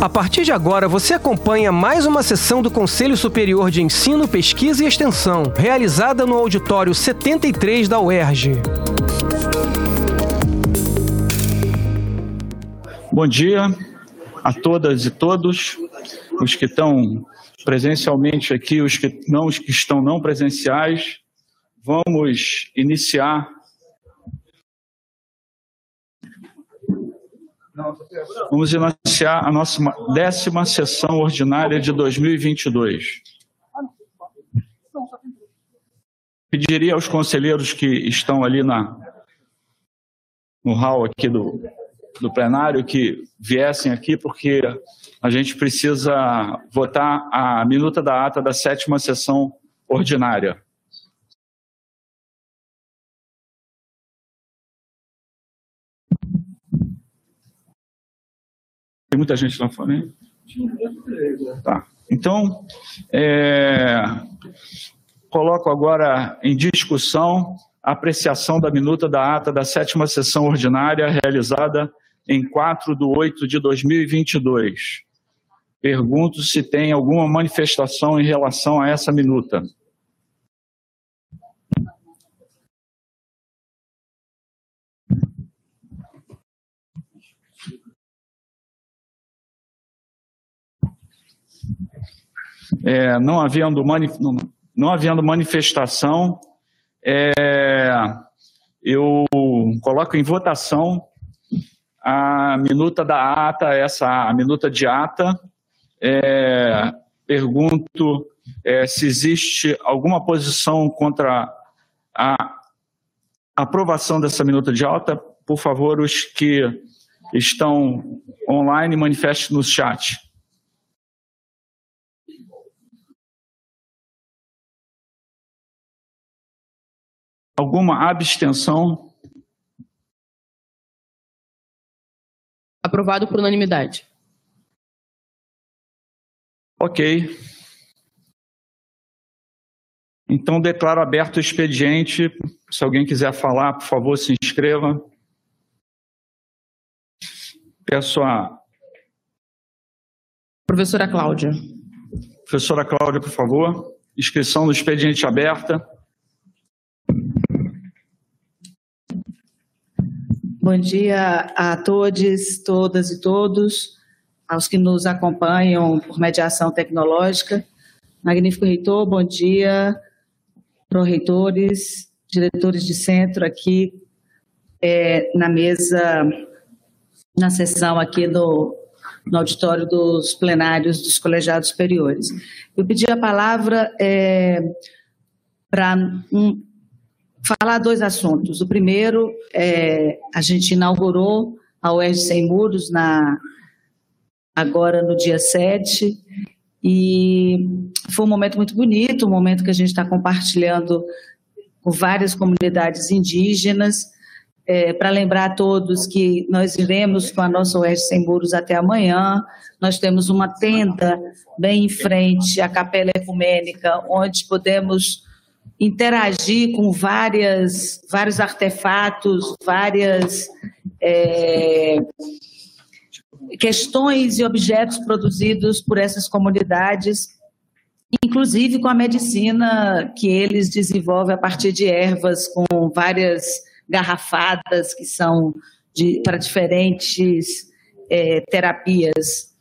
A partir de agora, você acompanha mais uma sessão do Conselho Superior de Ensino, Pesquisa e Extensão, realizada no auditório 73 da UERJ. Bom dia a todas e todos, os que estão presencialmente aqui, os que não, os que estão não presenciais. Vamos iniciar Vamos iniciar a nossa décima sessão ordinária de 2022. Pediria aos conselheiros que estão ali na, no hall aqui do, do plenário que viessem aqui, porque a gente precisa votar a minuta da ata da sétima sessão ordinária. Tem muita gente lá fora, hein? Tá. Então, é, coloco agora em discussão a apreciação da minuta da ata da sétima sessão ordinária realizada em 4 de 8 de 2022. Pergunto se tem alguma manifestação em relação a essa minuta. É, não, havendo mani não, não, havendo manifestação, é, eu coloco em votação a minuta da ata, essa a minuta de ata. É, pergunto é, se existe alguma posição contra a aprovação dessa minuta de ata. Por favor, os que estão online, manifestem no chat. Alguma abstenção? Aprovado por unanimidade. Ok. Então, declaro aberto o expediente. Se alguém quiser falar, por favor, se inscreva. Peço a. Professora Cláudia. Professora Cláudia, por favor. Inscrição no expediente aberta. Bom dia a todos, todas e todos, aos que nos acompanham por mediação tecnológica. Magnífico reitor, bom dia, pró-reitores, diretores de centro aqui é, na mesa, na sessão aqui do, no auditório dos plenários dos colegiados superiores. Eu pedi a palavra é, para um, falar dois assuntos. O primeiro, é, a gente inaugurou a UERJ Sem Muros na, agora no dia 7, e foi um momento muito bonito, um momento que a gente está compartilhando com várias comunidades indígenas, é, para lembrar a todos que nós iremos com a nossa UERJ Sem Muros até amanhã, nós temos uma tenda bem em frente à Capela Ecumênica, onde podemos interagir com várias, vários artefatos, várias é, questões e objetos produzidos por essas comunidades, inclusive com a medicina que eles desenvolvem a partir de ervas, com várias garrafadas que são para diferentes é, terapias.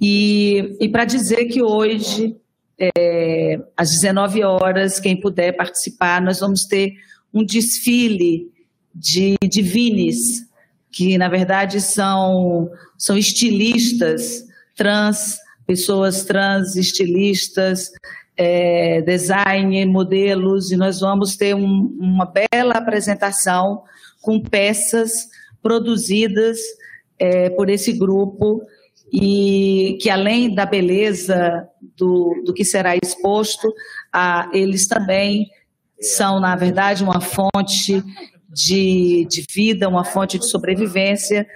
E, e para dizer que hoje é, às 19 horas, quem puder participar, nós vamos ter um desfile de divines, que na verdade são, são estilistas trans, pessoas trans, estilistas, é, design, modelos, e nós vamos ter um, uma bela apresentação com peças produzidas é, por esse grupo e que além da beleza do, do que será exposto, ah, eles também são, na verdade, uma fonte de, de vida, uma fonte de sobrevivência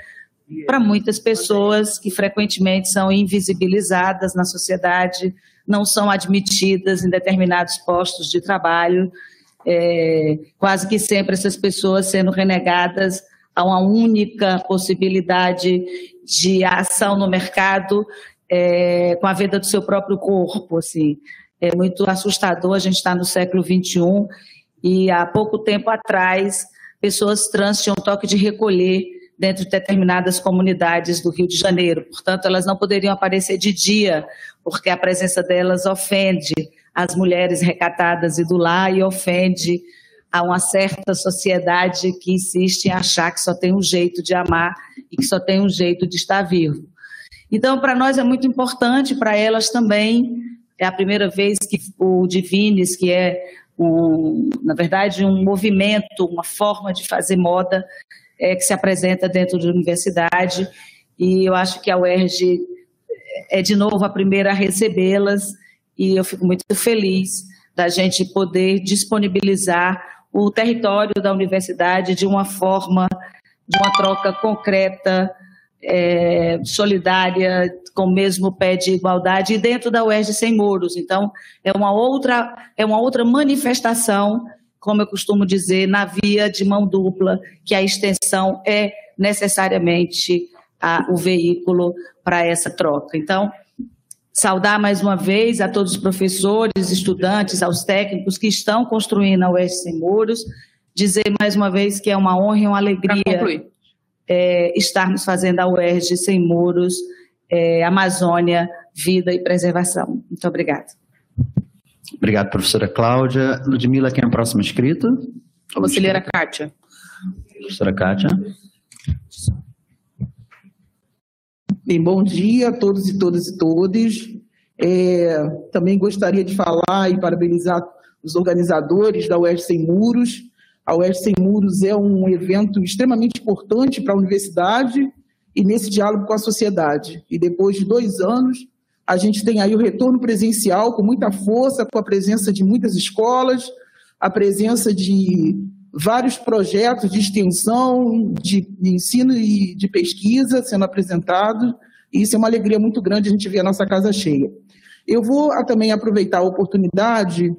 para muitas pessoas que frequentemente são invisibilizadas na sociedade, não são admitidas em determinados postos de trabalho, é, quase que sempre essas pessoas sendo renegadas a uma única possibilidade de ação no mercado é, com a venda do seu próprio corpo, assim. É muito assustador, a gente está no século XXI e há pouco tempo atrás pessoas trans tinham toque de recolher dentro de determinadas comunidades do Rio de Janeiro. Portanto, elas não poderiam aparecer de dia, porque a presença delas ofende as mulheres recatadas e do lar e ofende a uma certa sociedade que insiste em achar que só tem um jeito de amar e que só tem um jeito de estar vivo. Então, para nós é muito importante, para elas também, é a primeira vez que o Divines, que é, um, na verdade, um movimento, uma forma de fazer moda, é, que se apresenta dentro da universidade, e eu acho que a UERJ é, de novo, a primeira a recebê-las, e eu fico muito feliz da gente poder disponibilizar o território da universidade de uma forma, de uma troca concreta, é, solidária, com o mesmo pé de igualdade, e dentro da UERJ sem muros. Então, é uma outra, é uma outra manifestação, como eu costumo dizer, na via de mão dupla, que a extensão é necessariamente a, o veículo para essa troca. Então, Saudar mais uma vez a todos os professores, estudantes, aos técnicos que estão construindo a UES Sem Muros. Dizer mais uma vez que é uma honra e uma alegria é, estarmos fazendo a UERJ Sem Muros, é, Amazônia, Vida e Preservação. Muito obrigada. Obrigado, professora Cláudia. Ludmila, quem é a próxima inscrita? Conselheira Kátia. Professora Kátia. Bem, bom dia a todos e todas e todos. É, também gostaria de falar e parabenizar os organizadores da UERJ Sem Muros. A UERJ Sem Muros é um evento extremamente importante para a universidade e nesse diálogo com a sociedade. E depois de dois anos, a gente tem aí o retorno presencial com muita força, com a presença de muitas escolas, a presença de vários projetos de extensão, de, ensino e de pesquisa sendo apresentados, e isso é uma alegria muito grande a gente ver a nossa casa cheia. Eu vou também aproveitar a oportunidade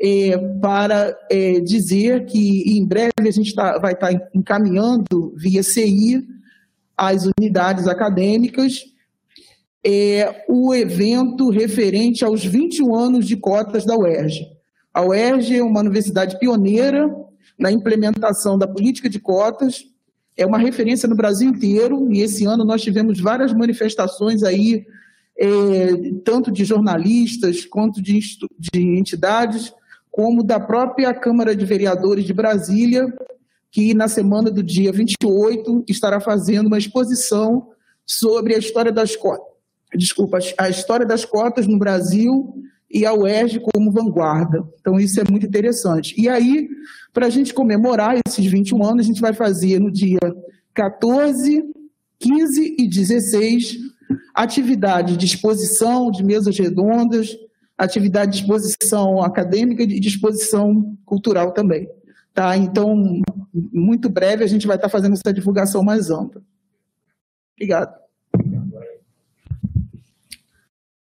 é, para é, dizer que em breve a gente tá, vai estar tá encaminhando via CI as unidades acadêmicas é, o evento referente aos 21 anos de cotas da UERJ. A UERJ é uma universidade pioneira na implementação da política de cotas, é uma referência no Brasil inteiro, e esse ano nós tivemos várias manifestações aí, é, tanto de jornalistas quanto de, de entidades, como da própria Câmara de Vereadores de Brasília, que na semana do dia 28 estará fazendo uma exposição sobre a história das cotas, desculpa, a história das cotas no Brasil e a UERJ como vanguarda. Então, isso é muito interessante. E aí, para a gente comemorar esses 21 anos, a gente vai fazer no dia 14, 15 e 16 atividade de exposição, de mesas redondas, atividade de exposição acadêmica e de exposição cultural também. Tá? Então, muito breve, a gente vai estar fazendo essa divulgação mais ampla. Obrigado.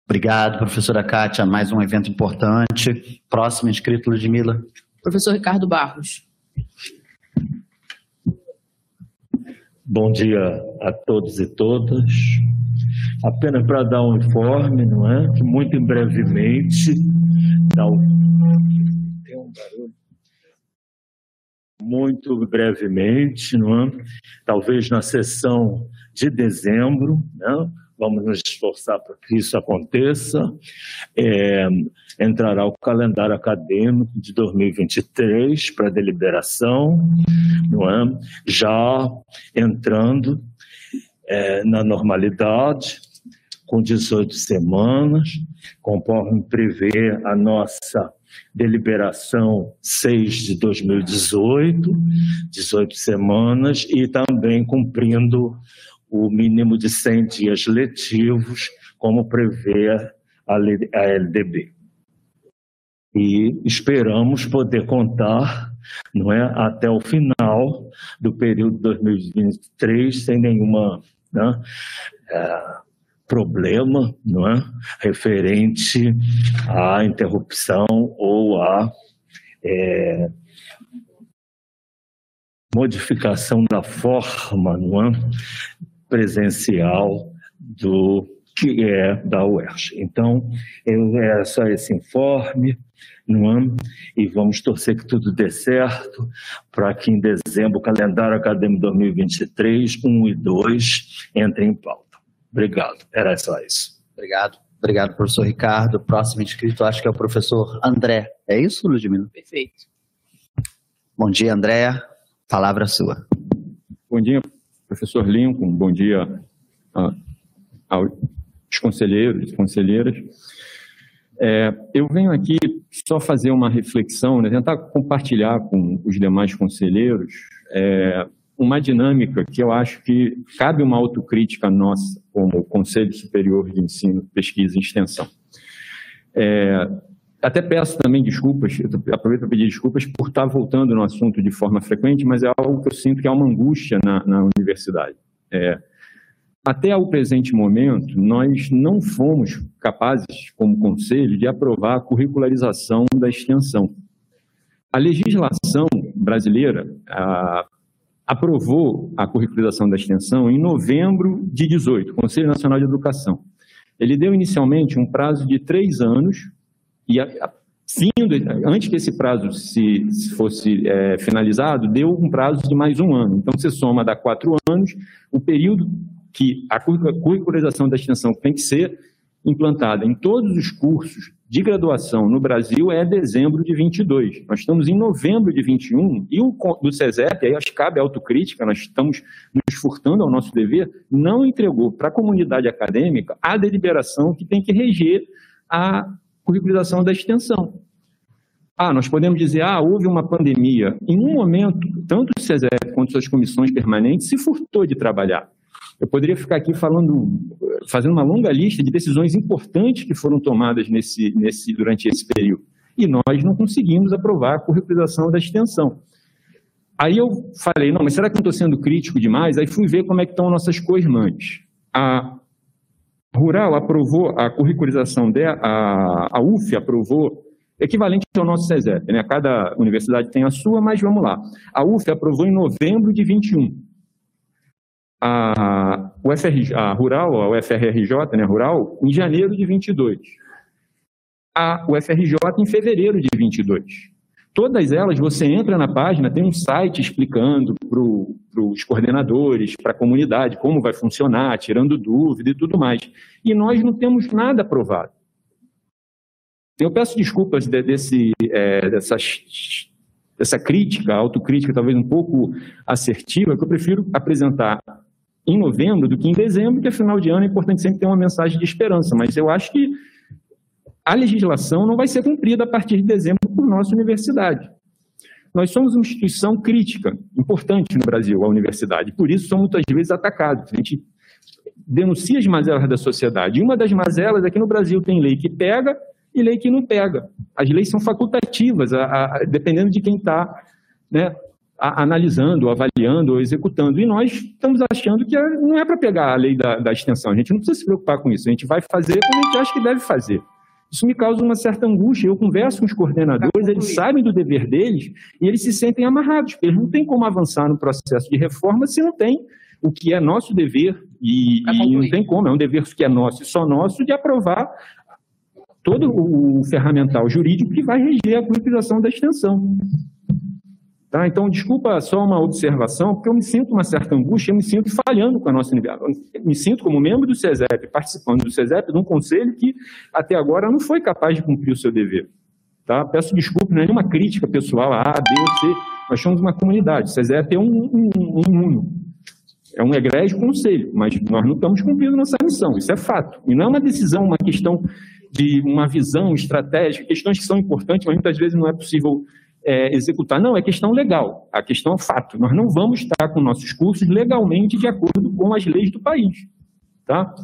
Obrigado, professora Kátia. Mais um evento importante. Próximo inscrito, Ludmila. Professor Ricardo Barros. Bom dia a todos e todas. Apenas para dar um informe, não é? Que muito brevemente, tem um barulho. Muito brevemente, não é? Talvez na sessão de dezembro, né? Vamos nos esforçar para que isso aconteça. É, entrará o calendário acadêmico de 2023 para deliberação, não é? já entrando é, na normalidade, com 18 semanas, conforme prevê a nossa deliberação 6 de 2018, 18 semanas, e também cumprindo o mínimo de 100 dias letivos, como prevê a LDB. E esperamos poder contar não é, até o final do período 2023 sem nenhuma né, é, problema não é, referente à interrupção ou à é, modificação da forma não é? Presencial do que é da UERJ. Então, é só esse informe, não é? e vamos torcer que tudo dê certo, para que em dezembro o calendário acadêmico 2023, 1 e 2, entre em pauta. Obrigado, era só isso. Obrigado. Obrigado, professor Ricardo. Próximo inscrito, acho que é o professor André. É isso, Ludmila? Perfeito. Bom dia, André. Palavra sua. Bom dia, professor Lincoln. Bom dia aos conselheiros e conselheiras. É, eu venho aqui só fazer uma reflexão, né, tentar compartilhar com os demais conselheiros é, uma dinâmica que eu acho que cabe uma autocrítica nossa, como Conselho Superior de Ensino, Pesquisa e Extensão. É, até peço também desculpas, aproveito para pedir desculpas por estar voltando no assunto de forma frequente, mas é algo que eu sinto que é uma angústia na, na universidade. É, até o presente momento, nós não fomos capazes, como conselho, de aprovar a curricularização da extensão. A legislação brasileira a, aprovou a curricularização da extensão em novembro de 18, Conselho Nacional de Educação. Ele deu inicialmente um prazo de três anos, e a, a, antes que esse prazo se, se fosse é, finalizado, deu um prazo de mais um ano. Então, você soma dá quatro anos, o período que a curricularização da extensão tem que ser implantada em todos os cursos de graduação no Brasil é dezembro de 22. Nós estamos em novembro de 21 e o do CESEP, aí acho que cabe autocrítica, nós estamos nos furtando ao nosso dever, não entregou para a comunidade acadêmica a deliberação que tem que reger a curricularização da extensão. Ah, nós podemos dizer, ah, houve uma pandemia. Em um momento, tanto o CESEP quanto suas comissões permanentes se furtou de trabalhar. Eu poderia ficar aqui falando, fazendo uma longa lista de decisões importantes que foram tomadas nesse, nesse, durante esse período. E nós não conseguimos aprovar a curricularização da extensão. Aí eu falei, não, mas será que não estou sendo crítico demais? Aí fui ver como é que estão nossas co-irmãs. A Rural aprovou a curricularização dela, a, a UF aprovou equivalente ao nosso CESEP, né? Cada universidade tem a sua, mas vamos lá. A UF aprovou em novembro de 21 a, UFRJ, a Rural, a UFRJ, né, Rural, em janeiro de 22. A UFRJ em fevereiro de 22. Todas elas, você entra na página, tem um site explicando para os coordenadores, para a comunidade, como vai funcionar, tirando dúvida e tudo mais. E nós não temos nada aprovado. Eu peço desculpas de, desse, é, dessas essa crítica, autocrítica talvez um pouco assertiva, que eu prefiro apresentar em novembro do que em dezembro, que é final de ano, é importante sempre ter uma mensagem de esperança. Mas eu acho que a legislação não vai ser cumprida a partir de dezembro nossa universidade. Nós somos uma instituição crítica, importante no Brasil, a universidade, por isso somos muitas vezes atacados. A gente denuncia as mazelas da sociedade. E uma das mazelas é que no Brasil tem lei que pega e lei que não pega. As leis são facultativas, a, a, dependendo de quem está né, analisando, avaliando ou executando. E nós estamos achando que não é para pegar a lei da, da, extensão, a gente não precisa se preocupar com isso, a gente vai fazer como a gente acha que deve fazer. Isso me causa uma certa angústia. Eu converso com os coordenadores, eles sabem do dever deles e eles se sentem amarrados, porque eles não têm como avançar no processo de reforma se não tem o que é nosso dever, e, e não tem como, é um dever que é nosso e só nosso, de aprovar todo o ferramental jurídico que vai reger a utilização da extensão. Tá? Então, desculpa só uma observação, porque eu me sinto uma certa angústia, eu me sinto falhando com a nossa universidade. Me sinto como membro do CESEP, participando do CESEP, de um conselho que até agora não foi capaz de cumprir o seu dever. Tá? Peço desculpa, não é nenhuma crítica pessoal a A, B ou C. Nós somos uma comunidade. O CESEP é um, um, um uno. É um egrégio conselho, mas nós não estamos cumprindo nossa missão, isso é fato. E não é uma decisão, uma questão de uma visão estratégica, questões que são importantes, mas muitas vezes não é possível é, executar. Não, é questão legal. A questão é fato. Nós não vamos estar com nossos cursos legalmente de acordo com as leis do país. Tá?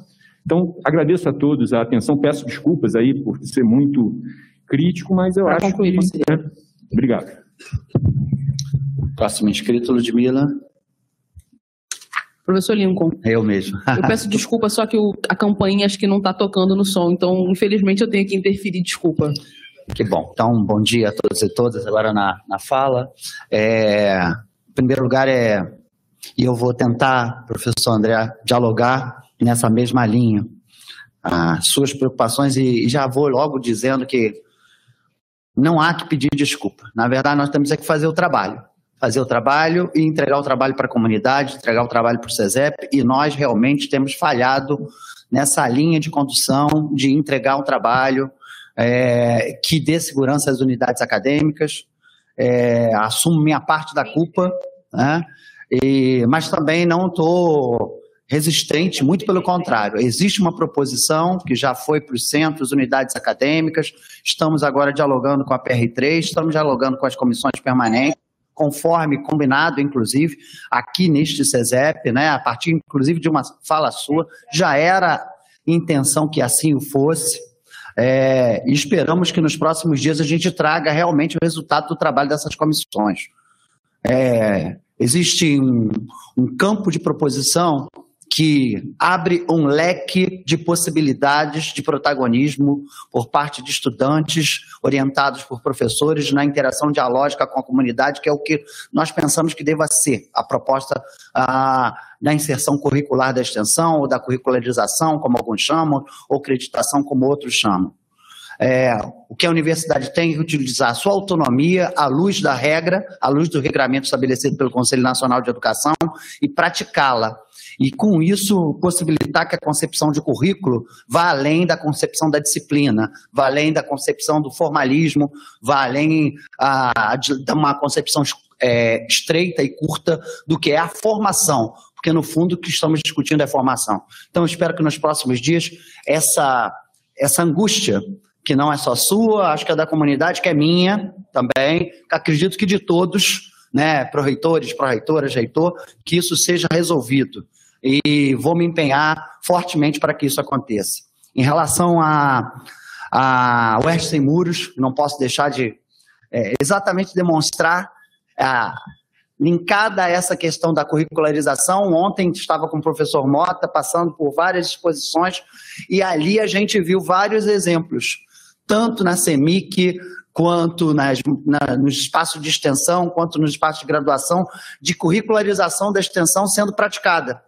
Então, agradeço a todos a atenção. Peço desculpas aí por ser muito crítico, mas eu pra acho concluir, que... É. Obrigado. Próximo inscrito, Ludmila. Professor Lincoln. Eu mesmo. eu peço desculpa, só que o, a campainha acho que não está tocando no som, então, infelizmente, eu tenho que interferir, desculpa. Que bom. Então, bom dia a todos e todas. Agora na, na fala. É, Em primeiro lugar, é, e eu vou tentar, professor André, dialogar nessa mesma linha, as suas preocupações, e, e já vou logo dizendo que não há que pedir desculpa. Na verdade, nós temos é que fazer o trabalho. Fazer o trabalho e entregar o trabalho para a comunidade, entregar o trabalho para o CESEP, e nós realmente temos falhado nessa linha de condução de entregar um trabalho é, que dê segurança às unidades acadêmicas, é, assumo minha parte da culpa, né? e, mas também não estou resistente, muito pelo contrário. Existe uma proposição que já foi para os centros, unidades acadêmicas, estamos agora dialogando com a PR3, estamos dialogando com as comissões permanentes, conforme combinado, inclusive, aqui neste CESEP, né, a partir, inclusive, de uma fala sua, já era intenção que assim o fosse, é, esperamos que nos próximos dias a gente traga realmente o resultado do trabalho dessas comissões. É, existe um, um campo de proposição que abre um leque de possibilidades de protagonismo por parte de estudantes, orientados por professores, na interação dialógica com a comunidade, que é o que nós pensamos que deva ser a proposta ah, da inserção curricular da extensão, ou da curricularização, como alguns chamam, ou acreditação, como outros chamam. É, o que a universidade tem que utilizar a sua autonomia à luz da regra, à luz do regramento estabelecido pelo Conselho Nacional de Educação e praticá-la e com isso possibilitar que a concepção de currículo vá além da concepção da disciplina, vá além da concepção do formalismo, vá além a, de, de uma concepção é, estreita e curta do que é a formação, porque no fundo o que estamos discutindo é formação. Então espero que nos próximos dias essa, essa angústia que não é só sua, acho que é da comunidade, que é minha também, acredito que de todos, né, pró-reitores, pró-reitoras, reitor, que isso seja resolvido e vou me empenhar fortemente para que isso aconteça. Em relação a, a Oeste Sem Muros, não posso deixar de é, exatamente demonstrar a, linkada a essa questão da curricularização. Ontem estava com o professor Mota, passando por várias exposições, e ali a gente viu vários exemplos, tanto na CEMIC, quanto nas, na, nos espaços de extensão, quanto nos espaços de graduação, de curricularização da extensão sendo praticada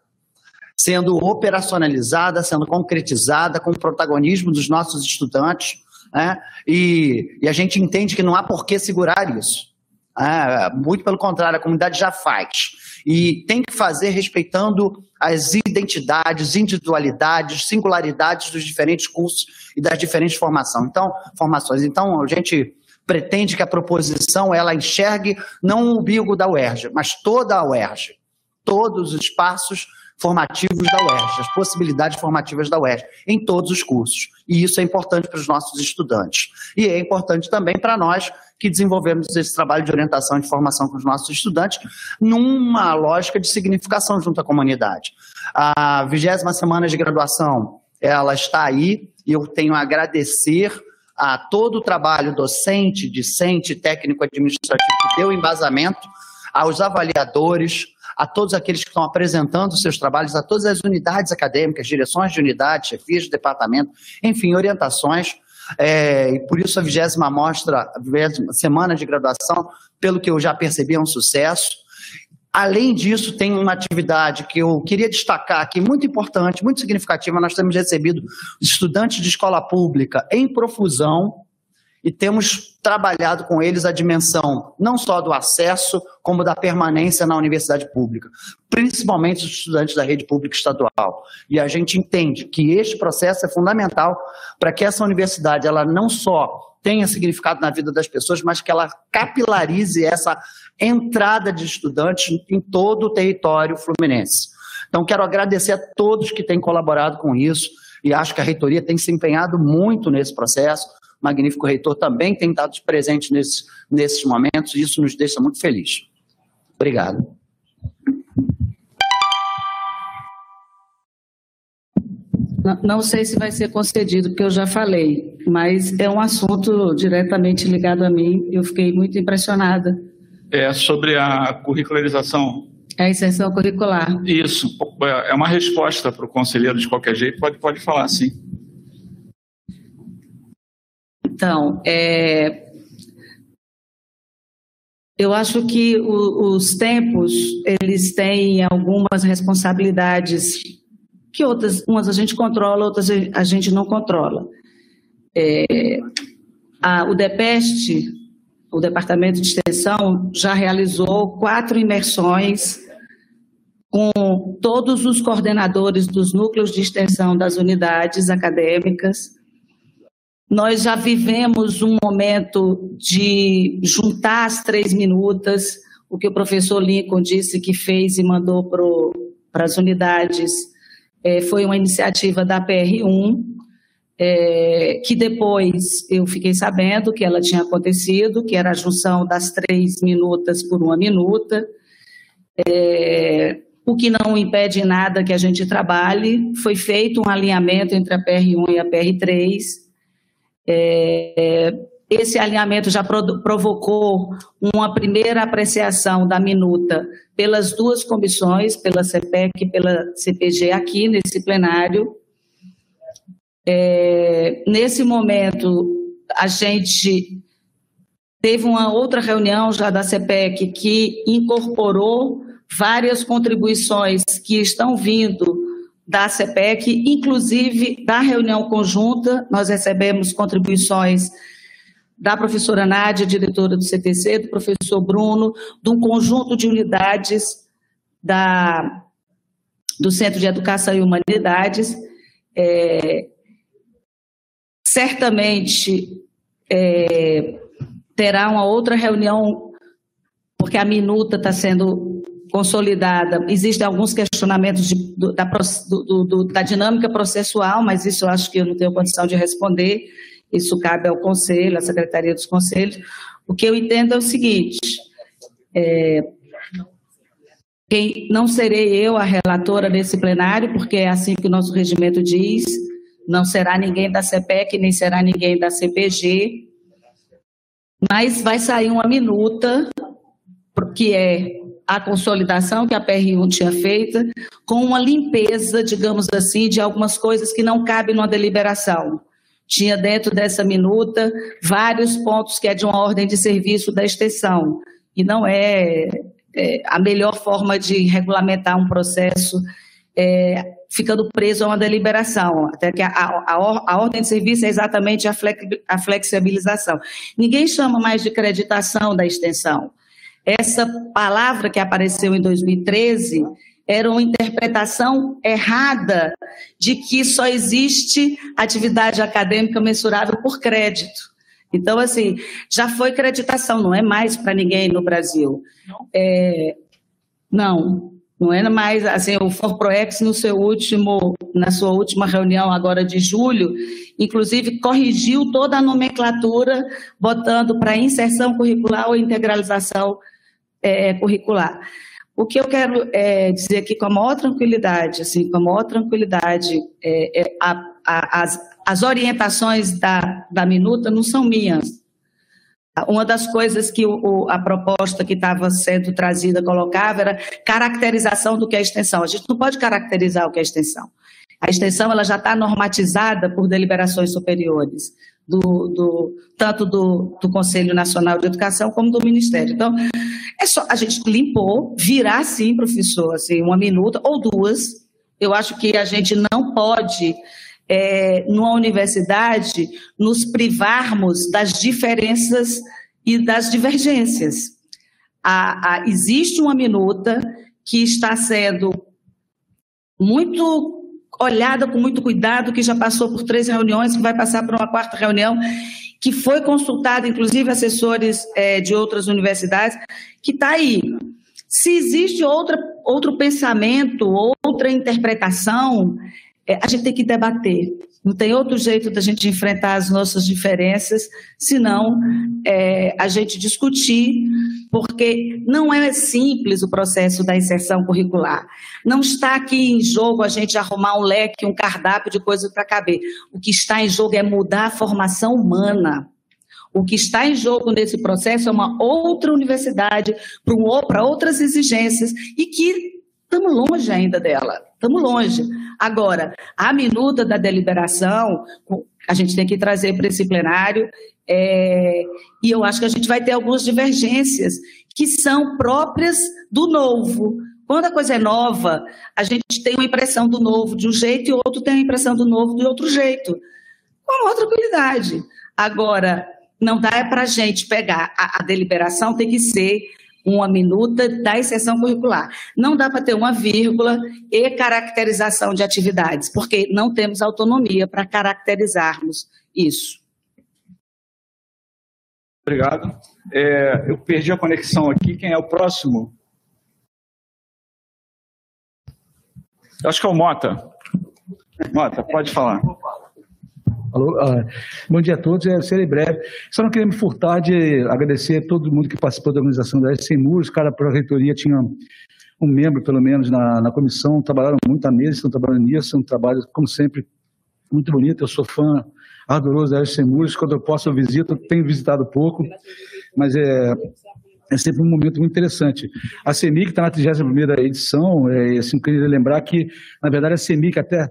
sendo operacionalizada, sendo concretizada com o protagonismo dos nossos estudantes, né? e, e a gente entende que não há por que segurar isso. É, muito pelo contrário, a comunidade já faz. E tem que fazer respeitando as identidades, individualidades, singularidades dos diferentes cursos e das diferentes formações. Então, formações. Então, a gente pretende que a proposição ela enxergue não o umbigo da UERJ, mas toda a UERJ, todos os espaços formativos da UERJ, as possibilidades formativas da UERJ, em todos os cursos. E isso é importante para os nossos estudantes. E é importante também para nós que desenvolvemos esse trabalho de orientação e de formação com os nossos estudantes, numa lógica de significação junto à comunidade. A vigésima semana de graduação, ela está aí, e eu tenho a agradecer a todo o trabalho docente, discente, técnico administrativo que deu embasamento, aos avaliadores, a todos aqueles que estão apresentando seus trabalhos, a todas as unidades acadêmicas, direções de unidade, chefias de departamento, enfim, orientações. É, e por isso a vigésima mostra, a vigésima semana de graduação, pelo que eu já percebi, é um sucesso. Além disso, tem uma atividade que eu queria destacar aqui, muito importante, muito significativa. Nós temos recebido estudantes de escola pública em profusão, e temos trabalhado com eles a dimensão não só do acesso, como da permanência na universidade pública, principalmente os estudantes da rede pública estadual. E a gente entende que este processo é fundamental para que essa universidade ela não só tenha significado na vida das pessoas, mas que ela capilarize essa entrada de estudantes em todo o território fluminense. Então, quero agradecer a todos que têm colaborado com isso e acho que a reitoria tem se empenhado muito nesse processo magnífico reitor também tem estado presente nesse, nesses momentos, e isso nos deixa muito feliz. Obrigado. Não sei se vai ser concedido, porque eu já falei, mas é um assunto diretamente ligado a mim. Eu fiquei muito impressionada. É sobre a curricularização. É a inserção curricular. Isso. É uma resposta para o conselheiro de qualquer jeito. Pode, pode falar, sim. Então, é, Eu acho que o, os tempos, eles têm algumas responsabilidades que outras, umas a gente controla, outras a gente não controla. É, a, o DEPEST, o Departamento de Extensão, já realizou quatro imersões com todos os coordenadores dos núcleos de extensão das unidades acadêmicas. Nós já vivemos um momento de juntar as três minutas, o que o professor Lincoln disse que fez e mandou para as unidades, é, foi uma iniciativa da PR1, é, que depois eu fiquei sabendo que ela tinha acontecido, que era a junção das três minutas por uma minuta. É, o que não impede nada que a gente trabalhe. Foi feito um alinhamento entre a PR1 e a PR3. É, esse alinhamento já provocou uma primeira apreciação da minuta pelas duas comissões, pela CPEC e pela CPG, aqui nesse plenário. É, nesse momento, a gente teve uma outra reunião já da CPEC que incorporou várias contribuições que estão vindo da CPEC, inclusive da reunião conjunta, nós recebemos contribuições da professora Nádia, diretora do CTC, do professor Bruno, de um conjunto de unidades da, do Centro de Educação e Humanidades. É, certamente é, terá uma outra reunião, porque a minuta está sendo consolidada. Existem alguns questionamentos de, do, da, do, do, da dinâmica processual, mas isso eu acho que eu não tenho condição de responder. Isso cabe ao Conselho, à Secretaria dos Conselhos. O que eu entendo é o seguinte: é, quem, não serei eu a relatora desse plenário, porque é assim que o nosso regimento diz, não será ninguém da CPEC, nem será ninguém da CPG, mas vai sair uma minuta, que é a consolidação que a PR1 tinha feito, com uma limpeza, digamos assim, de algumas coisas que não cabem numa deliberação. Tinha dentro dessa minuta vários pontos que é de uma ordem de serviço da extensão, e não é, é a melhor forma de regulamentar um processo é, ficando preso a uma deliberação, até que a, a, a, ordem de serviço é exatamente a, flexibilização. Ninguém chama mais de acreditação da extensão. Essa palavra que apareceu em 2013 era uma interpretação errada de que só existe atividade acadêmica mensurável por crédito. Então, assim, já foi creditação, não é mais para ninguém no Brasil. É, não, não é mais, assim, o ForProex no seu último, na sua última reunião agora de julho, inclusive corrigiu toda a nomenclatura, botando para inserção curricular ou integralização é, curricular. O que eu quero é, dizer aqui com a maior tranquilidade, assim, com a maior tranquilidade, é, é a, a, as, as orientações da, da minuta não são minhas. Uma das coisas que o, a proposta que estava sendo trazida colocava era caracterização do que é extensão. A gente não pode caracterizar o que é extensão. A extensão ela já está normatizada por deliberações superiores do, do tanto do, do, Conselho Nacional de Educação como do Ministério. Então, é só a gente limpou, virar sim, professor, assim, uma minuta ou duas. Eu acho que a gente não pode, é, numa universidade, nos privarmos das diferenças e das divergências. A, a, existe uma minuta que está sendo muito olhada com muito cuidado, que já passou por três reuniões, que vai passar por uma quarta reunião, que foi consultada, inclusive, assessores é, de outras universidades, que está aí. Se existe outra, outro pensamento, outra interpretação, é, a gente tem que debater. Não tem outro jeito da gente enfrentar as nossas diferenças, senão é, a gente discutir, porque não é simples o processo da inserção curricular. Não está aqui em jogo a gente arrumar um leque, um cardápio de coisas para caber. O que está em jogo é mudar a formação humana. O que está em jogo nesse processo é uma outra universidade para outras exigências e que estamos longe ainda dela, estamos longe. Agora, a minuta da deliberação, a gente tem que trazer para esse plenário, é, e eu acho que a gente vai ter algumas divergências que são próprias do novo. Quando a coisa é nova, a gente tem uma impressão do novo de um jeito e o outro tem a impressão do novo de outro jeito. Com maior tranquilidade. Agora, não dá para a gente pegar a, a deliberação, tem que ser uma minuta da exceção curricular. Não dá para ter uma vírgula e caracterização de atividades, porque não temos autonomia para caracterizarmos isso. Obrigado. É, eu perdi a conexão aqui. Quem é o próximo? Acho que é o Mota. Mota, pode falar. Alô, ah, bom dia a todos, é, serei breve. Só não queria me furtar de agradecer a todo mundo que participou da organização da Sem Muros. Cada reitoria tinha um membro, pelo menos, na, na comissão, trabalharam muito à mesa, estão trabalhando nisso, é um trabalho, como sempre, muito bonito. Eu sou fã ardoroso da Sem Muros, quando eu posso eu visito, tenho visitado pouco, mas é, é sempre um momento muito interessante. A CEMIC está na 31ª edição, é, assim, queria lembrar que, na verdade, a CEMIC até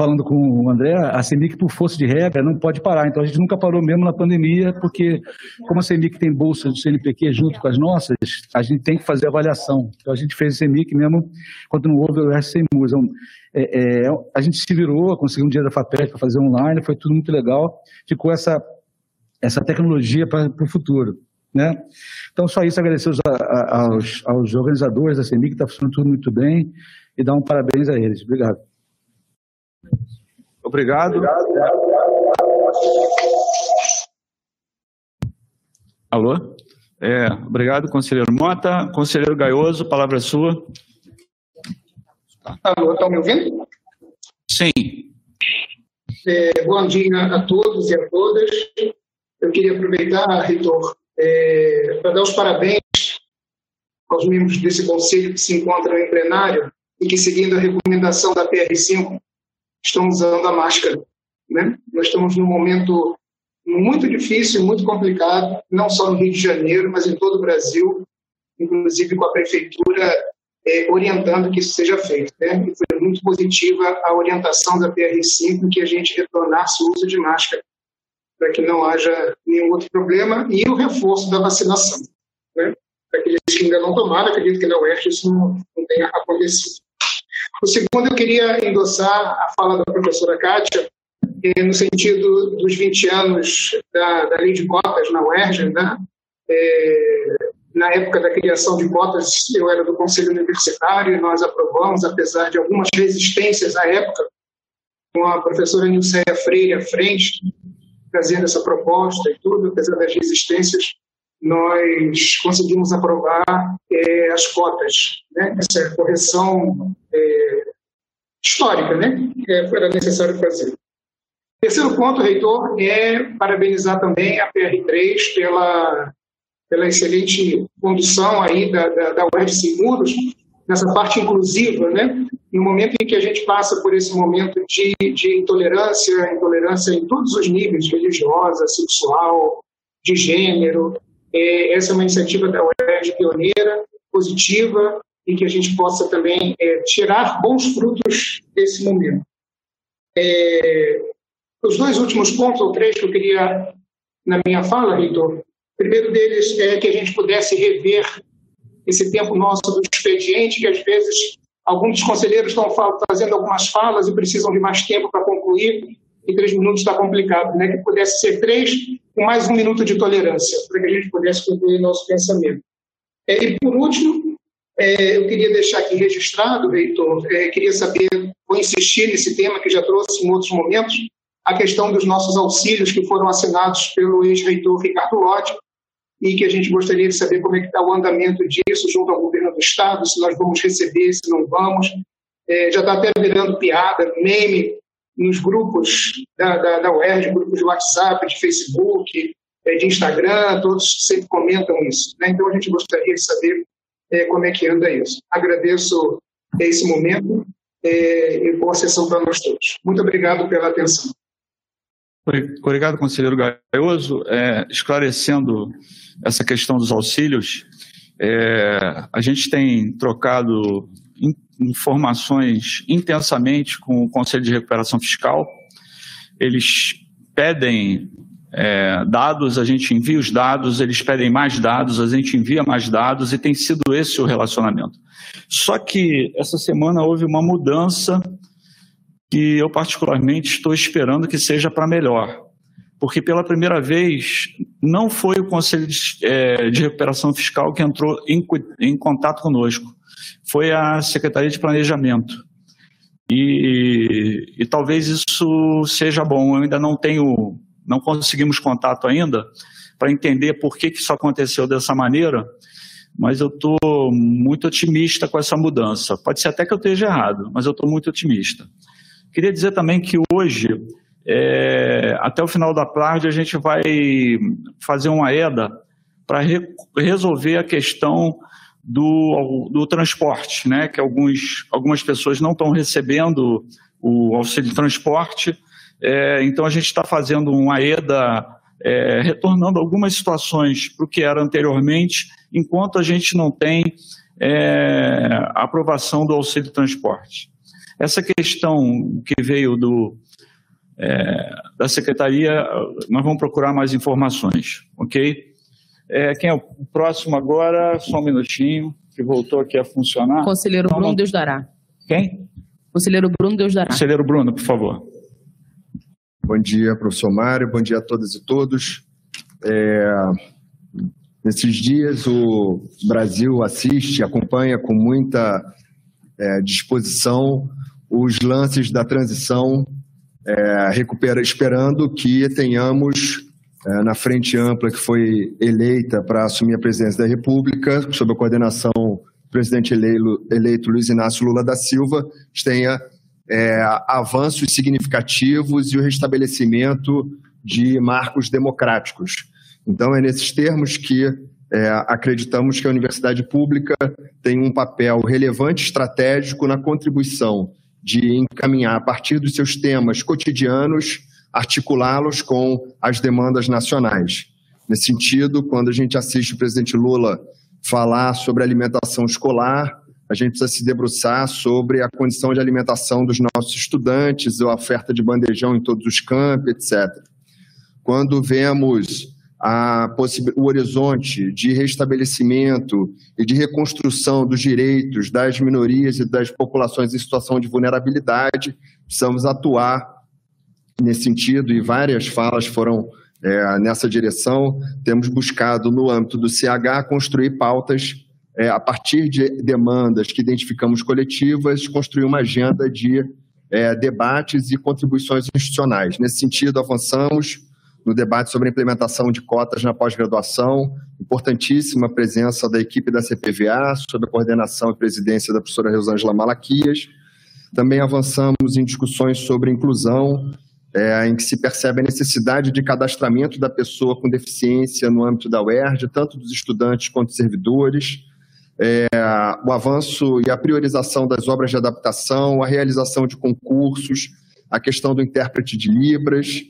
falando com o André, a CEMIC, por força de regra, não pode parar. Então, a gente nunca parou mesmo na pandemia, porque, como a CEMIC tem bolsa do CNPq junto com as nossas, a gente tem que fazer avaliação. Então, a gente fez a CEMIC mesmo quando não houve o RCMU. Então, é, é, a gente se virou, conseguiu um dia da FAPES para fazer online, foi tudo muito legal. Ficou essa, essa tecnologia para o futuro. Né? Então, só isso, agradecer aos, aos, organizadores da CEMIC, está funcionando tudo muito bem, e dar um parabéns a eles. Obrigado. Obrigado. Alô? É, obrigado, conselheiro Mota. Conselheiro Gaioso, palavra é sua. Alô, estão me ouvindo? Sim. É, bom dia a todos e a todas. Eu queria aproveitar, reitor, é, para dar os parabéns aos membros desse conselho que se encontram em plenário e que, seguindo a recomendação da PR5, estão usando a máscara. Né? Nós estamos num momento muito difícil, muito complicado, não só no Rio de Janeiro, mas em todo o Brasil, inclusive com a prefeitura é, orientando que isso seja feito. Né? E foi muito positiva a orientação da PR5 que a gente retornasse o uso de máscara para que não haja nenhum outro problema e o reforço da vacinação. Né? Para aqueles que ainda não tomaram, acredito que na UERJ isso não, não tenha acontecido. O segundo, eu queria endossar a fala da professora Kátia, eh, no sentido dos 20 anos da, da lei de cotas na UERJ. Né? É, na época da criação de cotas, eu era do Conselho Universitário e nós aprovamos, apesar de algumas resistências à época, com a professora Nilceia Freire à frente, trazendo essa proposta e tudo, apesar das resistências, nós conseguimos aprovar é, as cotas, né? essa correção é, histórica, né? que era necessário fazer. Terceiro ponto, reitor, é parabenizar também a PR3 pela, pela excelente condução aí da, da, da UFC Muros, nessa parte inclusiva, né? no momento em que a gente passa por esse momento de, de intolerância, intolerância em todos os níveis, religiosa, sexual, de gênero, é, essa é uma iniciativa da UERJ pioneira, positiva, e que a gente possa também é, tirar bons frutos desse momento. É, os dois últimos pontos, ou três, que eu queria na minha fala, Reitor, o primeiro deles é que a gente pudesse rever esse tempo nosso do expediente, que às vezes alguns conselheiros estão fazendo algumas falas e precisam de mais tempo para concluir, e três minutos está complicado, né? que pudesse ser três com mais um minuto de tolerância, para que a gente pudesse concluir nosso pensamento. É, e, por último, é, eu queria deixar aqui registrado, reitor, é, queria saber, vou insistir nesse tema que já trouxe em outros momentos, a questão dos nossos auxílios que foram assinados pelo ex-reitor Ricardo Lodi, e que a gente gostaria de saber como é que está o andamento disso junto ao governo do Estado, se nós vamos receber, se não vamos. É, já está até virando piada, meme, nos grupos da, da, da UERJ, grupos de WhatsApp, de Facebook, é, de Instagram, todos sempre comentam isso. Né? Então, a gente gostaria de saber é, como é que anda isso. Agradeço esse momento é, e boa sessão para nós todos. Muito obrigado pela atenção. Obrigado, conselheiro Gaioso. É, esclarecendo essa questão dos auxílios, é, a gente tem trocado informações intensamente com o Conselho de Recuperação Fiscal. Eles pedem é, dados, a gente envia os dados, eles pedem mais dados, a gente envia mais dados e tem sido esse o relacionamento. Só que essa semana houve uma mudança que eu particularmente estou esperando que seja para melhor, porque pela primeira vez não foi o Conselho de, é, de Recuperação Fiscal que entrou em, em contato conosco, foi a Secretaria de Planejamento. E, e talvez isso seja bom. Eu ainda não tenho não conseguimos contato ainda para entender por que, que isso aconteceu dessa maneira, mas eu estou muito otimista com essa mudança. Pode ser até que eu esteja errado, mas eu estou muito otimista. Queria dizer também que hoje, é, até o final da tarde, a gente vai fazer uma EDA para re, resolver a questão do, do transporte, né? que alguns, algumas pessoas não estão recebendo o auxílio de transporte, é, então, a gente está fazendo um AEDA, é, retornando algumas situações para o que era anteriormente, enquanto a gente não tem é, aprovação do auxílio transporte. Essa questão que veio do, é, da secretaria, nós vamos procurar mais informações, ok? É, quem é o próximo agora? Só um minutinho, que voltou aqui a funcionar. Conselheiro então, Bruno Deus dará. Quem? Conselheiro Bruno Deus dará. Conselheiro Bruno, por favor. Bom dia, professor Mário, bom dia a todas e todos. É, nesses dias, o Brasil assiste, acompanha com muita é, disposição os lances da transição, é, recupera, esperando que tenhamos, na frente ampla que foi eleita para assumir a presidência da República, sob a coordenação do presidente eleito, eleito Luiz Inácio Lula da Silva, tenha é, avanços significativos e o restabelecimento de marcos democráticos. Então, é nesses termos que é, acreditamos que a universidade pública tem um papel relevante estratégico na contribuição de encaminhar, a partir dos seus temas cotidianos, articulá-los com as demandas nacionais. Nesse sentido, quando a gente assiste o presidente Lula falar sobre alimentação escolar, a gente precisa se debruçar sobre a condição de alimentação dos nossos estudantes, a oferta de bandejão em todos os campos, etc. Quando vemos o horizonte de restabelecimento e de reconstrução dos direitos das minorias e das populações em situação de vulnerabilidade, precisamos atuar nesse sentido e várias falas foram é, nessa direção. Temos buscado, no âmbito do CH, construir pautas é, a partir de demandas que identificamos coletivas, construir uma agenda de é, debates e contribuições institucionais. Nesse sentido, avançamos no debate sobre a implementação de cotas na pós-graduação, importantíssima presença da equipe da CPVA, sob a coordenação e presidência da professora Rosângela Malaquias. Também avançamos em discussões sobre inclusão, é, em que se percebe a necessidade de cadastramento da pessoa com deficiência no âmbito da UERJ, tanto dos estudantes quanto servidores, é, o avanço e a priorização das obras de adaptação, a realização de concursos, a questão do intérprete de Libras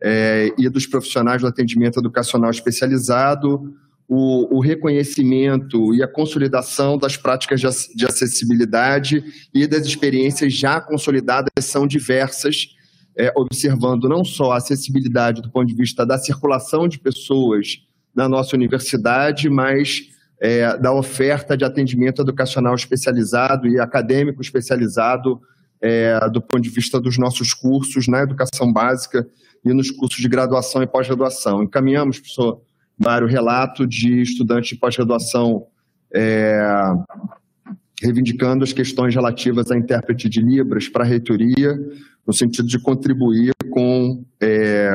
é, e dos profissionais do atendimento educacional especializado, o, o, reconhecimento e a consolidação das práticas de, de acessibilidade e das experiências já consolidadas são diversas, é, observando não só a acessibilidade do ponto de vista da circulação de pessoas na nossa universidade, mas é, da oferta de atendimento educacional especializado e acadêmico especializado é, do ponto de vista dos nossos cursos na educação básica e nos cursos de graduação e pós-graduação. Encaminhamos, professor Mário, relato de estudantes de pós-graduação é, reivindicando as questões relativas à intérprete de Libras para a reitoria, no sentido de contribuir com, é,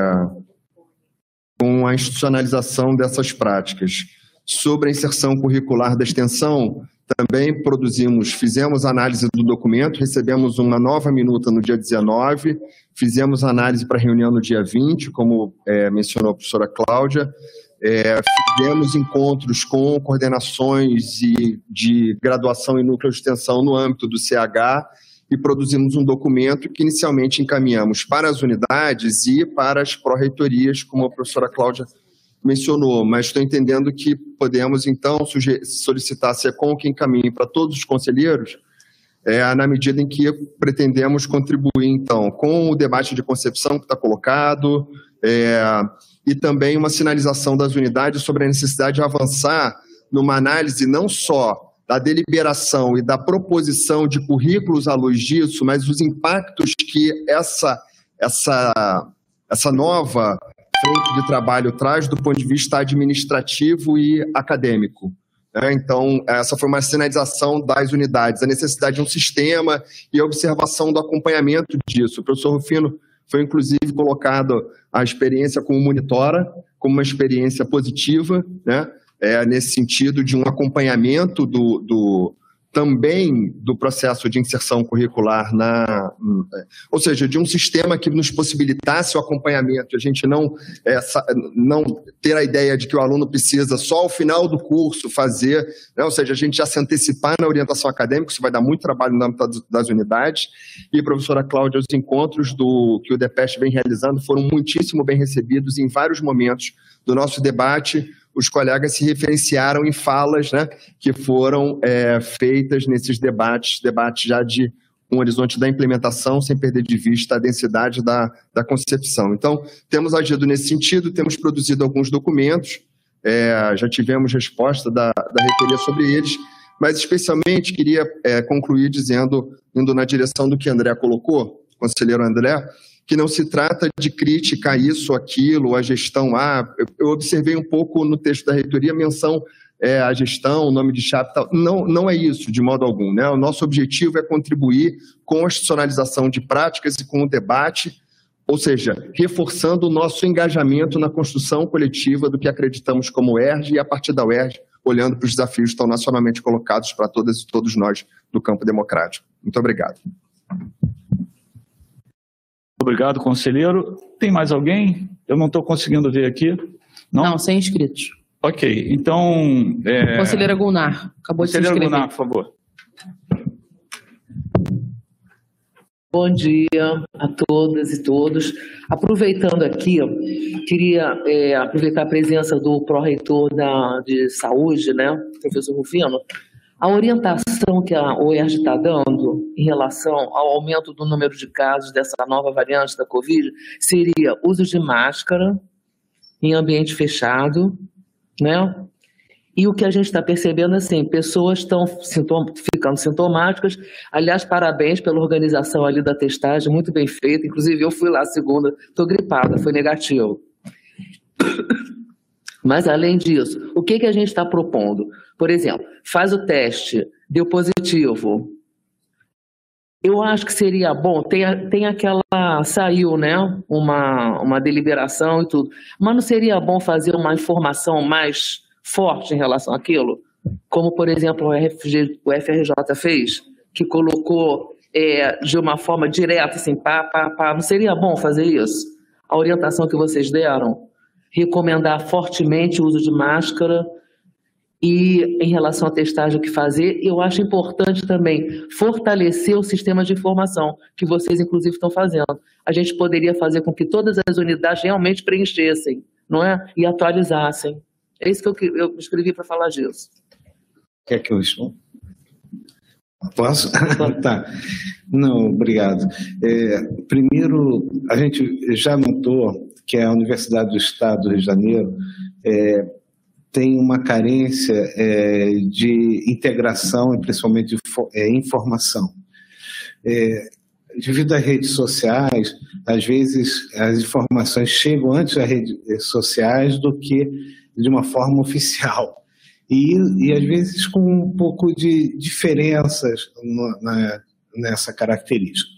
com a institucionalização dessas práticas. Sobre a inserção curricular da extensão, também produzimos, fizemos análise do documento, recebemos uma nova minuta no dia 19, fizemos análise para reunião no dia 20, como é, mencionou a professora Cláudia, é, fizemos encontros com coordenações e de graduação em núcleo de extensão no âmbito do CH e produzimos um documento que inicialmente encaminhamos para as unidades e para as pró-reitorias, como a professora Cláudia mencionou, mas estou entendendo que podemos, então, solicitar a SECOM que encaminhe para todos os conselheiros, é, na medida em que pretendemos contribuir, então, com o debate de concepção que está colocado, é, e também uma sinalização das unidades sobre a necessidade de avançar numa análise não só da deliberação e da proposição de currículos à luz disso, mas os impactos que essa, essa, essa nova frente de trabalho traz do ponto de vista administrativo e acadêmico. Né? Então, essa foi uma sinalização das unidades, a necessidade de um sistema e a observação do acompanhamento disso. O professor Rufino foi, inclusive, colocado a experiência como monitora, como uma experiência positiva, né? é, nesse sentido de um acompanhamento do, do, também do processo de inserção curricular na, ou seja, de um sistema que nos possibilitasse o acompanhamento, a gente não é, não ter a ideia de que o aluno precisa só ao final do curso fazer, né? ou seja, a gente já se antecipar na orientação acadêmica, isso vai dar muito trabalho no âmbito das unidades. E professora Cláudia, os encontros do que o DEPEST vem realizando foram muitíssimo bem recebidos em vários momentos do nosso debate os colegas se referenciaram em falas né, que foram é, feitas nesses debates, debates já de um horizonte da implementação, sem perder de vista a densidade da, da concepção. Então, temos agido nesse sentido, temos produzido alguns documentos, é, já tivemos resposta da, da reitoria sobre eles, mas especialmente queria é, concluir dizendo, indo na direção do que André colocou, conselheiro André, que não se trata de crítica a isso, aquilo, a gestão. Ah, eu observei um pouco no texto da reitoria a menção é, a gestão, o nome de chapa tal. Não, não é isso, de modo algum. Né? O nosso objetivo é contribuir com a institucionalização de práticas e com o debate, ou seja, reforçando o nosso engajamento na construção coletiva do que acreditamos como UERJ e, a partir da UERJ, olhando para os desafios que estão nacionalmente colocados para todas e todos nós no campo democrático. Muito obrigado. Obrigado, conselheiro. Tem mais alguém? Eu não estou conseguindo ver aqui. Não, não sem inscritos. Ok, então. É... Conselheira Gunnar, acabou Conselheira de se inscrever. Gunnar, por favor. Bom dia a todas e todos. Aproveitando aqui, queria é, aproveitar a presença do pró-reitor de saúde, né, professor Rufino, a orientação que a OERJ está dando em relação ao aumento do número de casos dessa nova variante da Covid seria uso de máscara em ambiente fechado, né? E o que a gente está percebendo, assim, pessoas estão sintoma, ficando sintomáticas. Aliás, parabéns pela organização ali da testagem, muito bem feita. Inclusive, eu fui lá segunda, estou gripada, foi negativo. Mas, além disso, o que, que a gente está propondo? Por exemplo, faz o teste, deu positivo. Eu acho que seria bom, tem, tem aquela. Saiu, né? Uma, uma deliberação e tudo. Mas não seria bom fazer uma informação mais forte em relação àquilo? Como, por exemplo, o, FG, o FRJ fez, que colocou é, de uma forma direta, assim, pá, pá, pá. Não seria bom fazer isso? A orientação que vocês deram? recomendar fortemente o uso de máscara e em relação à testagem o que fazer, eu acho importante também fortalecer o sistema de informação que vocês inclusive estão fazendo. A gente poderia fazer com que todas as unidades realmente preenchessem, não é? E atualizassem. É isso que eu, eu escrevi para falar disso. Quer que eu Posso? tá. Não, obrigado. É, primeiro, a gente já notou que a Universidade do Estado do Rio de Janeiro é, tem uma carência é, de integração e principalmente de é, informação. É, devido às redes sociais, às vezes as informações chegam antes das redes sociais do que de uma forma oficial. E, e às vezes com um pouco de diferenças no, na, nessa característica.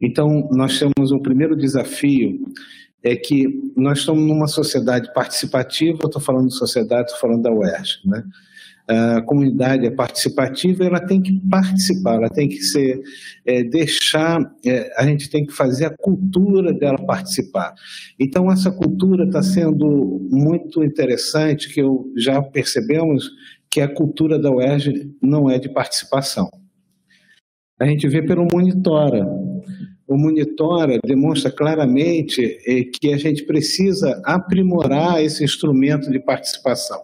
Então, nós temos um primeiro desafio é que nós estamos numa sociedade participativa, eu estou falando de sociedade, estou falando da UERJ, né? A comunidade é participativa, ela tem que participar, ela tem que ser, é, deixar, é, a gente tem que fazer a cultura dela participar. Então, essa cultura está sendo muito interessante, que eu já percebemos que a cultura da UERJ não é de participação. A gente vê pelo Monitora o Monitora demonstra claramente eh, que a gente precisa aprimorar esse instrumento de participação.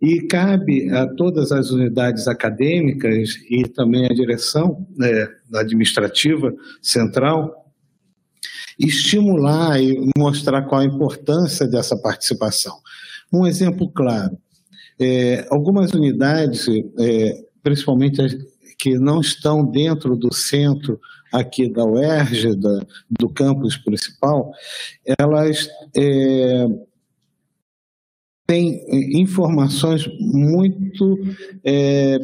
E cabe a todas as unidades acadêmicas e também a direção né, administrativa central estimular e mostrar qual a importância dessa participação. Um exemplo claro: é, algumas unidades, é, principalmente as que não estão dentro do centro aqui da UERJ, da, do campus principal, elas é, têm informações muito é,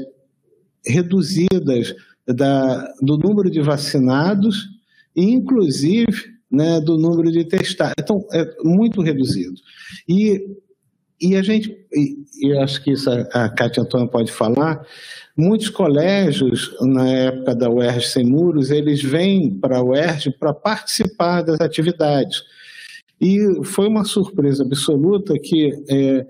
reduzidas da, do número de vacinados, inclusive né, do número de testados. Então, é muito reduzido. E, e a gente, e, e acho que isso a, a Cátia Antônia pode falar, muitos colégios, na época da UERJ Sem Muros, eles vêm para a UERJ para participar das atividades. E foi uma surpresa absoluta que é,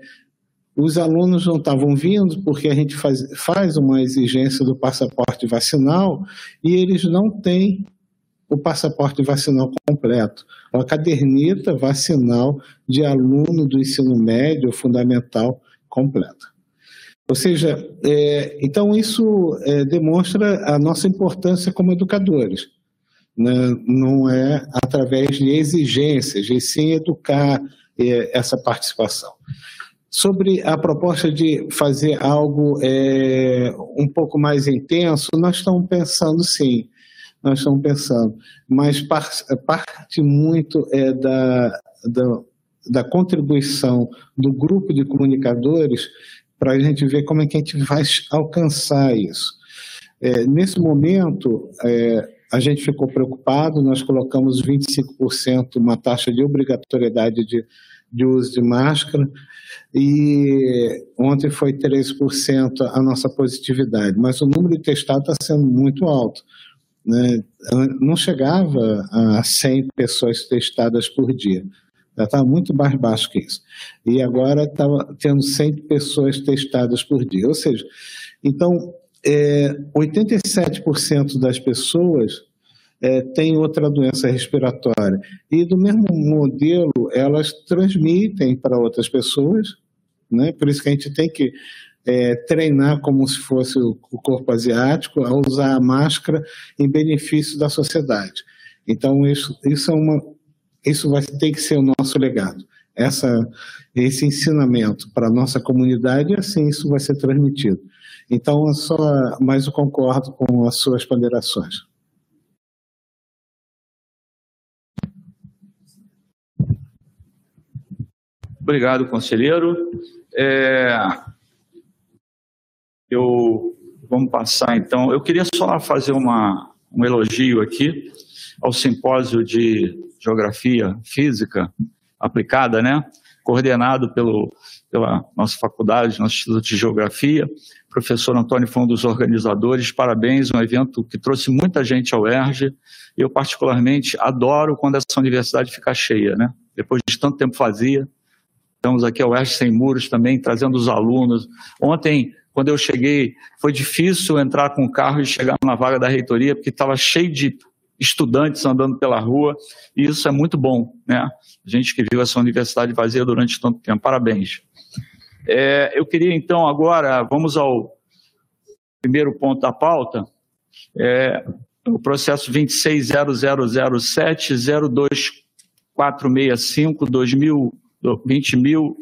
os alunos não estavam vindo porque a gente faz, faz uma exigência do passaporte vacinal e eles não têm o passaporte vacinal completo, a caderneta vacinal de aluno do ensino médio fundamental completa. Ou seja, é, então isso é, demonstra a nossa importância como educadores. Né? Não é através de exigências, e sim educar é, essa participação. Sobre a proposta de fazer algo é, um pouco mais intenso, nós estamos pensando sim, nós estamos pensando, mas parte muito é da, da, da contribuição do grupo de comunicadores para a gente ver como é que a gente vai alcançar isso. É, nesse momento, é, a gente ficou preocupado, nós colocamos 25% uma taxa de obrigatoriedade de, de uso de máscara, e ontem foi 13% a nossa positividade, mas o número de testados está sendo muito alto. Né? Não chegava a 100 pessoas testadas por dia, já estava muito mais baixo que isso. E agora estava tendo 100 pessoas testadas por dia. Ou seja, então, é, 87% das pessoas é, têm outra doença respiratória. E do mesmo modelo, elas transmitem para outras pessoas, né? por isso que a gente tem que é, treinar como se fosse o, corpo asiático a usar a máscara em benefício da sociedade. Então, isso, isso, é uma, isso vai ter que ser o nosso legado. Essa, esse ensinamento para a nossa comunidade, assim isso vai ser transmitido. Então, só, mas eu concordo com as suas ponderações. Obrigado, conselheiro. É, eu vamos passar então. Eu queria só fazer uma, um elogio aqui ao simpósio de geografia física aplicada, né? Coordenado pelo, pela nossa faculdade, nosso Instituto de Geografia. O professor Antônio foi um dos organizadores. Parabéns, um evento que trouxe muita gente ao ERJ. Eu, particularmente, adoro quando essa universidade fica cheia, né? Depois de tanto tempo fazia. Estamos aqui ao ERJ Sem Muros também, trazendo os alunos. Ontem quando eu cheguei, foi difícil entrar com o carro e chegar na vaga da reitoria, porque estava cheio de estudantes andando pela rua, e isso é muito bom, né? Gente que viu essa universidade vazia durante tanto tempo. Parabéns. É, eu queria então agora, vamos ao primeiro ponto da pauta, é, o processo 26007-02465 2000, 20 mil,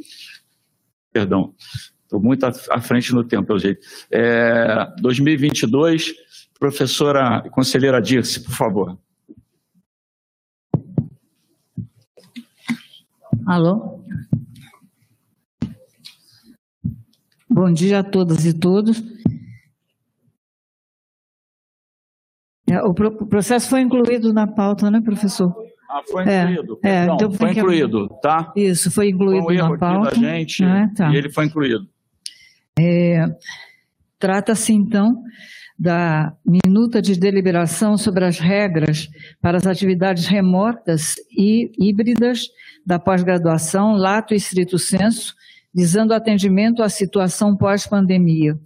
perdão, Estou muito à frente no tempo, pelo jeito. É, 2022, professora conselheira Dirce, por favor. Alô? Bom dia a todas e todos. É, o processo foi incluído na pauta, né, professor? Ah, foi incluído. É, é, então foi incluído, tá? Isso, foi incluído foi um erro na pauta. Aqui da gente, ah, tá. e ele foi incluído. É, Trata-se, então, da minuta de deliberação sobre as regras para as atividades remotas e híbridas da pós-graduação, lato e estrito senso, visando atendimento à situação pós-pandemia.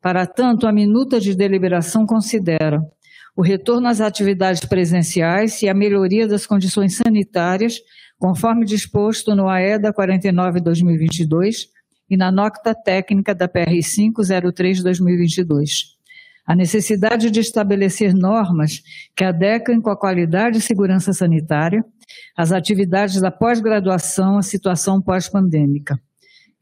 Para tanto, a minuta de deliberação considera o retorno às atividades presenciais e a melhoria das condições sanitárias, conforme disposto no AEDA 49-2022, e na nota técnica da PR 503-2022. a necessidade de estabelecer normas que adequem com a qualidade e segurança sanitária as atividades da pós-graduação à situação pós-pandêmica,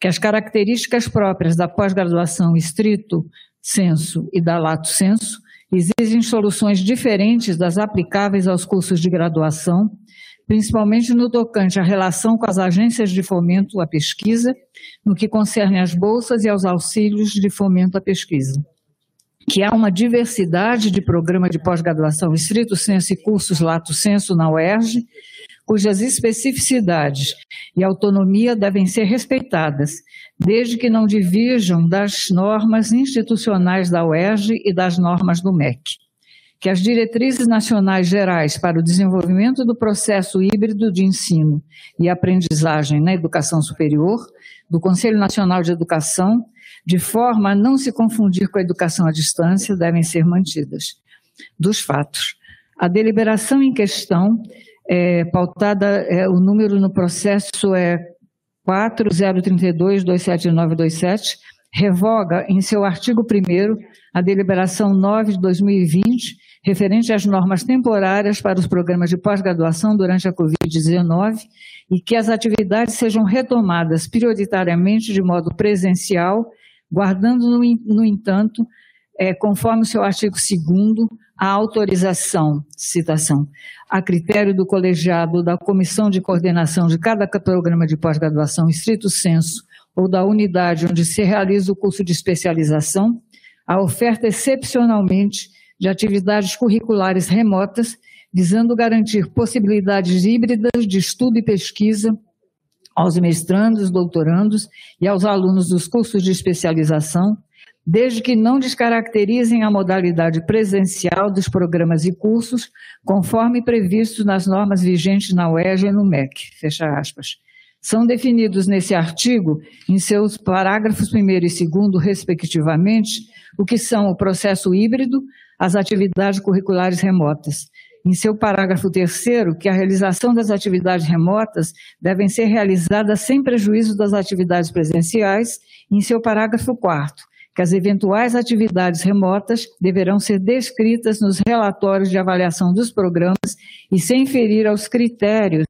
que as características próprias da pós-graduação estrito senso e da lato senso exigem soluções diferentes das aplicáveis aos cursos de graduação, principalmente no tocante à relação com as agências de fomento à pesquisa, no que concerne às bolsas e aos auxílios de fomento à pesquisa que há uma diversidade de programa de pós-graduação estrito senso e cursos lato senso na UERJ, cujas especificidades e autonomia devem ser respeitadas, desde que não divirjam das normas institucionais da UERJ e das normas do MEC. Que as diretrizes nacionais gerais para o desenvolvimento do processo híbrido de ensino e aprendizagem na educação superior, do Conselho Nacional de Educação, de forma a não se confundir com a educação à distância, devem ser mantidas. Dos fatos. A deliberação em questão, é, pautada, é, o número no processo é 4032-27927, revoga em seu artigo 1 a deliberação 9 de 2020, referente às normas temporárias para os programas de pós-graduação durante a Covid-19 e que as atividades sejam retomadas prioritariamente de modo presencial guardando, no, entanto, é, conforme o seu artigo 2 a autorização, citação, a critério do colegiado da comissão de coordenação de cada programa de pós-graduação estrito senso ou da unidade onde se realiza o curso de especialização, a oferta excepcionalmente de atividades curriculares remotas, visando garantir possibilidades híbridas de estudo e pesquisa aos mestrandos, doutorandos e aos alunos dos cursos de especialização, desde que não descaracterizem a modalidade presencial dos programas e cursos, conforme previstos nas normas vigentes na UERJ e no MEC. Fecha aspas. São definidos nesse artigo, em seus parágrafos 1 e 2, respectivamente, o que são o processo híbrido, as atividades curriculares remotas em seu parágrafo terceiro, que a realização das atividades remotas devem ser realizadas sem prejuízo das atividades presenciais, em seu parágrafo quarto, que as eventuais atividades remotas deverão ser descritas nos relatórios de avaliação dos programas e sem ferir aos critérios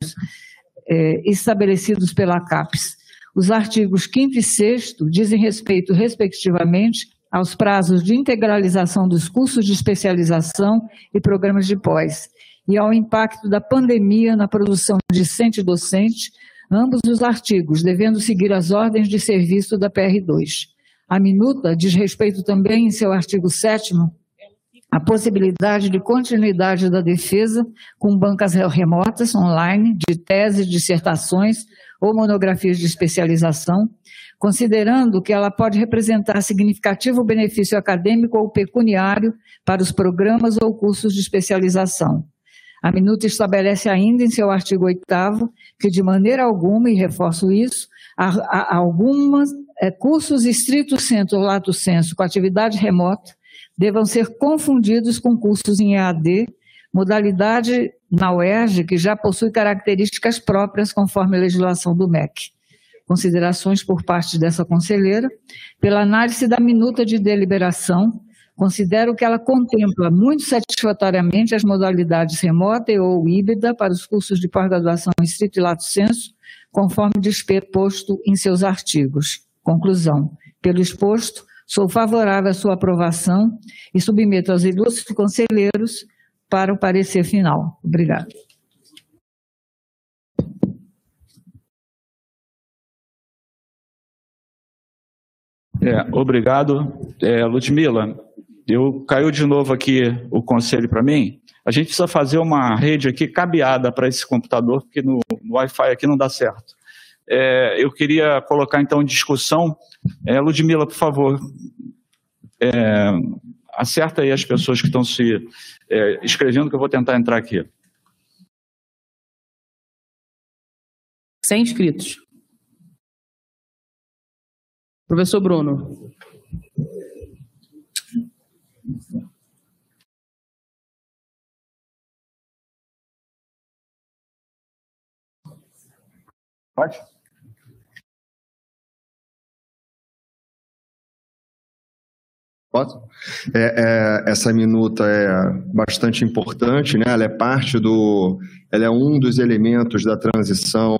é, estabelecidos pela CAPES. Os artigos 5 e 6 dizem respeito, respectivamente, aos prazos de integralização dos cursos de especialização e programas de pós, e ao impacto da pandemia na produção discente e docente, ambos os artigos devendo seguir as ordens de serviço da PR2. A minuta diz respeito também, em seu artigo 7 a possibilidade de continuidade da defesa com bancas remotas online de teses, dissertações ou monografias de especialização, considerando que ela pode representar significativo benefício acadêmico ou pecuniário para os programas ou cursos de especialização. A minuta estabelece ainda em seu artigo 8 que de maneira alguma, e reforço isso, há, há algumas é, cursos estritos senso ou lato senso com atividade remota devam ser confundidos com cursos em EAD, modalidade na UERJ que já possui características próprias conforme a legislação do MEC considerações por parte dessa conselheira. Pela análise da minuta de deliberação, considero que ela contempla muito satisfatoriamente as modalidades remota e ou híbrida para os cursos de pós-graduação em estrito e lato senso, conforme disposto em seus artigos. Conclusão. Pelo exposto, sou favorável à sua aprovação e submeto aos ilustres conselheiros para o parecer final. Obrigada. É, obrigado. É, Ludmila, eu caiu de novo aqui o conselho para mim. A gente precisa fazer uma rede aqui cabeada para esse computador, porque no, no Wi-Fi aqui não dá certo. É, eu queria colocar então em discussão. É, Ludmila, por favor, é, acerta aí as pessoas que estão se é, escrevendo, que eu vou tentar entrar aqui. Sem inscritos. Professor Bruno. Pode? Posso? É, é, essa minuta é bastante importante, né? Ela é parte do, ela é um dos elementos da transição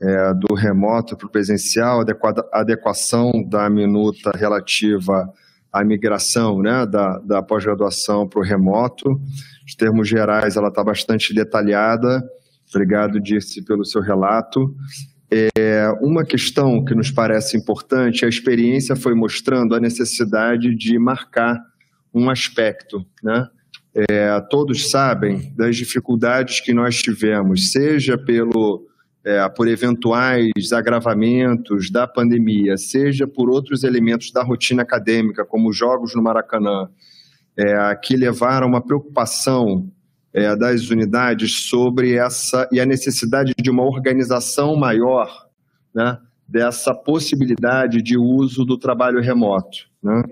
é, do remoto para o presencial, adequada, adequação da minuta relativa à migração, né? Da, da pós-graduação para o remoto. Em termos gerais, ela está bastante detalhada. Obrigado, Dirce, pelo seu relato. É, uma questão que nos parece importante, a experiência foi mostrando a necessidade de marcar um aspecto, né? É, todos sabem das dificuldades que nós tivemos, seja pelo, é, por eventuais agravamentos da pandemia, seja por outros elementos da rotina acadêmica, como jogos no Maracanã, é, que levaram uma preocupação é, das unidades sobre essa e a necessidade de uma organização maior né, dessa possibilidade de uso do trabalho remoto. Né?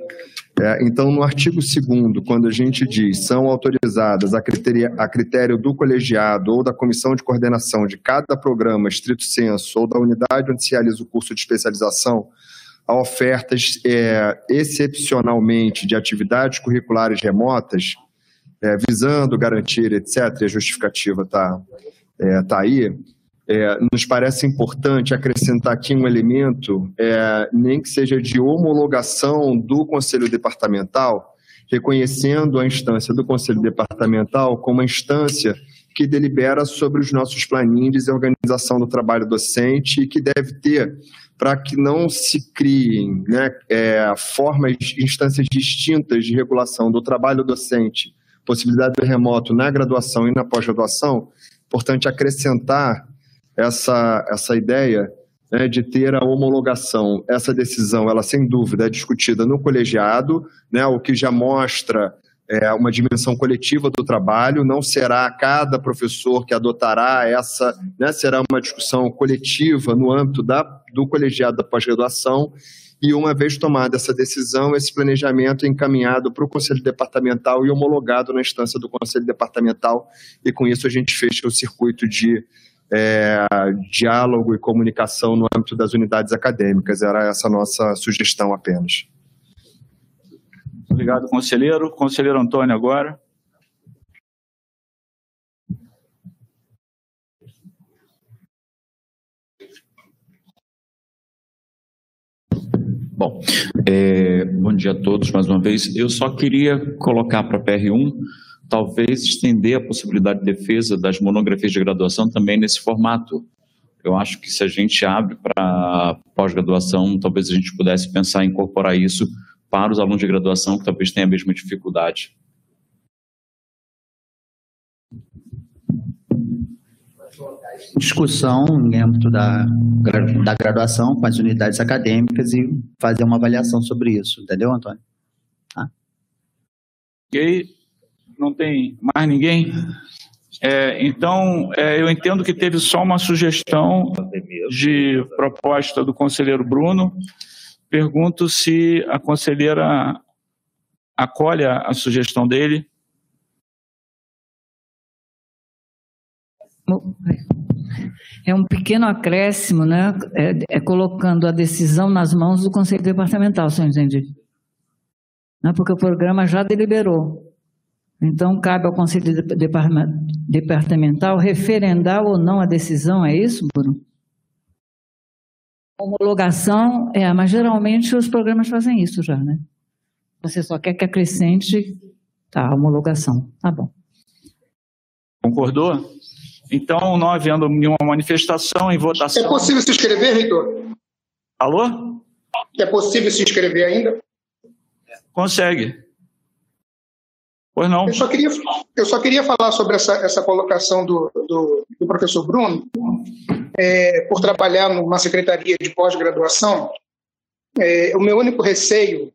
É, então, no artigo 2 quando a gente diz são autorizadas a, criteria, a critério do colegiado ou da comissão de coordenação de cada programa, estrito senso, ou da unidade onde se realiza o curso de especialização, a ofertas é, excepcionalmente de atividades curriculares remotas, é, visando garantir, etc., a justificativa está é, tá aí, é, nos parece importante acrescentar aqui um elemento, é, nem que seja de homologação do Conselho Departamental, reconhecendo a instância do Conselho Departamental como a instância que delibera sobre os nossos planilhos e organização do trabalho docente e que deve ter para que não se criem né, é, formas, instâncias distintas de regulação do trabalho docente possibilidade do remoto na graduação e na pós-graduação, importante acrescentar essa, essa ideia né, de ter a homologação. Essa decisão, ela sem dúvida é discutida no colegiado, né, o que já mostra é, uma dimensão coletiva do trabalho, não será cada professor que adotará essa, né, será uma discussão coletiva no âmbito da, do colegiado da pós-graduação. E uma vez tomada essa decisão, esse planejamento é encaminhado para o Conselho Departamental e homologado na instância do Conselho Departamental, e com isso a gente fecha o circuito de é, diálogo e comunicação no âmbito das unidades acadêmicas. Era essa a nossa sugestão apenas. Obrigado, conselheiro. Conselheiro Antônio, agora. Bom, é, bom dia a todos mais uma vez. Eu só queria colocar para a PR1, talvez estender a possibilidade de defesa das monografias de graduação também nesse formato. Eu acho que se a gente abre para pós-graduação, talvez a gente pudesse pensar em incorporar isso para os alunos de graduação que talvez tenham a mesma dificuldade. discussão em âmbito da, da graduação com as unidades acadêmicas e fazer uma avaliação sobre isso, entendeu, Antônio? Tá? Ok, não tem mais ninguém? É, então, é, eu entendo que teve só uma sugestão de proposta do conselheiro Bruno. Pergunto se a conselheira acolhe a sugestão dele. É um pequeno acréscimo, né? É, é, colocando a decisão nas mãos do Conselho Departamental, senhor entende? Né? Porque o programa já deliberou. Então, cabe ao Conselho Departamental referendar ou não a decisão, é isso, Bruno? Homologação, é, mas geralmente os programas fazem isso já, né? Você só quer que acrescente, tá, homologação, tá bom. Concordou? Então, não havendo nenhuma manifestação em votação. É possível se inscrever, reitor? Alô? É possível se inscrever ainda? Consegue. Pois não. Eu só queria, eu só queria falar sobre essa, essa colocação do, do, do professor Bruno, é, por trabalhar numa secretaria de pós-graduação. É, o meu único receio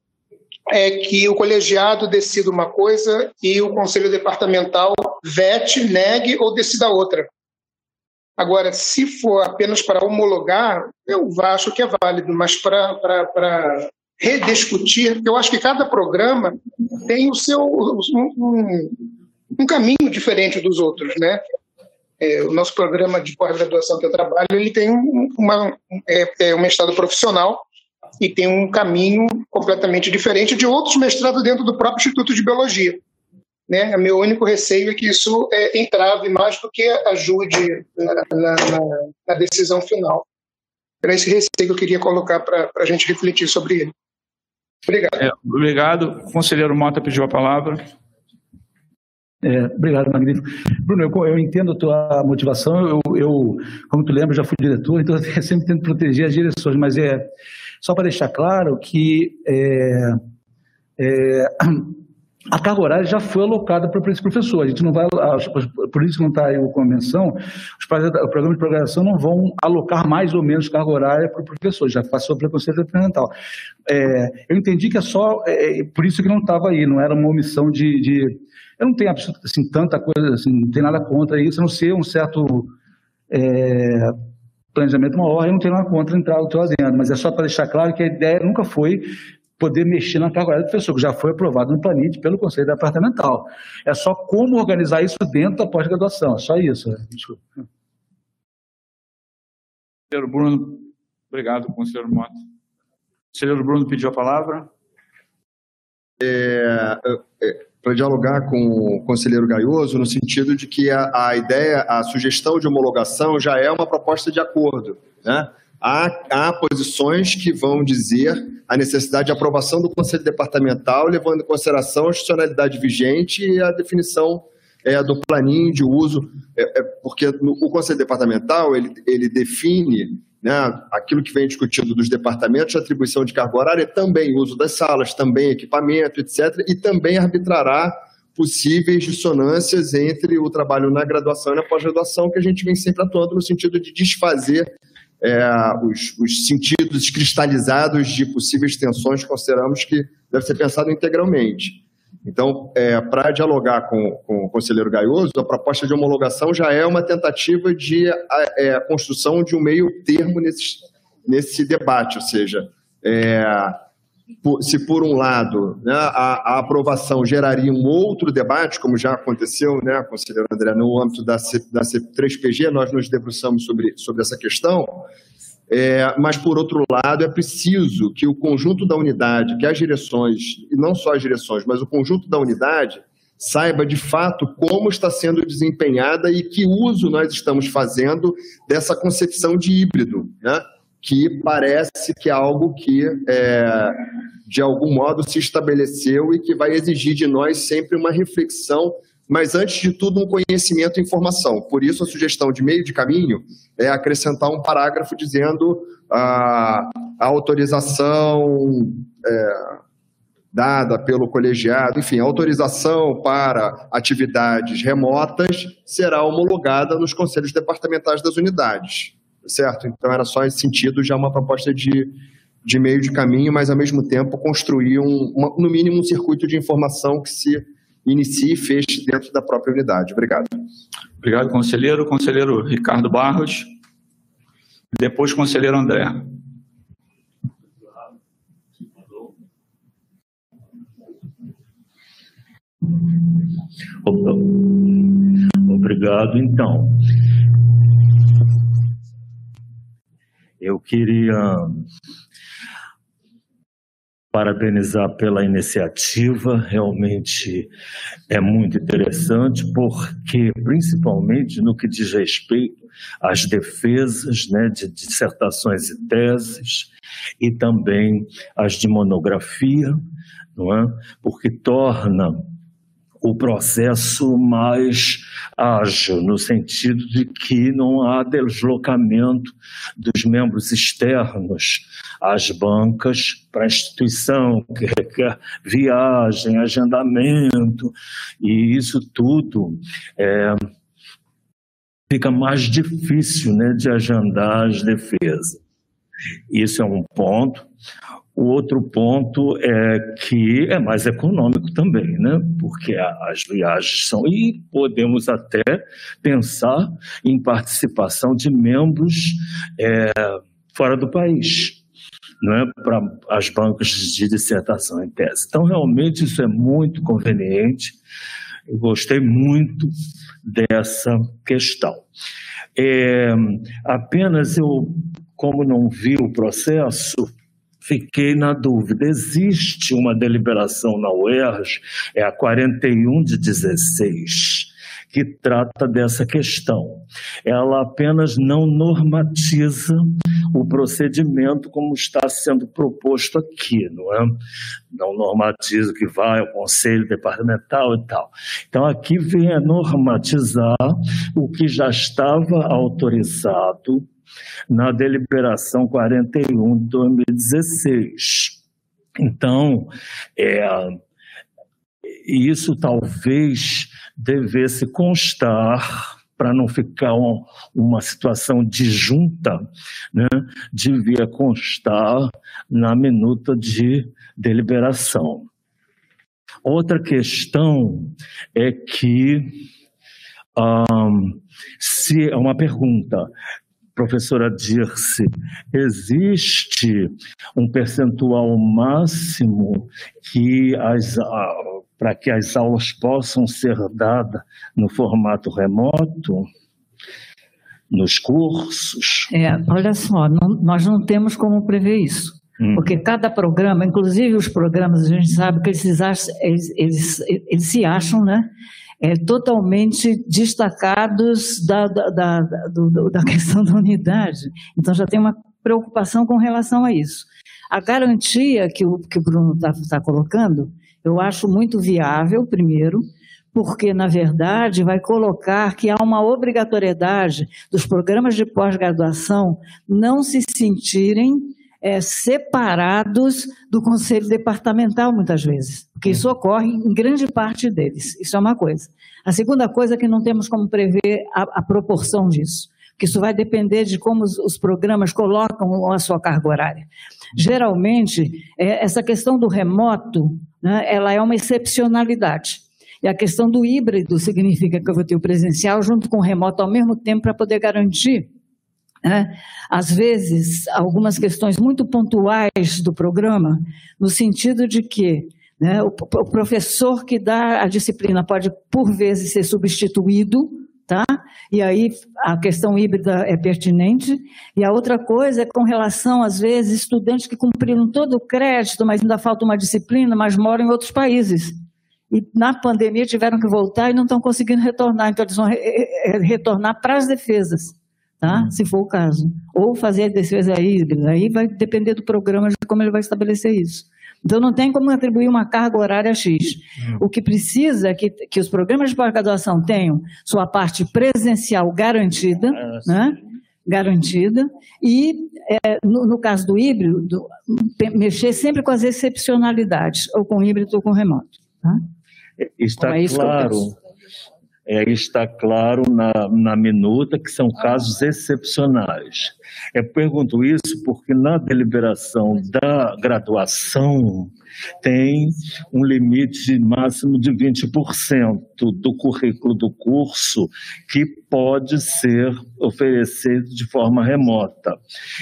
é que o colegiado decida uma coisa e o conselho departamental vete, negue ou decida outra. Agora, se for apenas para homologar, eu acho que é válido, mas para rediscutir, eu acho que cada programa tem o seu um, um caminho diferente dos outros, né? É, o nosso programa de pós-graduação que eu trabalho, ele tem uma, é, é um estado profissional e tem um caminho completamente diferente de outros mestrados dentro do próprio Instituto de Biologia. Né? Meu único receio é que isso é, entrave mais do que ajude na, na, na decisão final. Era esse receio que eu queria colocar para a gente refletir sobre ele. Obrigado. É, obrigado. O conselheiro Mota pediu a palavra. É, obrigado, magnífico. Bruno, eu, eu, entendo a tua motivação. Eu, eu, como tu lembra, já fui diretor, então eu sempre tento proteger as direções, mas é só para deixar claro que é, é, a carga horária já foi alocada para esse professor. A gente não vai, por isso que não está aí a convenção, os programas de programação não vão alocar mais ou menos carga horária para o professor, já passou o Conselho Experimental. É, eu entendi que é só, é, por isso que não estava aí, não era uma omissão de, de eu não tenho assim, tanta coisa, assim, não tem nada contra isso, a não ser um certo é, planejamento, uma ordem, não tem nada contra entrar o teu mas é só para deixar claro que a ideia nunca foi poder mexer na carga horária do professor, que já foi aprovado no PLANIT pelo Conselho Departamental. É só como organizar isso dentro da pós-graduação, é só isso. Desculpa. Conselheiro Bruno, obrigado, conselheiro Mota. Conselheiro Bruno pediu a palavra. É, é, Para dialogar com o conselheiro Gaioso, no sentido de que a, a ideia, a sugestão de homologação já é uma proposta de acordo, né? Há, há posições que vão dizer a necessidade de aprovação do Conselho Departamental, levando em consideração a institucionalidade vigente e a definição é, do planinho de uso, é, é, porque no, o Conselho Departamental ele, ele define né, aquilo que vem discutido dos departamentos de atribuição de carga horária, também uso das salas, também equipamento, etc., e também arbitrará possíveis dissonâncias entre o trabalho na graduação e na pós-graduação, que a gente vem sempre atuando no sentido de desfazer é, os, os, sentidos cristalizados de possíveis tensões, consideramos que deve ser pensado integralmente. Então, é, para dialogar com, com, o conselheiro Gaioso, a proposta de homologação já é uma tentativa de é, construção de um meio termo nesse, nesse debate, ou seja, é, se por um lado né, a, a, aprovação geraria um outro debate, como já aconteceu, né, conselheiro André, no âmbito da, C, da C3PG, nós nos debruçamos sobre, sobre essa questão, é, mas por outro lado é preciso que o conjunto da unidade, que as direções, e não só as direções, mas o conjunto da unidade, saiba de fato como está sendo desempenhada e que uso nós estamos fazendo dessa concepção de híbrido, né? Que parece que é algo que, é, de algum modo, se estabeleceu e que vai exigir de nós sempre uma reflexão, mas, antes de tudo, um conhecimento e informação. Por isso, a sugestão de meio de caminho é acrescentar um parágrafo dizendo a, a autorização é, dada pelo colegiado, enfim, a autorização para atividades remotas será homologada nos conselhos departamentais das unidades certo? Então era só esse sentido, já uma proposta de, de meio de caminho, mas ao mesmo tempo construir, um, uma, no mínimo, um circuito de informação que se inicie e feche dentro da própria unidade. Obrigado. Obrigado, conselheiro. Conselheiro Ricardo Barros. Depois, conselheiro André. Obrigado, então. Eu queria parabenizar pela iniciativa, realmente é muito interessante, porque, principalmente no que diz respeito às defesas né, de dissertações e teses, e também as de monografia, não é? porque torna o processo mais ágil, no sentido de que não há deslocamento dos membros externos às bancas para a instituição, que requer viagem, agendamento, e isso tudo é, fica mais difícil né, de agendar as defesas. Isso é um ponto. O outro ponto é que é mais econômico também, né? porque as viagens são. E podemos até pensar em participação de membros é, fora do país. Não é para as bancas de dissertação em tese. Então, realmente, isso é muito conveniente. Eu gostei muito dessa questão. É, apenas eu, como não vi o processo, fiquei na dúvida. Existe uma deliberação na UERJ, é a 41 de 16, que trata dessa questão. Ela apenas não normatiza o procedimento como está sendo proposto aqui, não é? Não normatiza que vai ao conselho departamental e tal. Então aqui vem a normatizar o que já estava autorizado na deliberação 41 de 2016. Então, é, isso talvez devesse constar para não ficar um, uma situação disjunta, né, devia constar na minuta de deliberação. Outra questão é que, um, se é uma pergunta, professora Dirce, existe um percentual máximo que as para que as aulas possam ser dadas no formato remoto, nos cursos? É, olha só, não, nós não temos como prever isso. Hum. Porque cada programa, inclusive os programas, a gente sabe que eles, eles, eles, eles se acham, né? É, totalmente destacados da, da, da, do, da questão da unidade. Então já tem uma preocupação com relação a isso. A garantia que o, que o Bruno está tá colocando eu acho muito viável, primeiro, porque, na verdade, vai colocar que há uma obrigatoriedade dos programas de pós-graduação não se sentirem é, separados do conselho departamental, muitas vezes, porque isso ocorre em grande parte deles. Isso é uma coisa. A segunda coisa é que não temos como prever a, a proporção disso, que isso vai depender de como os, os programas colocam a sua carga horária. Geralmente, é, essa questão do remoto né, ela é uma excepcionalidade. E a questão do híbrido significa que eu vou ter o presencial junto com o remoto ao mesmo tempo para poder garantir, né, às vezes, algumas questões muito pontuais do programa, no sentido de que né, o, o professor que dá a disciplina pode, por vezes, ser substituído tá? E aí a questão híbrida é pertinente. E a outra coisa é com relação, às vezes, estudantes que cumpriram todo o crédito, mas ainda falta uma disciplina, mas moram em outros países. E na pandemia tiveram que voltar e não estão conseguindo retornar. Então, eles vão re retornar para as defesas, tá? Uhum. se for o caso. Ou fazer a defesa híbrida. Aí vai depender do programa de como ele vai estabelecer isso. Então, não tem como atribuir uma carga horária X. Hum. O que precisa é que, que os programas de pós-graduação tenham sua parte presencial garantida, é, né? garantida, e, é, no, no, caso do híbrido, do, mexer sempre com as excepcionalidades, ou com híbrido ou com remoto. Tá? Está é claro é, está claro na, na minuta que são casos excepcionais. Eu pergunto isso porque na deliberação da graduação tem um limite máximo de 20% do currículo do curso que pode ser oferecido de forma remota.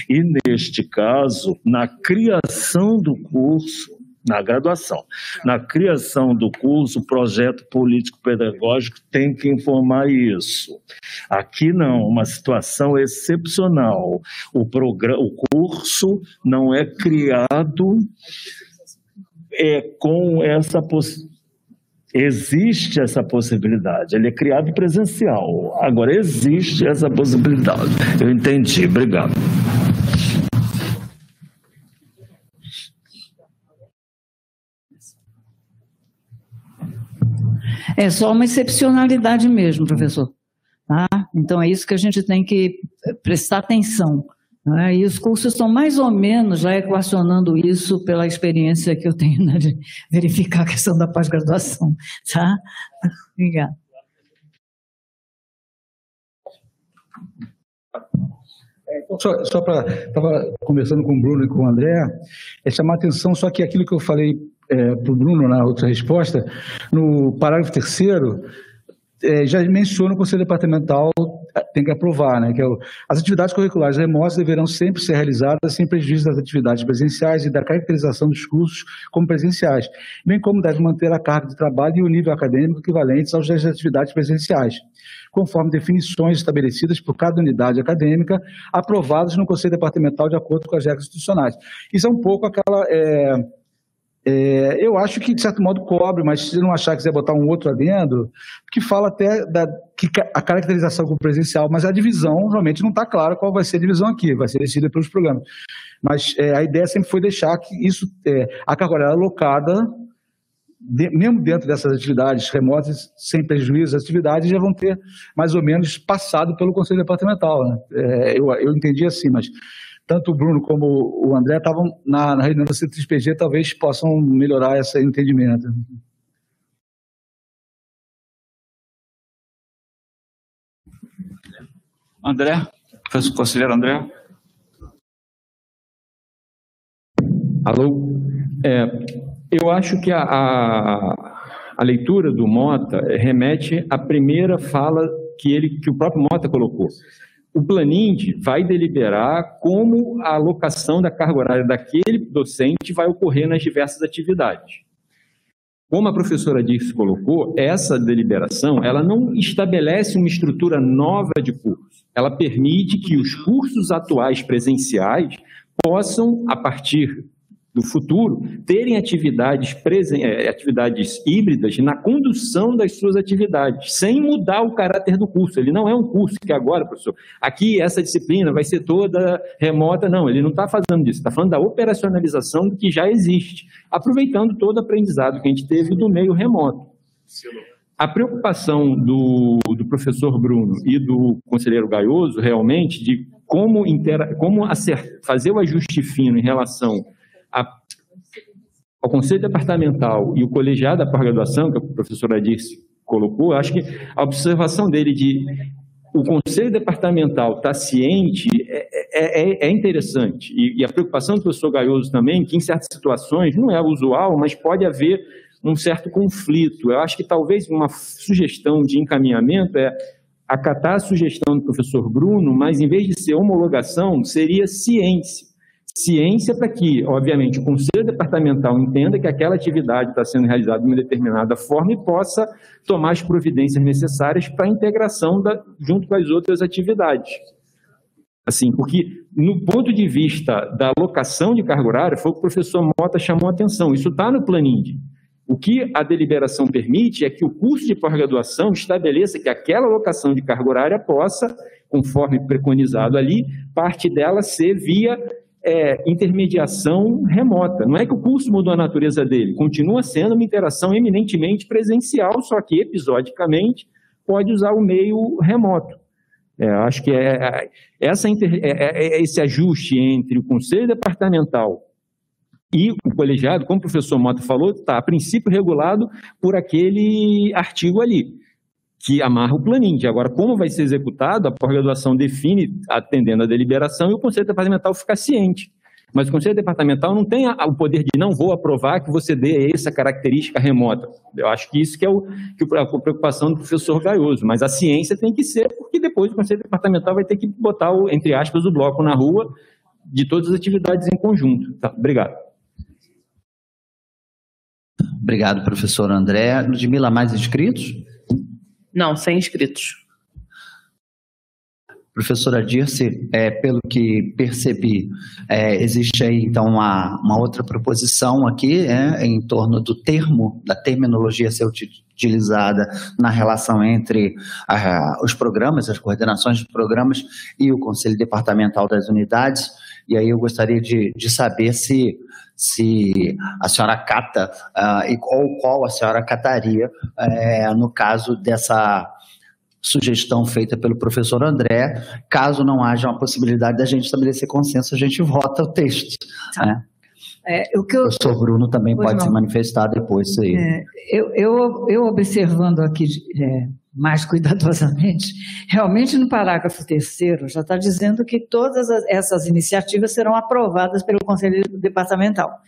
E neste caso, na criação do curso, na graduação. Na criação do curso, o projeto político-pedagógico tem que informar isso. Aqui não, uma situação excepcional. O, programa, o curso não é criado é, com essa possibilidade. Existe essa possibilidade, ele é criado presencial. Agora, existe essa possibilidade. Eu entendi, obrigado. É só uma excepcionalidade mesmo, professor. Tá? Então é isso que a gente tem que prestar atenção. Né? E os cursos estão mais ou menos já equacionando isso pela experiência que eu tenho né, de verificar a questão da pós-graduação. Tá? Obrigada. É, então, só, só para. Estava conversando com o Bruno e com o André, é chamar atenção só que aquilo que eu falei é, para o Bruno na outra resposta, no parágrafo terceiro, é, já menciona o Conselho Departamental tem que aprovar, né? Que é o, as atividades curriculares remotas deverão sempre ser realizadas sem prejuízo das atividades presenciais e da caracterização dos cursos como presenciais, bem como deve manter a carga de trabalho e o nível acadêmico equivalentes aos das atividades presenciais, conforme definições estabelecidas por cada unidade acadêmica, aprovadas no Conselho Departamental de acordo com as regras institucionais. Isso é um pouco aquela é, é, eu acho que, de certo modo, cobre, mas se não achar que quiser botar um outro adendo, que fala até da que a caracterização como presencial, mas a divisão realmente não está clara qual vai ser a divisão aqui, vai ser decidida pelos programas. Mas é, a ideia sempre foi deixar que isso, é, a carga horária alocada, de, mesmo dentro dessas atividades remotas, sem prejuízo, as atividades já vão ter mais ou menos passado pelo Conselho Departamental. Né? É, eu, eu entendi assim, mas tanto o Bruno como o André estavam na, na reunião da C3PG, talvez possam melhorar esse entendimento. André, professor conselheiro André. Alô? É, eu acho que a, a, a, leitura do Mota remete à primeira fala que, ele, que o próprio Mota colocou o Planind vai deliberar como a alocação da carga horária daquele docente vai ocorrer nas diversas atividades. Como a professora Dirce colocou, essa deliberação ela não estabelece uma estrutura nova de curso. Ela permite que os cursos atuais presenciais possam, a partir do futuro terem atividades, presen é, atividades híbridas na condução das suas atividades, sem mudar o caráter do curso. Ele não é um curso que agora, professor, aqui essa disciplina vai ser toda remota. Não, ele não está fazendo disso, está falando da operacionalização do que já existe, aproveitando todo o aprendizado que a gente teve do meio remoto. A preocupação do, do professor Bruno e do conselheiro Gaioso, realmente, de como, intera como fazer o ajuste fino em relação a, ao Conselho Departamental e o colegiado da pós-graduação, que a professora Dirce colocou, acho que a observação dele de o Conselho Departamental estar tá ciente é, é, é, é interessante. E, e, a preocupação do professor Gaioso também, que em certas situações não é usual, mas pode haver um certo conflito. Eu acho que talvez uma sugestão de encaminhamento é acatar a sugestão do professor Bruno, mas em vez de ser homologação, seria ciência ciência para que, obviamente, o conselho departamental entenda que aquela atividade está sendo realizada de uma determinada forma e possa tomar as providências necessárias para a integração da, junto com as outras atividades. Assim, porque no ponto de vista da alocação de carga horária, foi o que o professor Mota chamou a atenção. Isso está no Planind. O que a deliberação permite é que o curso de pós-graduação estabeleça que aquela alocação de carga horária possa, conforme preconizado ali, parte dela ser via é, intermediação remota. Não é que o curso mudou a natureza dele, continua sendo uma interação eminentemente presencial, só que episodicamente pode usar o meio remoto. É, acho que é, é essa inter, é, é, é, esse ajuste entre o conselho departamental e o colegiado, como o professor Mota falou, está a princípio regulado por aquele artigo ali que amarra o planinho. Agora, como vai ser executado, a pós-graduação define atendendo a deliberação e o Conselho Departamental fica ciente. Mas o Conselho Departamental não tem o poder de não vou aprovar que você dê essa característica remota. Eu acho que isso que é o, que a preocupação do professor Gaioso. Mas a ciência tem que ser, porque depois o Conselho Departamental vai ter que botar, o, entre aspas, o bloco na rua de todas as atividades em conjunto. Tá, obrigado. Obrigado, professor André. Ludmila, mais inscritos? Não, sem inscritos. Professora Dirce, é, pelo que percebi, é, existe aí então uma, uma outra proposição aqui é, em torno do termo, da terminologia ser utilizada na relação entre a, os programas, as coordenações de programas e o Conselho Departamental das Unidades. E aí eu gostaria de, de saber se, se a senhora cata uh, e ou qual a senhora cataria uh, no caso dessa sugestão feita pelo professor André. Caso não haja uma possibilidade da gente estabelecer consenso, a gente vota o texto. Tá. Né? É, o, que eu, o professor Bruno também pode não. se manifestar depois. Aí. É, eu, eu, eu, observando aqui é, mais cuidadosamente, realmente no parágrafo terceiro já está dizendo que todas essas iniciativas serão aprovadas pelo Conselho Departamental.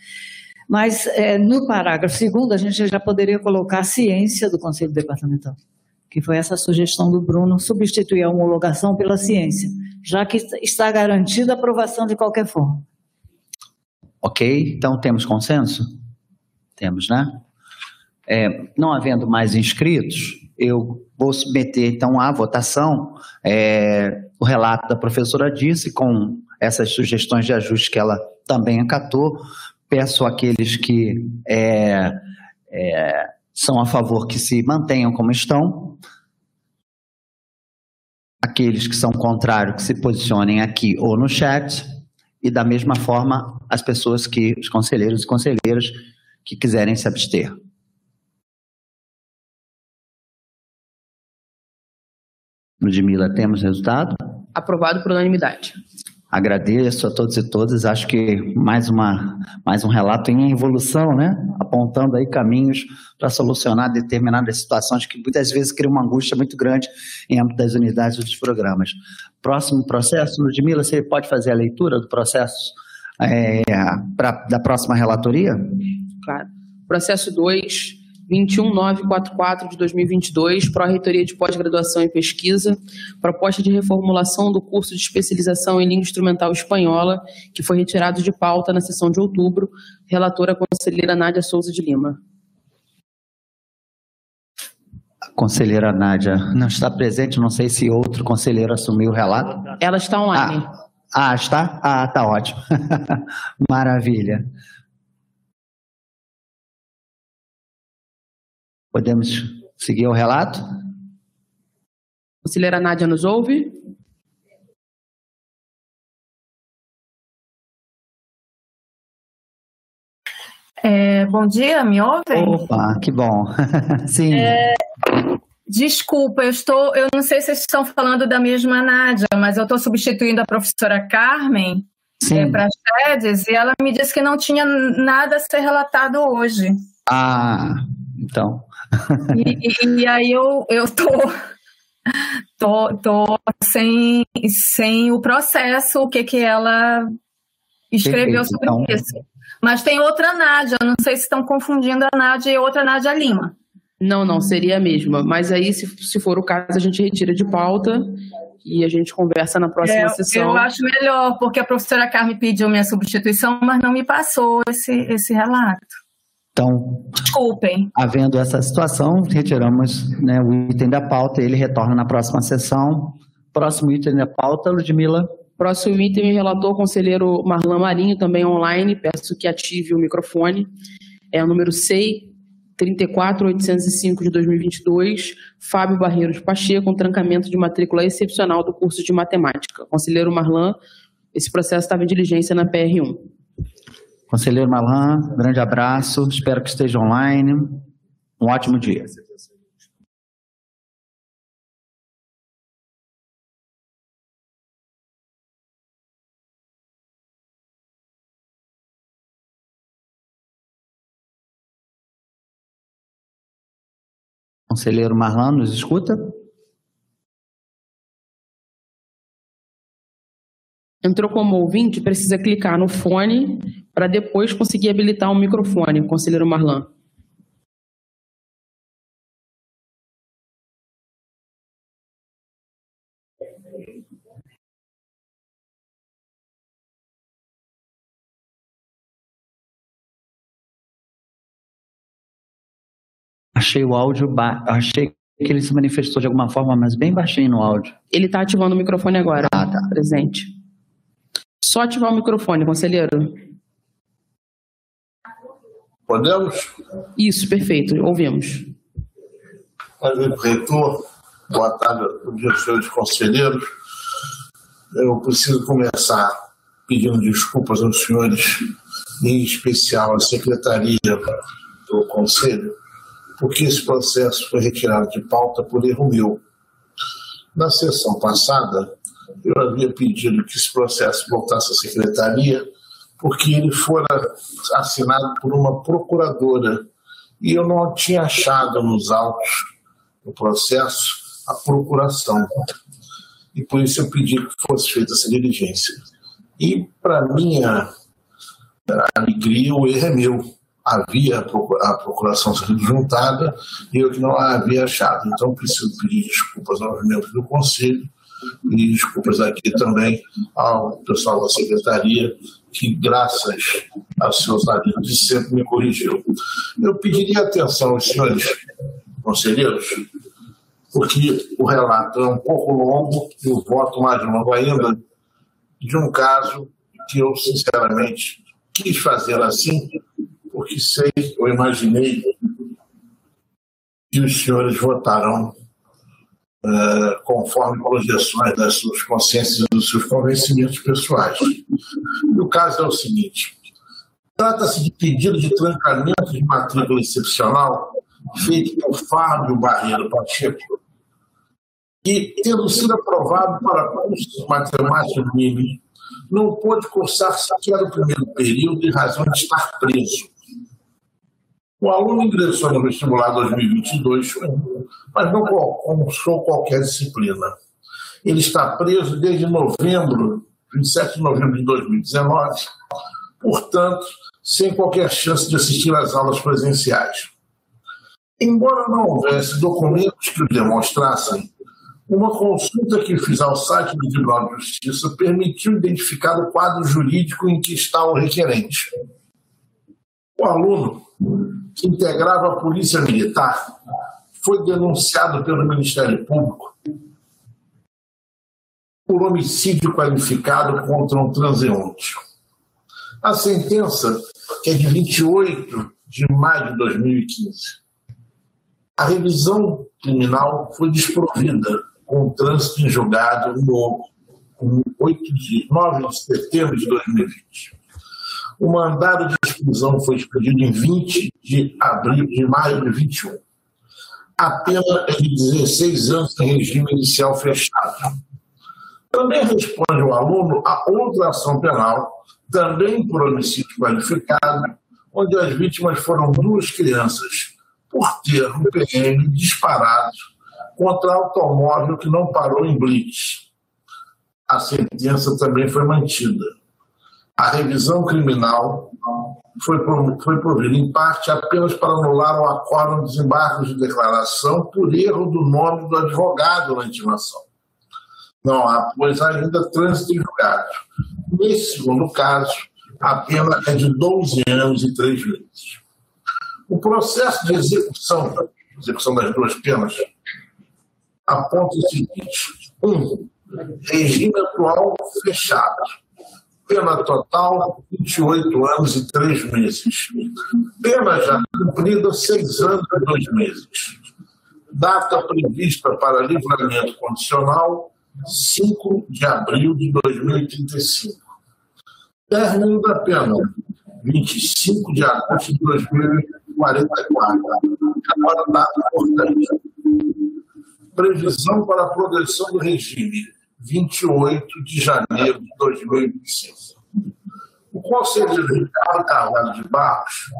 Mas é, no parágrafo segundo, a gente já poderia colocar ciência do Conselho Departamental. que foi essa sugestão do Bruno, substituir a homologação pela ciência, já que está garantida a aprovação de qualquer forma. Ok, então temos consenso? Temos, né? É, não havendo mais inscritos, eu vou submeter então à votação é, o relato da professora Disse com essas sugestões de ajuste que ela também acatou. Peço àqueles que é, é, são a favor que se mantenham como estão. Aqueles que são contrários que se posicionem aqui ou no chat. E da mesma forma, as pessoas que, os conselheiros e conselheiras que quiserem se abster. Ludmila, temos resultado? Aprovado por unanimidade. Agradeço a todos e todas. Acho que mais, uma, mais um relato em evolução, né? Apontando aí caminhos para solucionar determinadas situações que muitas vezes criam uma angústia muito grande em âmbito das unidades dos programas. Próximo processo, Ludmila, você pode fazer a leitura do processo é, pra, da próxima relatoria? Claro. Processo 2, 21944 de 2022, Pró-Reitoria de Pós-Graduação e Pesquisa, proposta de reformulação do curso de especialização em língua instrumental espanhola, que foi retirado de pauta na sessão de outubro, relatora conselheira Nádia Souza de Lima. A conselheira Nádia não está presente, não sei se outro conselheiro assumiu o relato. Ela está online. Ah, ah está? Ah, tá ótimo. Maravilha. Podemos seguir o relato? Conselheira Nádia nos ouve? É, bom dia, me ouvem? Opa, que bom. Sim. É, desculpa, eu estou, eu não sei se vocês estão falando da mesma Nádia, mas eu estou substituindo a professora Carmen é, para Chedes e ela me disse que não tinha nada a ser relatado hoje. Ah, então. E, e, aí eu, eu tô, tô, tô sem, sem o processo, o que, que ela escreveu Perfeito, sobre então... isso. Mas tem outra Nádia, não sei se estão confundindo a Nádia e outra Nádia Lima. Não, não, seria a mesma. Mas aí, se, se for o caso, a gente retira de pauta e a gente conversa na próxima é, sessão. Eu acho melhor, porque a professora Carmen pediu minha substituição, mas não me passou esse, esse relato. Então, desculpem. Havendo essa situação, retiramos né, o item da pauta, ele retorna na próxima sessão. Próximo item da pauta, Ludmila. Próximo item, relator conselheiro Marlan Marinho, também online. Peço que ative o microfone. É o número 6, 34805 de 2022, Fábio Barreiros Pacheco, com trancamento de matrícula excepcional do curso de matemática. Conselheiro Marlan, esse processo estava em diligência na PR1. Conselheiro Malan, grande abraço, espero que esteja online. Um ótimo dia. Conselheiro Marlan, nos escuta? Entrou como ouvinte, precisa clicar no fone para depois conseguir habilitar o microfone, conselheiro Marlan. Achei o áudio, ba... achei que ele se manifestou de alguma forma, mas bem baixinho no áudio. Ele está ativando o microfone agora. Ah, tá. Presente. Só ativar o microfone, conselheiro. Podemos? Isso, perfeito. Ouvimos. Reitor, boa tarde dia, senhores conselheiros. Eu preciso começar pedindo desculpas aos senhores, em especial à secretaria do Conselho, porque esse processo foi retirado de pauta por erro meu. Na sessão passada, eu havia pedido que esse processo voltasse à secretaria, porque ele fora assinado por uma procuradora e eu não tinha achado nos autos do processo a procuração. E por isso eu pedi que fosse feita essa diligência. E, para minha alegria, o erro é meu. havia a procuração sendo juntada e eu que não a havia achado. Então, preciso pedir desculpas aos membros do Conselho e desculpas aqui também ao pessoal da Secretaria, que, graças aos seus aliados, sempre me corrigiu. Eu pediria atenção aos senhores conselheiros, porque o relato é um pouco longo e o voto mais longo ainda, de um caso que eu, sinceramente, quis fazer assim, porque sei, eu imaginei que os senhores votarão uh, conforme projeções das suas consciências e dos seus convencimentos pessoais. E o caso é o seguinte: trata-se de pedido de trancamento de matrícula excepcional feito por Fábio Barreiro Pacheco, que, tendo sido aprovado para cursos matemáticos mínimos, não pôde cursar sequer o primeiro período em razão de estar preso. O aluno ingressou no vestibular 2022, mas não cursou qualquer disciplina. Ele está preso desde novembro, 27 de novembro de 2019, portanto, sem qualquer chance de assistir às aulas presenciais. Embora não houvesse documentos que o demonstrassem, uma consulta que fiz ao site do Tribunal de Justiça permitiu identificar o quadro jurídico em que está o requerente. O aluno, que integrava a Polícia Militar, foi denunciado pelo Ministério Público por homicídio qualificado contra um transeunte. A sentença é de 28 de maio de 2015. A revisão criminal foi desprovida com o trânsito em julgado no 8 de, 9 de setembro de 2020. O mandado de exclusão foi expedido em 20 de abril de maio de 21. A pena é de 16 anos em regime inicial fechado. Também responde o aluno a outra ação penal, também por homicídio qualificado, onde as vítimas foram duas crianças, por ter um PM disparado contra automóvel que não parou em blitz. A sentença também foi mantida. A revisão criminal foi, foi provida, em parte, apenas para anular o acordo de desembarque de declaração por erro do nome do advogado na intimação. Não há, pois, ainda trânsito em julgado. Nesse segundo caso, a pena é de 12 anos e 3 meses. O processo de execução, execução das duas penas, aponta o seguinte: um, regime atual fechado. Pena total, 28 anos e 3 meses. Pena já cumprida, 6 anos e 2 meses. Data prevista para livramento condicional, 5 de abril de 2035. Término da pena, 25 de agosto de 2044. Agora, data importante previsão para a progressão do regime, 28 de janeiro de 2025. O conselheiro Ricardo Carvalho de Barros,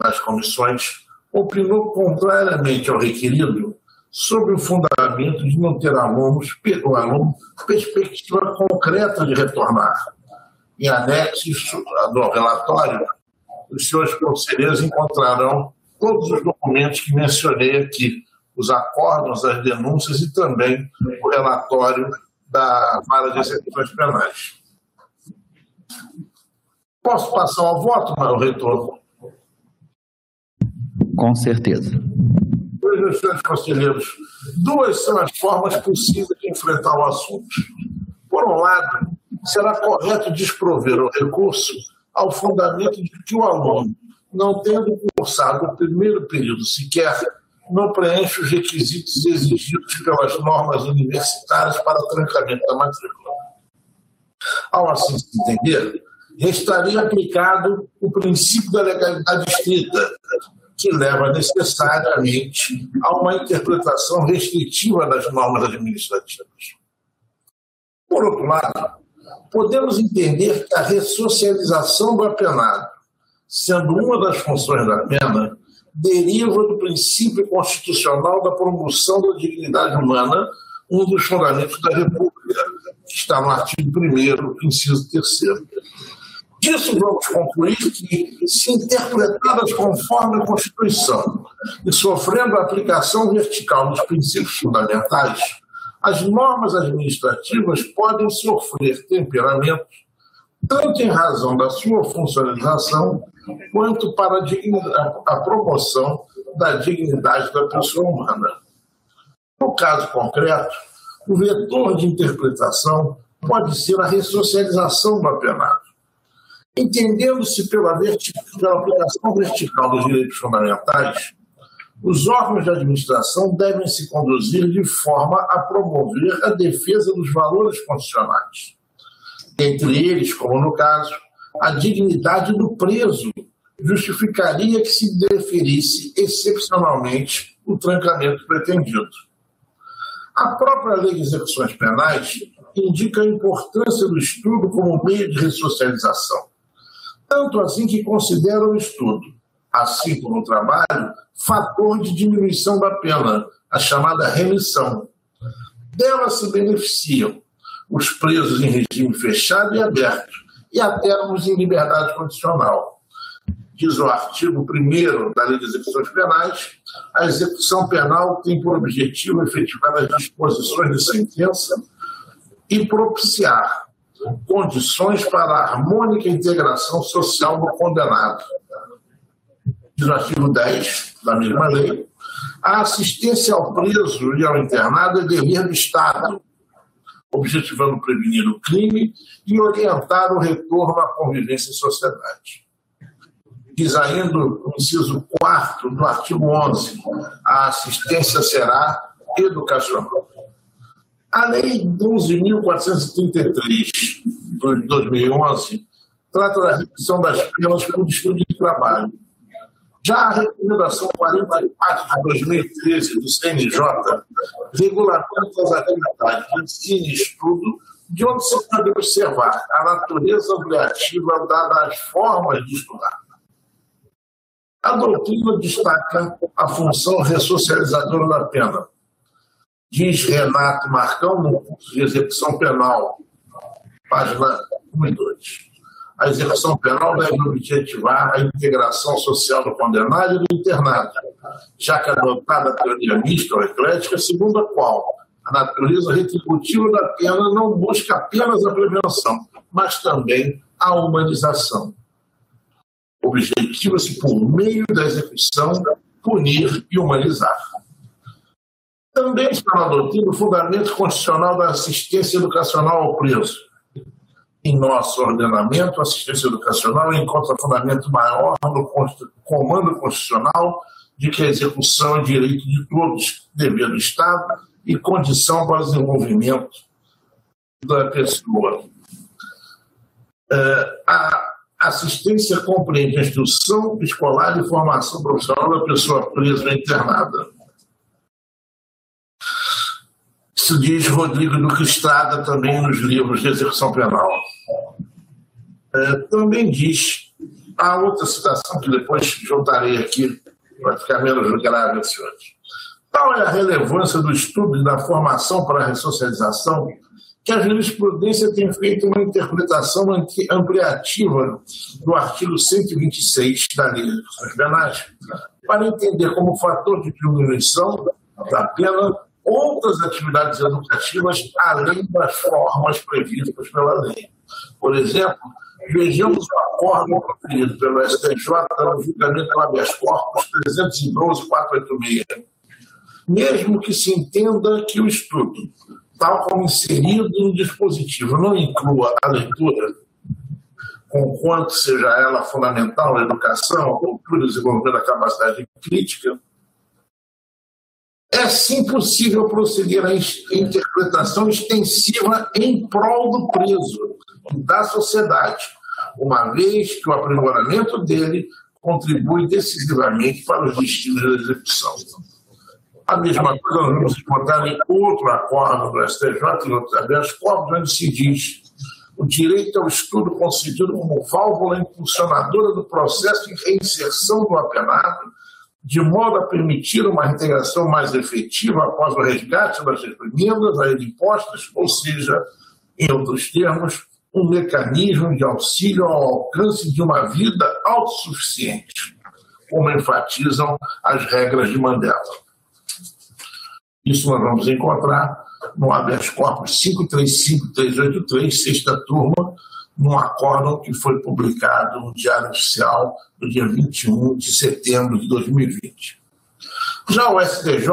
nas comissões, opinou contrariamente ao requerido sobre o fundamento de não ter alunos, o aluno perspectiva concreta de retornar. Em anexos do relatório, os senhores conselheiros encontrarão todos os documentos que mencionei aqui, os acordos, as denúncias e também o relatório da Vara de Execuções Penais. Posso passar ao voto, meu reitor? Com certeza. Pois, meus senhores conselheiros, duas são as formas possíveis de enfrentar o assunto. Por um lado, será correto desprover o recurso ao fundamento de que o aluno, não tendo cursado o primeiro período sequer, não preenche os requisitos exigidos pelas normas universitárias para trancamento da matrícula. Ao assim se entender, restaria aplicado o princípio da legalidade estrita, que leva necessariamente a uma interpretação restritiva das normas administrativas. Por outro lado, podemos entender que a ressocialização do apenado, sendo uma das funções da pena, deriva do princípio constitucional da promoção da dignidade humana, um dos fundamentos da República, que está no artigo 1, inciso 3. Disso vamos concluir que, se interpretadas conforme a Constituição e sofrendo a aplicação vertical dos princípios fundamentais, as normas administrativas podem sofrer temperamentos tanto em razão da sua funcionalização, quanto para a, a promoção da dignidade da pessoa humana. No caso concreto, o vetor de interpretação pode ser a ressocialização do apenado. Entendendo-se pela, pela aplicação vertical dos direitos fundamentais, os órgãos de administração devem se conduzir de forma a promover a defesa dos valores constitucionais. Entre eles, como no caso, a dignidade do preso justificaria que se deferisse excepcionalmente o trancamento pretendido. A própria lei de execuções penais indica a importância do estudo como meio de ressocialização. Tanto assim que considera o estudo, assim como o trabalho, fator de diminuição da pena, a chamada remissão. Dela se beneficiam os presos em regime fechado e aberto, e até em liberdade condicional. Diz o artigo 1 da Lei de Execuções Penais, a execução penal tem por objetivo efetivar as disposições de sentença e propiciar condições para a harmônica integração social do condenado. Diz o artigo 10 da mesma lei, a assistência ao preso e ao internado é dever do Estado, objetivando prevenir o crime e orientar o retorno à convivência em sociedade. Diz ainda o inciso 4 do artigo 11, a assistência será educacional. A Lei 12.433 de 2011 trata da redução das penas por distúrbio de trabalho. Já a Recomendação 44 de 2013 do CNJ regulamenta as atividades de estudo, de onde se pode observar a natureza obrigativa dada às formas de estudar. A doutrina destaca a função ressocializadora da pena. Diz Renato Marcão, no curso de execução penal, página 1 e 2. A execução penal deve objetivar a integração social do condenado e do internado, já que adotada a teoria mista ou eclética, segundo a qual a natureza retributiva da pena não busca apenas a prevenção, mas também a humanização. Objetiva-se, por meio da execução, punir e humanizar. Também está na doutrina o fundamento constitucional da assistência educacional ao preso em nosso ordenamento, assistência educacional encontra fundamento maior no comando constitucional de que a execução é direito de todos, dever do Estado e condição para o desenvolvimento da pessoa. É, a assistência compreende a instrução escolar e formação profissional da pessoa presa ou internada Isso diz Rodrigo Duque Estrada também nos livros de execução penal. É, também diz, a outra citação que depois juntarei aqui, vai ficar menos grave hoje. Tal é a relevância do estudo e da formação para a ressocialização que a jurisprudência tem feito uma interpretação ampliativa do artigo 126 da Lei de Penais para entender como fator de diminuição da pena outras atividades educativas além das formas previstas pela lei. Por exemplo, vejamos o acordo proferido pelo STJ no julgamento habeas corpus 312.486. Mesmo que se entenda que o estudo, tal como inserido no dispositivo, não inclua a leitura, conquanto seja ela fundamental na educação, a cultura, desenvolver a capacidade crítica, é sim possível proceder à interpretação extensiva em prol do preso e da sociedade, uma vez que o aprimoramento dele contribui decisivamente para os destinos da execução. A mesma coisa nós vamos encontrar em outro acordo do STJ, em outros habeas corpus, onde se diz o direito ao estudo concedido como válvula impulsionadora do processo de reinserção do apenado de modo a permitir uma integração mais efetiva após o resgate das reprimidas a ele impostas, ou seja, em outros termos, um mecanismo de auxílio ao alcance de uma vida autossuficiente, como enfatizam as regras de Mandela. Isso nós vamos encontrar no habeas corpus 535383, sexta turma, num acórdão que foi publicado no Diário Oficial no dia 21 de setembro de 2020. Já o STJ,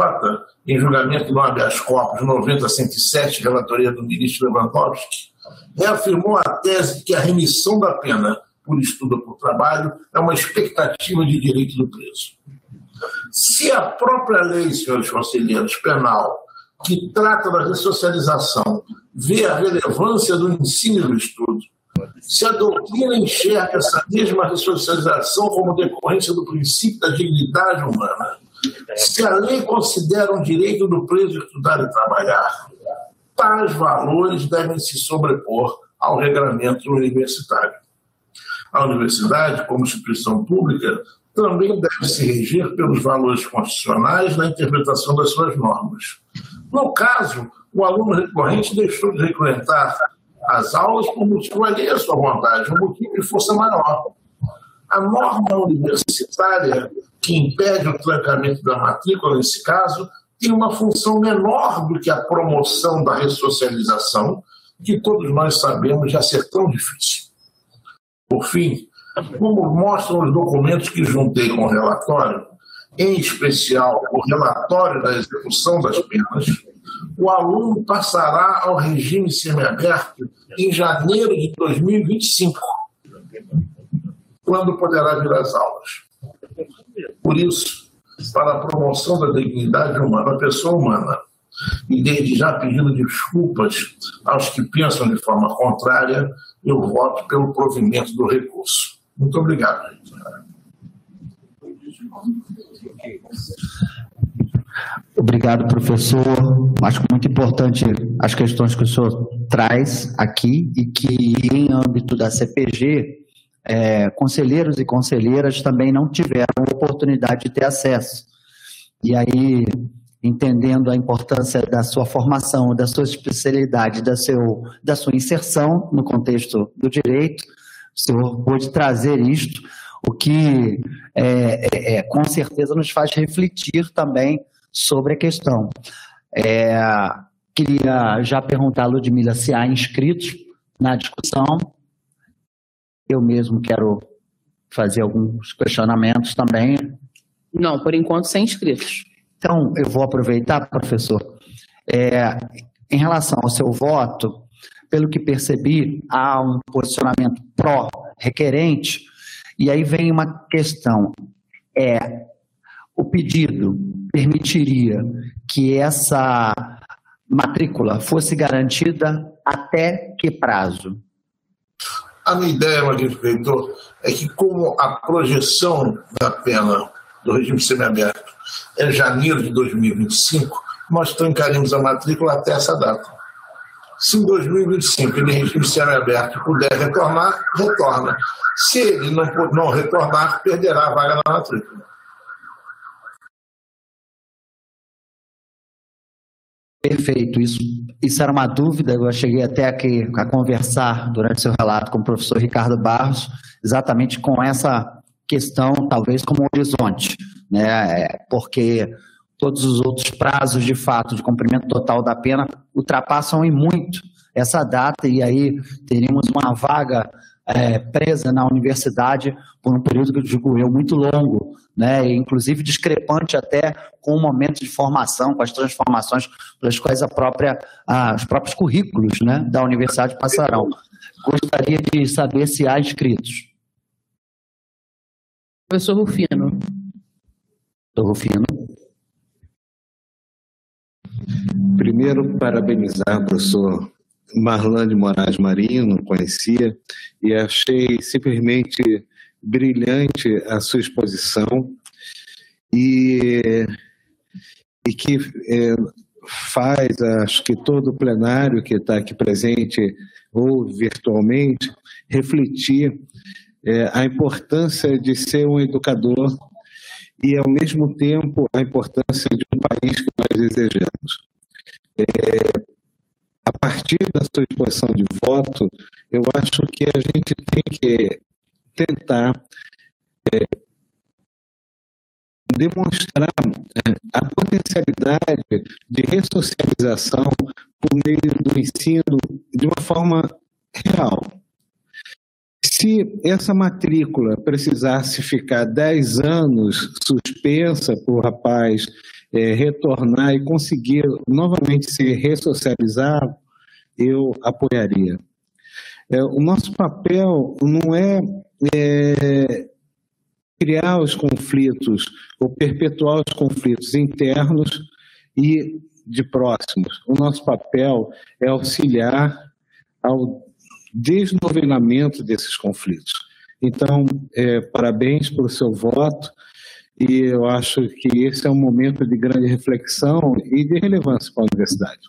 em julgamento no habeas corpus 90-107, relatoria do ministro Lewandowski, reafirmou a tese que a remissão da pena por estudo ou por trabalho é uma expectativa de direito do preso. Se a própria lei, senhores conselheiros, penal, que trata da ressocialização, vê a relevância do ensino e do estudo, se a doutrina enxerga essa mesma ressocialização como decorrência do princípio da dignidade humana, se a lei considera um direito do preso estudar e trabalhar, tais valores devem se sobrepor ao regramento universitário. A universidade, como instituição pública, também deve se reger pelos valores constitucionais na interpretação das suas normas. No caso, o aluno recorrente deixou de frequentar as aulas por motivo ali à sua vontade, um motivo de força maior. A norma universitária que impede o trancamento da matrícula, nesse caso, tem uma função menor do que a promoção da ressocialização, que todos nós sabemos já ser tão difícil. Por fim, como mostram os documentos que juntei com o relatório, em especial o relatório da execução das penas, o aluno passará ao regime semiaberto em janeiro de 2025, quando poderá vir às aulas. Por isso, para a promoção da dignidade humana, da pessoa humana, e desde já pedindo desculpas aos que pensam de forma contrária, eu voto pelo provimento do recurso. Muito obrigado. Obrigado, professor. Acho muito importante as questões que o senhor traz aqui e que, em âmbito da CPG, é, conselheiros e conselheiras também não tiveram oportunidade de ter acesso. E aí, entendendo a importância da sua formação, da sua especialidade, da, seu, da sua inserção no contexto do direito, o senhor pôde trazer isto, o que é, é, é com certeza nos faz refletir também sobre a questão. É, queria já perguntar a Ludmila se há inscritos na discussão. Eu mesmo quero fazer alguns questionamentos também. Não, por enquanto sem inscritos. Então, eu vou aproveitar, professor. É, em relação ao seu voto, pelo que percebi, há um posicionamento pró-requerente, e aí vem uma questão. É, o pedido permitiria que essa matrícula fosse garantida até que prazo? A minha ideia, Magnífico Reitor, é que como a projeção da pena do regime semiaberto é janeiro de 2025, nós trancaremos a matrícula até essa data. Se em 2025 ele regime semiaberto puder retornar, retorna. Se ele não, não retornar, perderá a vaga na matrícula. Perfeito, isso, isso era uma dúvida, eu cheguei até aqui a conversar durante seu relato com o professor Ricardo Barros, exatamente com essa questão, talvez como horizonte, né? É, porque todos os outros prazos de fato de cumprimento total da pena ultrapassam em muito essa data e aí teríamos uma vaga é, presa na universidade por um período que eu digo eu muito longo, né, inclusive discrepante até com o momento de formação, com as transformações pelas quais a própria, a, os próprios currículos né, da universidade passarão. Gostaria de saber se há inscritos. Professor Rufino. Professor Rufino. Primeiro, parabenizar o professor Marlane Moraes Marinho, conhecia, e achei simplesmente brilhante a sua exposição e, e que é, faz, acho que todo o plenário que está aqui presente ou virtualmente, refletir é, a importância de ser um educador e, ao mesmo tempo, a importância de um país que nós desejamos. É, a partir da sua exposição de voto, eu acho que a gente tem que tentar é, demonstrar é, a potencialidade de ressocialização por meio do ensino de uma forma real. Se essa matrícula precisasse ficar 10 anos suspensa para o rapaz é, retornar e conseguir novamente se ressocializar, eu apoiaria. É, o nosso papel não é, é criar os conflitos ou perpetuar os conflitos internos e de próximos. O nosso papel é auxiliar ao desnovelamento desses conflitos. Então, é, parabéns pelo seu voto e eu acho que esse é um momento de grande reflexão e de relevância para a universidade.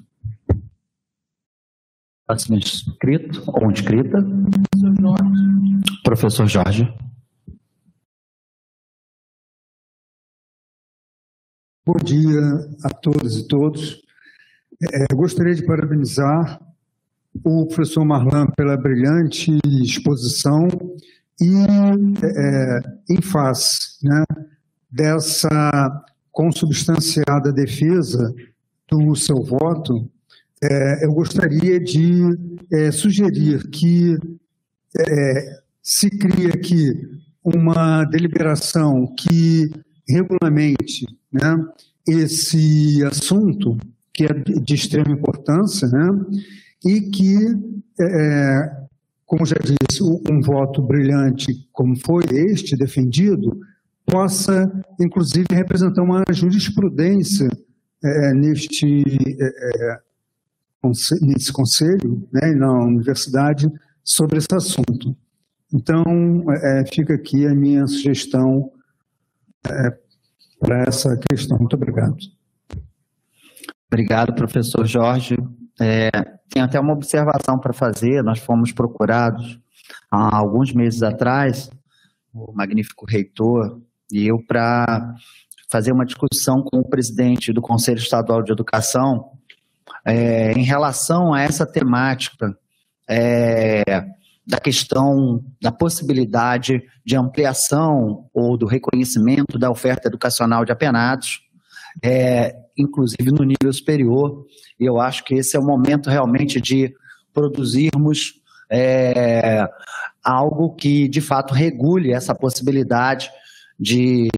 Próximo inscrito ou inscrita? Professor Jorge. Bom dia a todas e todos. É, gostaria de parabenizar o professor Marlan pela brilhante exposição e é, em face né, dessa consubstanciada defesa do seu voto, é, eu gostaria de é, sugerir que é, se crie aqui uma deliberação que regulamente né, esse assunto, que é de extrema importância, né, e que, é, como já disse, um voto brilhante como foi este defendido, possa, inclusive, representar uma jurisprudência é, neste, é, nesse conselho, né, na universidade, sobre esse assunto. Então, é, fica aqui a minha sugestão é, para essa questão. Muito obrigado. Obrigado, professor Jorge. É, tem até uma observação para fazer. Nós fomos procurados há alguns meses atrás, o magnífico reitor e eu, para fazer uma discussão com o presidente do Conselho Estadual de Educação é, em relação a essa temática é, da questão da possibilidade de ampliação ou do reconhecimento da oferta educacional de apenados, é, inclusive no nível superior. E eu acho que esse é o momento realmente de produzirmos é, algo que de fato regule essa possibilidade de,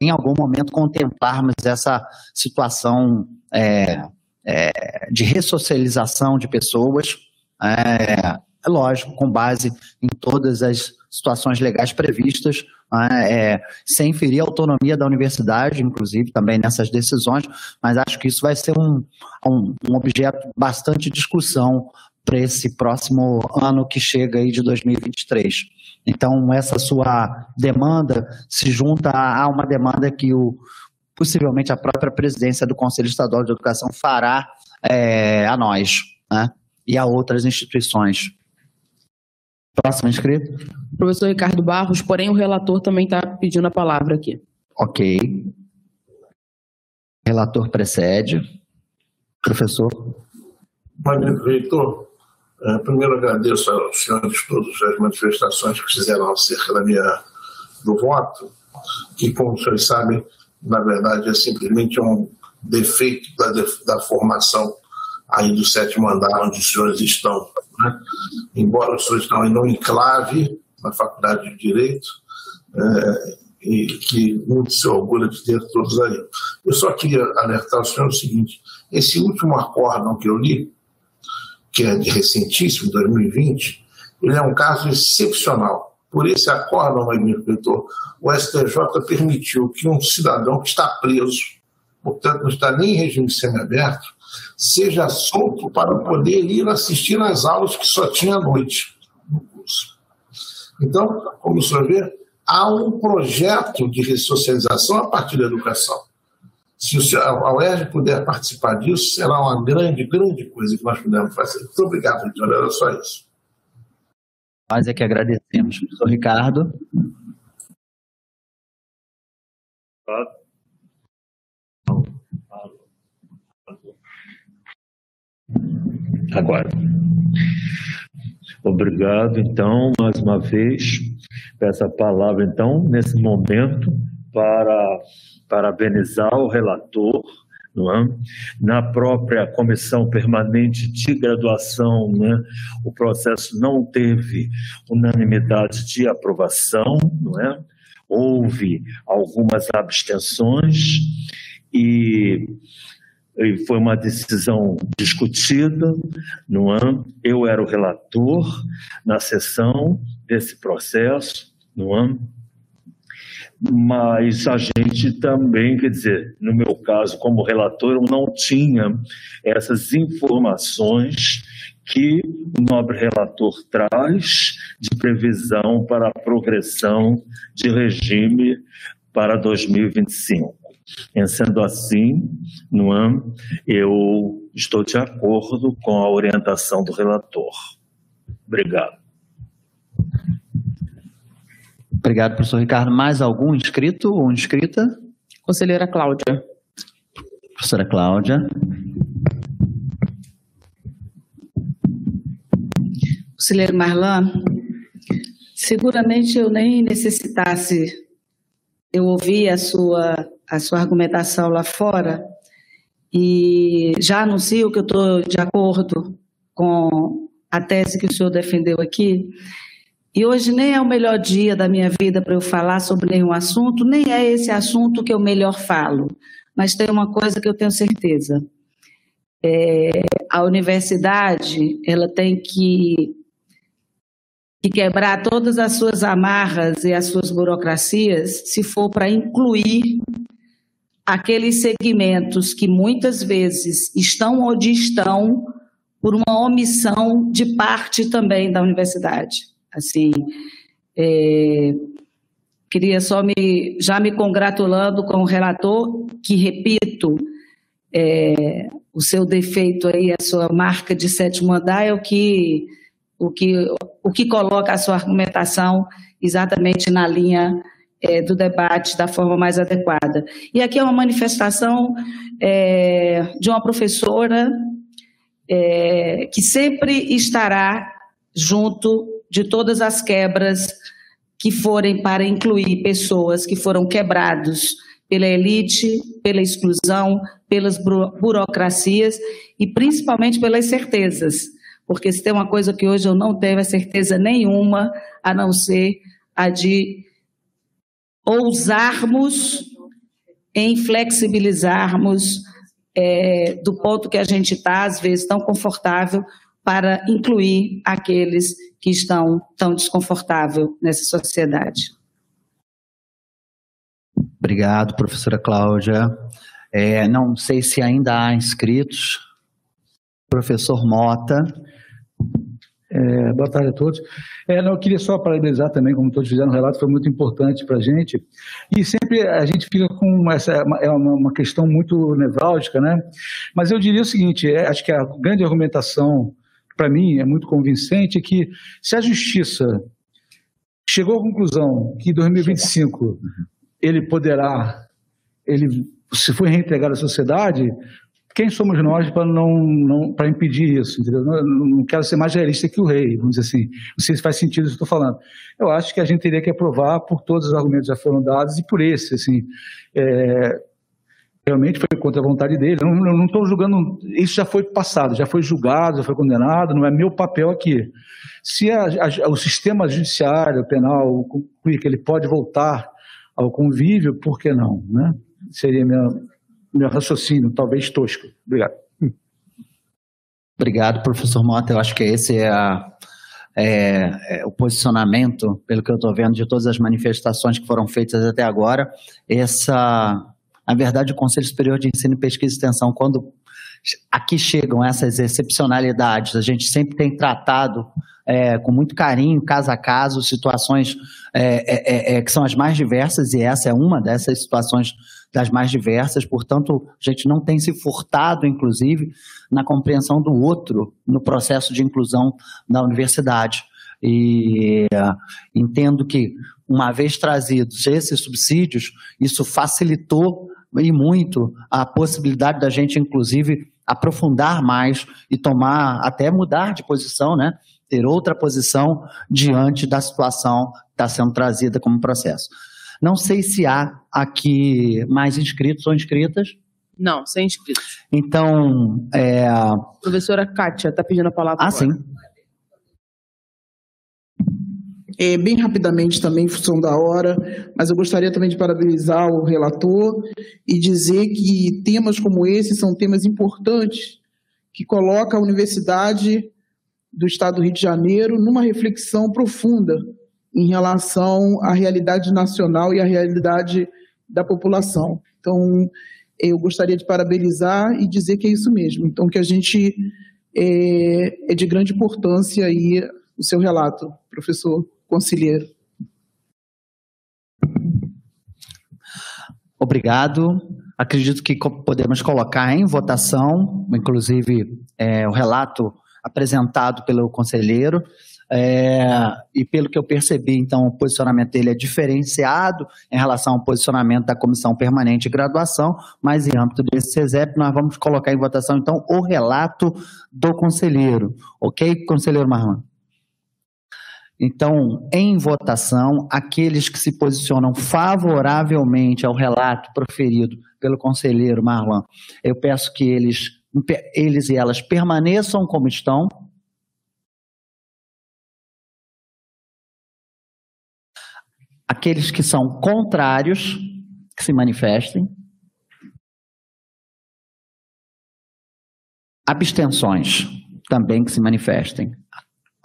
em algum momento, contemplarmos essa situação é, é, de ressocialização de pessoas, é, é, lógico, com base em todas as situações legais previstas, né, é, sem ferir a autonomia da universidade, inclusive, também nessas decisões, mas acho que isso vai ser um, um, um objeto bastante discussão para esse próximo ano que chega aí de 2023. Então, essa sua demanda se junta a uma demanda que o, possivelmente a própria presidência do Conselho Estadual de Educação fará é, a nós né, e a outras instituições. Próximo inscrito. Professor Ricardo Barros, porém o relator também está pedindo a palavra aqui. Ok. Relator precede. Professor. Magnífico, reitor. É, primeiro agradeço aos senhores todas as manifestações que fizeram acerca da minha, do voto, que, como senhores sabem, na verdade é simplesmente um defeito da, da formação aí do sétimo andar onde os senhores estão. Né? Embora os senhores estão ainda um enclave na Faculdade de Direito, é, e que muito se orgulha de ter todos aí. Eu só queria alertar o senhor o seguinte: esse último acórdão que eu li, que é de recentíssimo, 2020, ele é um caso excepcional. Por esse acórdão, magnífico o STJ permitiu que um cidadão que está preso, portanto não está nem em regime semiaberto, seja solto para poder ir assistir às aulas que só tinha à noite no curso. Então, como o senhor vê, há um projeto de ressocialização a partir da educação. Se a UERJ puder participar disso, será uma grande, grande coisa que nós pudermos fazer. Muito obrigado, Vitor. Era só isso. Nós é que agradecemos. Professor Ricardo. Agora. Obrigado, então, mais uma vez, peço a palavra, então, nesse momento, para parabenizar o relator, não é? na própria comissão permanente de graduação, né? o processo não teve unanimidade de aprovação, não é? houve algumas abstenções e e foi uma decisão discutida no ano. Eu era o relator na sessão desse processo no ano, mas a gente também, quer dizer, no meu caso, como relator, eu não tinha essas informações que o nobre relator traz de previsão para a progressão de regime para 2025. Em sendo assim, no ano, eu estou de acordo com a orientação do relator. Obrigado. Obrigado, professor Ricardo. Mais algum inscrito ou inscrita? Conselheira Cláudia. Professora Cláudia. Conselheiro Marlan, seguramente eu nem necessitasse eu ouvi a sua a sua argumentação lá fora e já anuncio que eu estou de acordo com a tese que o senhor defendeu aqui. E hoje nem é o melhor dia da minha vida para eu falar sobre nenhum assunto, nem é esse assunto que eu melhor falo. Mas tem uma coisa que eu tenho certeza. É, a universidade ela tem que e quebrar todas as suas amarras e as suas burocracias, se for para incluir aqueles segmentos que muitas vezes estão onde estão por uma omissão de parte também da universidade. Assim, é, queria só me já me congratulando com o relator, que repito, é, o seu defeito aí, a sua marca de sétimo andar é o que o que, o que coloca a sua argumentação exatamente na linha é, do debate da forma mais adequada. E aqui é uma manifestação é, de uma professora é, que sempre estará junto de todas as quebras que forem para incluir pessoas que foram quebrados pela elite, pela exclusão, pelas burocracias e principalmente pelas certezas. Porque se tem uma coisa que hoje eu não tenho é certeza nenhuma, a não ser a de ousarmos em flexibilizarmos é, do ponto que a gente está, às vezes, tão confortável, para incluir aqueles que estão tão desconfortáveis nessa sociedade. Obrigado, professora Cláudia. É, não sei se ainda há inscritos. Professor Mota. É, boa tarde a todos. É, não, eu queria só parabenizar também, como todos fizeram, o relato foi muito importante para a gente. E sempre a gente fica com essa, é uma, uma questão muito nevrálgica, né? Mas eu diria o seguinte: é, acho que a grande argumentação, para mim, é muito convincente, é que se a justiça chegou à conclusão que em 2025 ele poderá, ele se for reintegrado à sociedade, quem somos nós para não, não para impedir isso? Entendeu? Não, não, quero ser mais realista que o rei, vamos dizer assim. Não sei se faz sentido isso que estou falando. Eu acho que a gente teria que aprovar por todos os argumentos que já foram dados e por esse, assim. É, realmente foi contra a vontade dele. Eu não estou julgando, isso já foi passado, já foi julgado, já foi condenado, não é meu papel aqui. Se a, a, o sistema judiciário, penal, concluir que ele pode voltar ao convívio, por que não? Né? Seria minha, meu raciocínio, talvez tosco. Obrigado. Obrigado, professor Mota. Eu acho que esse é, a, é, é o posicionamento, pelo que eu estou vendo, de todas as manifestações que foram feitas até agora. Essa, na verdade, o Conselho Superior de Ensino, Pesquisa e Extensão, quando aqui chegam essas excepcionalidades, a gente sempre tem tratado é, com muito carinho, caso a caso, situações é, é, é, que são as mais diversas, e essa é uma dessas situações das mais diversas, portanto, a gente não tem se furtado, inclusive, na compreensão do outro no processo de inclusão da universidade. E uh, entendo que, uma vez trazidos esses subsídios, isso facilitou e muito a possibilidade da gente, inclusive, aprofundar mais e tomar, até mudar de posição, né? ter outra posição diante da situação que está sendo trazida como processo. Não sei se há aqui mais inscritos ou inscritas. Não, sem inscritos. Então, é... Professora Kátia está pedindo a palavra. Ah, agora. sim. É, bem rapidamente também, em função da hora, mas eu gostaria também de parabenizar o relator e dizer que temas como esse são temas importantes que colocam a Universidade do Estado do Rio de Janeiro numa reflexão profunda em relação à realidade nacional e à realidade da população. Então, eu gostaria de parabenizar e dizer que é isso mesmo. Então, que a gente é, é de grande importância aí o seu relato, professor conselheiro. Obrigado. Acredito que podemos colocar em votação, inclusive é, o relato apresentado pelo conselheiro. É, e pelo que eu percebi, então, o posicionamento dele é diferenciado em relação ao posicionamento da Comissão Permanente de Graduação, mas em âmbito desse CESEP, nós vamos colocar em votação, então, o relato do conselheiro. Ok, conselheiro Marlon? Então, em votação, aqueles que se posicionam favoravelmente ao relato proferido pelo conselheiro Marlon, eu peço que eles, eles e elas permaneçam como estão. Aqueles que são contrários, que se manifestem. Abstenções, também que se manifestem.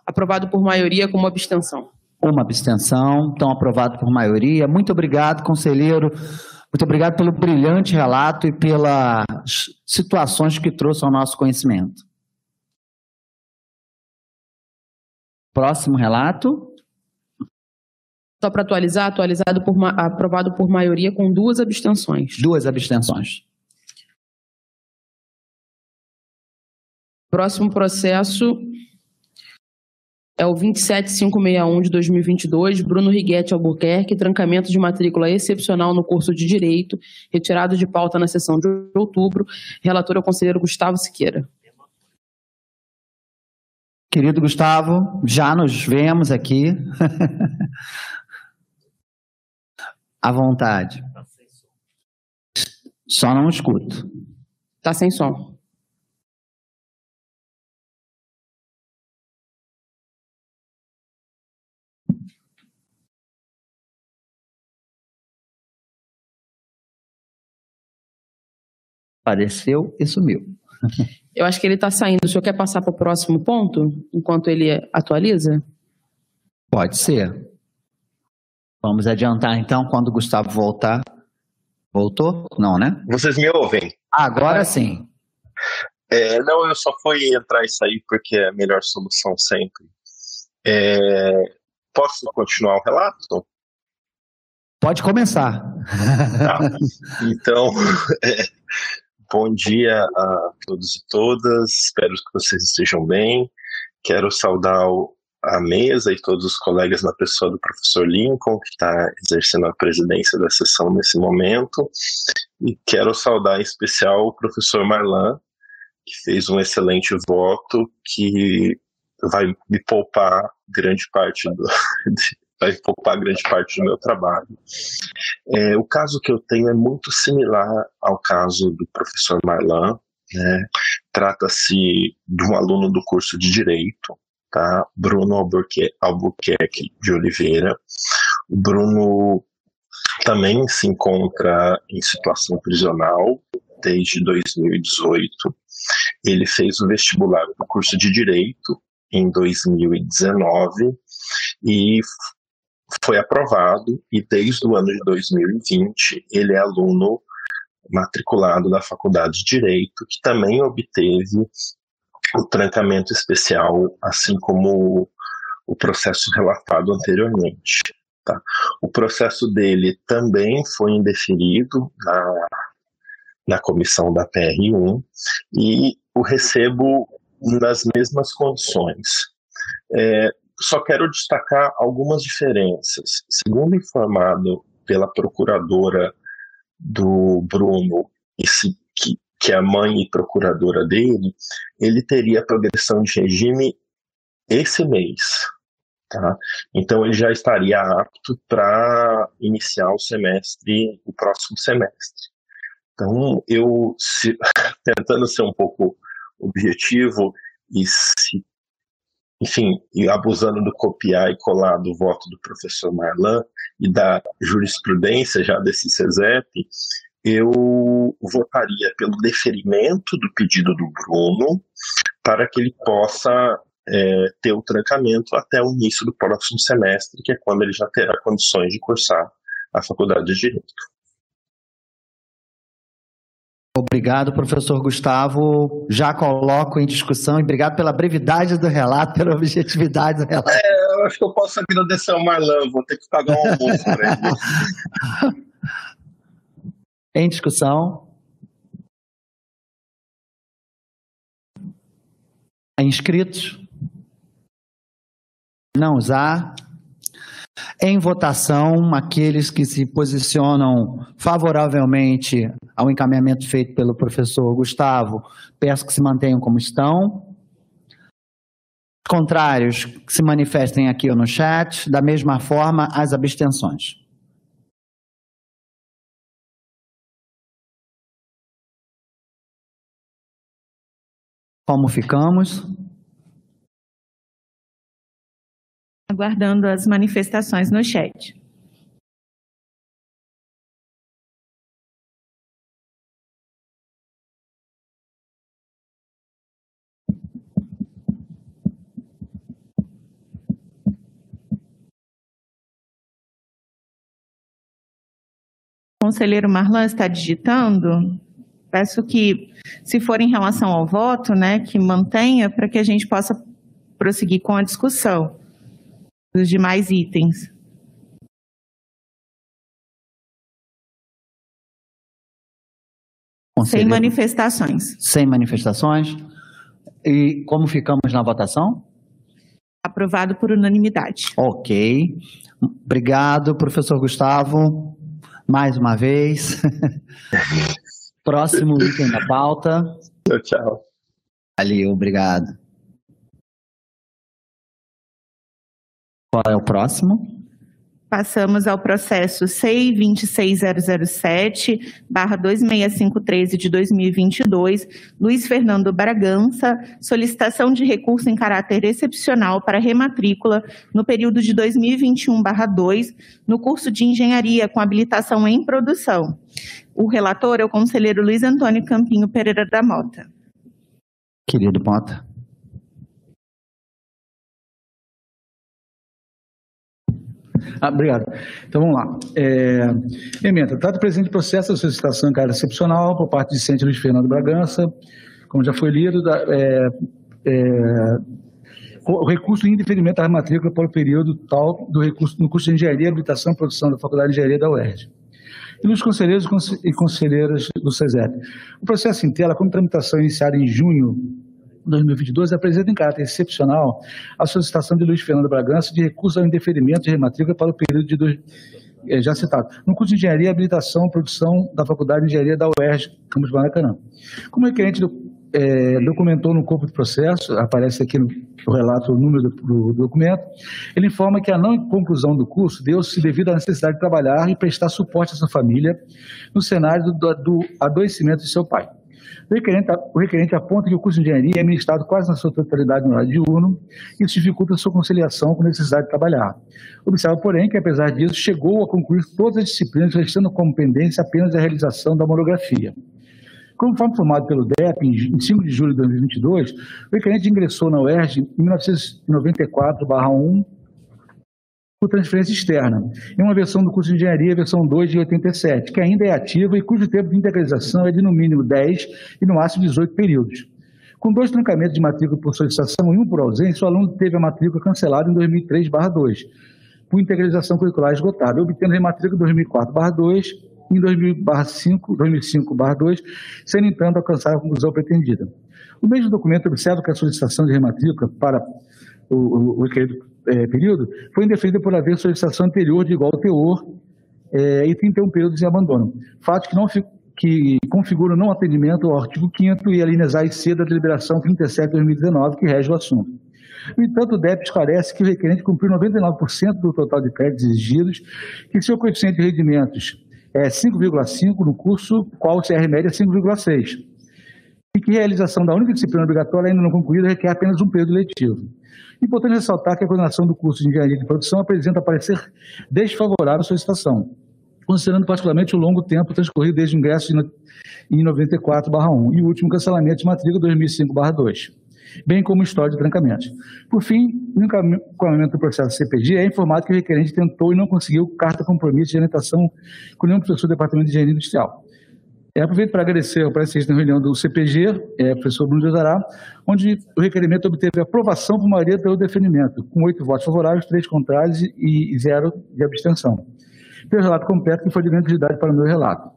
Aprovado por maioria com uma abstenção. Uma abstenção, então aprovado por maioria. Muito obrigado, conselheiro. Muito obrigado pelo brilhante relato e pelas situações que trouxe ao nosso conhecimento. Próximo relato. Só para atualizar, atualizado por aprovado por maioria com duas abstenções. Duas abstenções. Próximo processo é o 27561 de 2022, Bruno Riguete Albuquerque, trancamento de matrícula excepcional no curso de Direito, retirado de pauta na sessão de outubro. Relator é o conselheiro Gustavo Siqueira. Querido Gustavo, já nos vemos aqui. à vontade. Só não escuto. Tá sem som. Apareceu e sumiu. Eu acho que ele está saindo. O senhor quer passar para o próximo ponto, enquanto ele atualiza? Pode ser. Vamos adiantar então quando o Gustavo voltar. Voltou? Não, né? Vocês me ouvem? Agora sim. É, não, eu só fui entrar e sair porque é a melhor solução sempre. É, posso continuar o relato? Pode começar. Tá. Então, é, bom dia a todos e todas. Espero que vocês estejam bem. Quero saudar a mesa e todos os colegas na pessoa do professor Lincoln, que está exercendo a presidência da sessão nesse momento. E quero saudar em especial o professor Marlan, que fez um excelente voto, que vai me poupar grande parte do. vai poupar grande parte do meu trabalho. É, o caso que eu tenho é muito similar ao caso do professor Marlan. Né? Trata-se de um aluno do curso de Direito, tá? Bruno Albuquerque, Albuquerque de Oliveira. O Bruno também se encontra em situação prisional desde 2018. Ele fez o vestibular do curso de Direito em 2019 e foi aprovado e desde o ano de 2020 ele é aluno matriculado da Faculdade de Direito, que também obteve o trancamento especial, assim como o processo relatado anteriormente. Tá? O processo dele também foi indeferido na, na comissão da PR1 e o recebo nas mesmas condições. É, só quero destacar algumas diferenças. Segundo informado pela procuradora do Bruno, esse, que, que é a mãe e procuradora dele, ele teria progressão de regime esse mês. Tá? Então, ele já estaria apto para iniciar o semestre, o próximo semestre. Então, eu, se, tentando ser um pouco objetivo e se, enfim, abusando do copiar e colar do voto do professor Marlan e da jurisprudência já desse CESEP, eu votaria pelo deferimento do pedido do Bruno para que ele possa é, ter o trancamento até o início do próximo semestre, que é quando ele já terá condições de cursar a faculdade de Direito. Obrigado, professor Gustavo. Já coloco em discussão e obrigado pela brevidade do relato, pela objetividade do relato. É, eu acho que eu posso agradecer ao Marlon, vou ter que pagar um almoço para ele. Em discussão. Inscritos? Não usar. Em votação, aqueles que se posicionam favoravelmente ao encaminhamento feito pelo professor Gustavo, peço que se mantenham como estão. Contrários, que se manifestem aqui ou no chat. Da mesma forma, as abstenções. Como ficamos? Aguardando as manifestações no chat. conselheiro Marlan está digitando, peço que, se for em relação ao voto, né, que mantenha para que a gente possa prosseguir com a discussão dos demais itens. Conselheiro. Sem manifestações. Sem manifestações. E como ficamos na votação? Aprovado por unanimidade. Ok. Obrigado, professor Gustavo, mais uma vez. Próximo item da pauta. Tchau, tchau. Ali, obrigado. Qual é o próximo? Passamos ao processo CEI 26007-2653 de 2022, Luiz Fernando Bragança, solicitação de recurso em caráter excepcional para rematrícula no período de 2021-2, no curso de Engenharia com habilitação em produção. O relator é o conselheiro Luiz Antônio Campinho Pereira da Mota. Querido Mota. Ah, obrigado. Então vamos lá. É, emenda. Trata presente processo de solicitação em caráter excepcional por parte de Vicente Luiz Fernando Bragança, como já foi lido, da, é, é, o recurso indeferimento da matrícula para o período tal do recurso no curso de Engenharia, Habilitação e Produção da Faculdade de Engenharia da UERJ. E nos conselheiros e conselheiras do SESEP. O processo em tela, como tramitação iniciada em junho 2022, apresenta em caráter excepcional a solicitação de Luiz Fernando Bragança de recurso ao indeferimento de rematrícula para o período de dois, é, já citado, no curso de Engenharia, Habilitação e Produção da Faculdade de Engenharia da UERJ, Campus Maracanã. Como requerente do, é, documentou no corpo do processo, aparece aqui no, no relato o número do, do, documento, ele informa que a não conclusão do curso deu-se devido à necessidade de trabalhar e prestar suporte à sua família no cenário do, do adoecimento de seu pai. O requerente, o requerente aponta que o curso de engenharia é ministrado quase na sua totalidade no horário diurno, e isso dificulta a sua conciliação com a necessidade de trabalhar. Observa, porém, que apesar disso, chegou a concluir todas as disciplinas, restando como pendência apenas a realização da monografia. Conforme formado pelo DEP em 5 de julho de 2022, o requerente ingressou na UERJ em 1994-1 por transferência externa, em uma versão do curso de engenharia, versão 2 de 87, que ainda é ativa e cujo tempo de integralização é de no mínimo 10 e no máximo 18 períodos. Com dois trancamentos de matrícula por solicitação e um por ausência, o aluno teve a matrícula cancelada em 2003-2, por integralização curricular esgotada, obtendo rematrícula 2004-2 e em 2005-2, sem, entanto, alcançar a conclusão pretendida. O mesmo documento observa que a solicitação de rematrícula para o, o, o requerido é, período foi indeferida por haver solicitação anterior de igual teor é, e 31 períodos em abandono. Fato que, não, que configura o não atendimento ao artigo 5 e a linhas A e C da deliberação 37 de 2019, que rege o assunto. No entanto, o DEP esclarece que o requerente cumpriu 99% do total de créditos exigidos, que seu coeficiente de rendimentos é 5,5 no curso, qual o CR média é 5,6. E que a realização da única disciplina obrigatória ainda não concluída requer apenas um período letivo. Importante ressaltar que a coordenação do curso de Engenharia de Produção apresenta parecer desfavorável à solicitação, considerando particularmente o longo tempo transcorrido desde o ingresso em 94/1 e o último cancelamento de matrícula 2005/2, bem como o histórico de trancamentos. Por fim, no encaminhamento do processo CPG, é informado que o requerente tentou e não conseguiu carta compromisso de orientação com nenhum professor do Departamento de Engenharia Industrial. É, aproveito para agradecer ao presidente da reunião do CPG, é, professor Bruno Josará, onde o requerimento obteve aprovação por maioria pelo defendimento, com oito votos favoráveis, três contrários e zero de abstenção. Pelo relato completo, que foi de grande utilidade para o meu relato.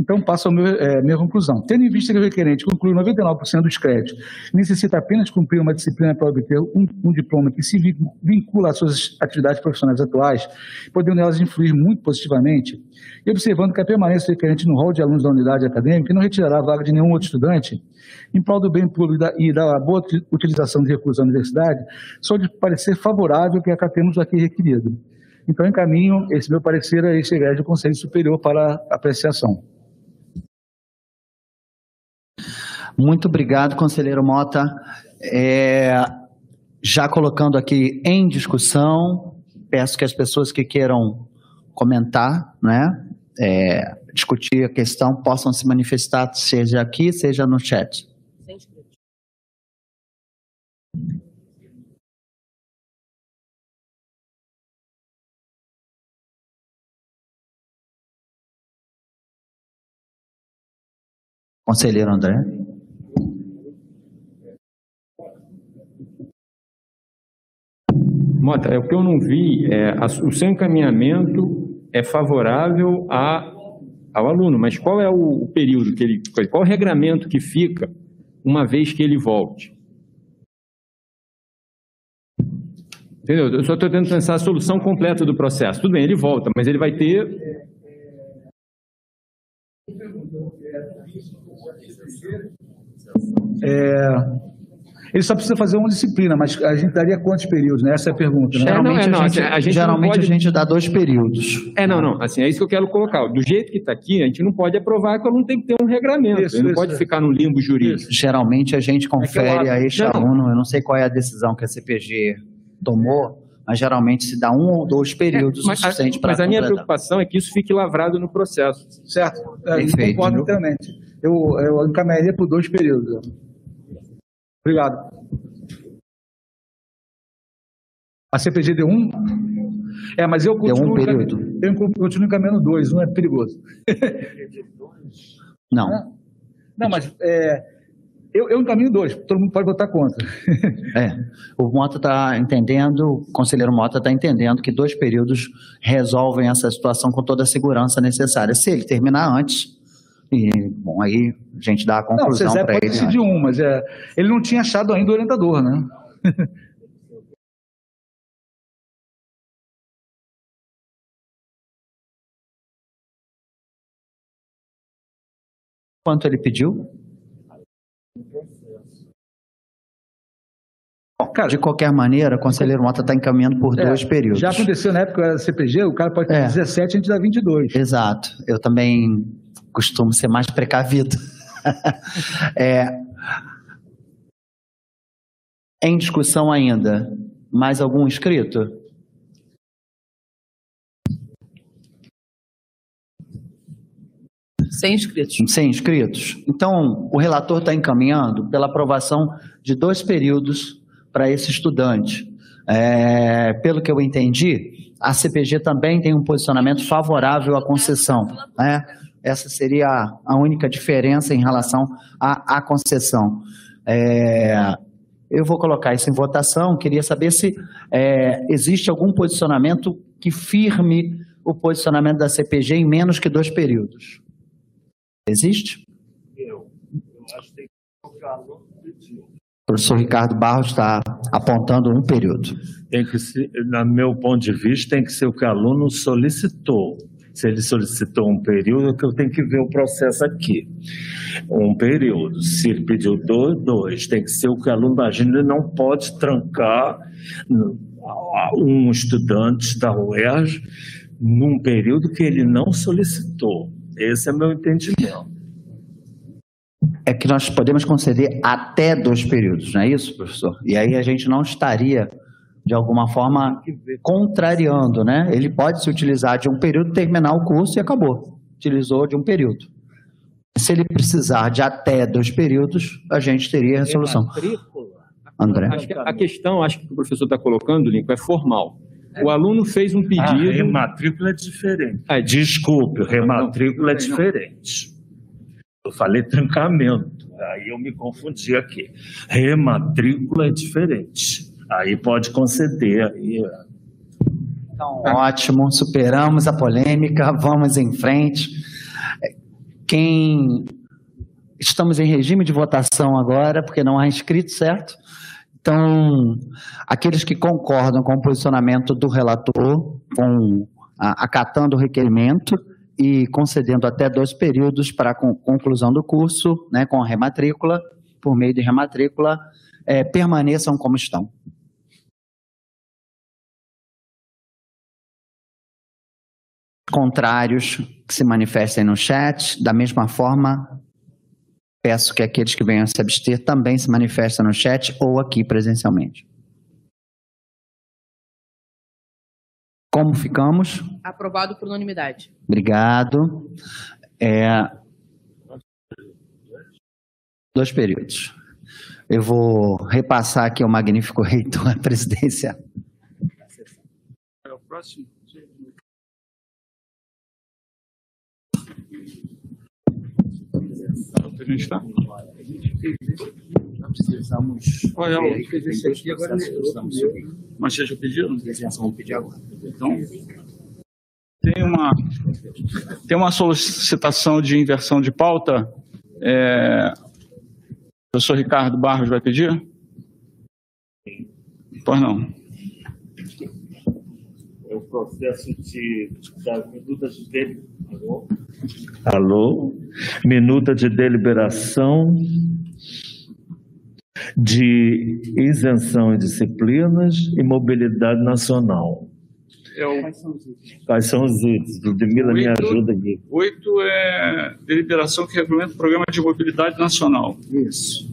Então, passo a é, minha conclusão. Tendo em vista que o requerente concluiu 99% dos créditos, necessita apenas cumprir uma disciplina para obter um, um, diploma que se vincula às suas atividades profissionais atuais, podendo elas influir muito positivamente, e observando que a permanência do requerente no rol de alunos da unidade acadêmica não retirará a vaga de nenhum outro estudante, em prol do bem público e da boa utilização de recursos da universidade, só de parecer favorável que acatemos aqui requerido. Então, encaminho esse meu parecer a esse do Conselho Superior para apreciação. Muito obrigado, conselheiro Mota. É, já colocando aqui em discussão, peço que as pessoas que queiram comentar, né, é, discutir a questão, possam se manifestar, seja aqui, seja no chat. Conselheiro André. Mota, é o que eu não vi, é, a, o seu encaminhamento é favorável a, ao aluno, mas qual é o, o período que ele, qual é o regramento que fica uma vez que ele volte? Entendeu? Eu só estou tentando pensar a solução completa do processo. Tudo bem, ele volta, mas ele vai ter É, ele só precisa fazer uma disciplina, mas a gente daria quantos períodos? Né? Essa é a pergunta. Né? Geralmente, é, não, é, não, a, gente, a, gente, geralmente pode... a gente dá dois períodos. É, não, não. Assim, é isso que eu quero colocar. Do jeito que está aqui, a gente não pode aprovar que o aluno tem que ter um regramento. Isso, ele não isso, pode ficar no limbo jurídico. Isso. Geralmente a gente confere é a este não. aluno, eu não sei qual é a decisão que a CPG tomou, mas geralmente se dá um ou dois períodos é, mas, o suficiente para Mas a minha preocupação é que isso fique lavrado no processo. Certo. É, Perfeito. Concordo inteiramente. Eu, eu encaminharia por dois períodos. Obrigado. A CPG deu um? É, mas eu continuo, deu um período. eu continuo encaminhando dois, não é perigoso. Não. Não, mas é, eu, eu encaminho dois, todo mundo pode votar contra. É, o Mota está entendendo, o conselheiro Mota está entendendo que dois períodos resolvem essa situação com toda a segurança necessária. Se ele terminar antes, bom, aí a gente dá a conclusão para ele. Não, decidir né? um, mas é, ele não tinha achado ainda o orientador, né? Quanto ele pediu? Cara, de qualquer maneira, o conselheiro Mota está encaminhando por é, dois períodos. Já aconteceu na época da CPG, o cara pode ter é. 17 e a gente dá 22. Exato. Eu também costumo ser mais precavido. é, em discussão ainda, mais algum inscrito? Sem inscritos. Sem inscritos. Então, o relator está encaminhando pela aprovação de dois períodos para esse estudante. É, pelo que eu entendi, a CPG também tem um posicionamento favorável à concessão. Né? Essa seria a única diferença em relação à, à concessão. É, eu vou colocar isso em votação. Queria saber se é, existe algum posicionamento que firme o posicionamento da CPG em menos que dois períodos. Existe? Eu, eu acho que tem que o professor Ricardo Barros está apontando um período. Tem que ser, no meu ponto de vista, tem que ser o que o aluno solicitou. Se ele solicitou um período, que eu tenho que ver o processo aqui. Um período. Se ele pediu dois, dois. Tem que ser o que o aluno imagina, ele não pode trancar um estudante da UERJ num período que ele não solicitou. Esse é meu entendimento. É que nós podemos conceder até dois períodos, não é isso, professor? E aí a gente não estaria, de alguma forma, contrariando, né? Ele pode se utilizar de um período, terminar o curso e acabou. Utilizou de um período. Se ele precisar de até dois períodos, a gente teria a resolução. André. Acho que a questão, acho que o professor está colocando, Lincoln, é formal. O aluno fez um pedido. A rematrícula é diferente. Ah, desculpe, rematrícula é diferente. Eu falei trancamento, aí eu me confundi aqui. Rematrícula é diferente. Aí pode conceder. Aí... Então, ótimo, superamos a polêmica, vamos em frente. Quem. Estamos em regime de votação agora, porque não há inscrito, certo? Então, aqueles que concordam com o posicionamento do relator, com, acatando o requerimento e concedendo até dois períodos para a conclusão do curso, né, com a rematrícula, por meio de rematrícula, é, permaneçam como estão. Contrários que se manifestem no chat, da mesma forma, Peço que aqueles que venham se abster também se manifestem no chat ou aqui presencialmente. Como ficamos? Aprovado por unanimidade. Obrigado. É... Dois períodos. Eu vou repassar aqui ao magnífico reitor a presidência. É o próximo. A gente está? Precisamos. Qual é o. Fez esse aqui agora. Mas vocês já pediram? Vamos pedir agora. Então. Tem uma, tem uma solicitação de inversão de pauta. É, o professor Ricardo Barros vai pedir? Pois não. É o processo de, das minutas dele. Alô? Alô? Minuta de deliberação de isenção de disciplinas e mobilidade nacional. É o... Quais são os itens? Ludmila, me ajuda aqui. Oito é deliberação que regulamenta o programa de mobilidade nacional. Isso.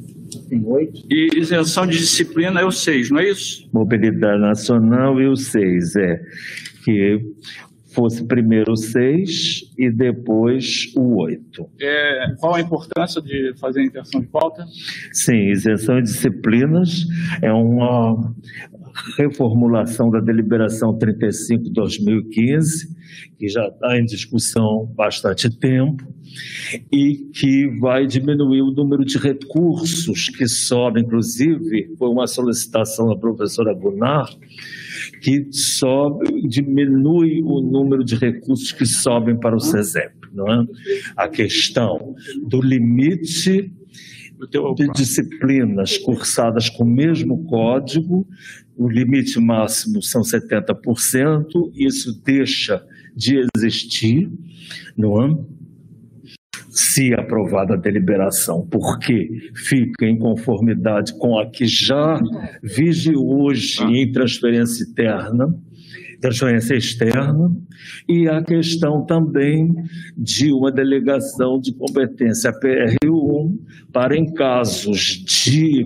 Tem oito. E isenção de disciplina é o seis, não é isso? Mobilidade nacional e o seis, é. Que fosse primeiro o 6 e depois o 8. É, qual a importância de fazer a inversão de pauta? Sim, isenção de disciplinas é uma reformulação da deliberação 35-2015, que já está em discussão há bastante tempo, e que vai diminuir o número de recursos que sobem, inclusive, foi uma solicitação da professora Gunnar, que sobe, diminui o número de recursos que sobem para o SESEP. Não é? A questão do limite de disciplinas cursadas com o mesmo código, o limite máximo são 70%, isso deixa de existir, não é? se aprovada a deliberação, porque fica em conformidade com a que já vige hoje em transferência interna, transferência externa, e a questão também de uma delegação de competência PRU1 para em casos de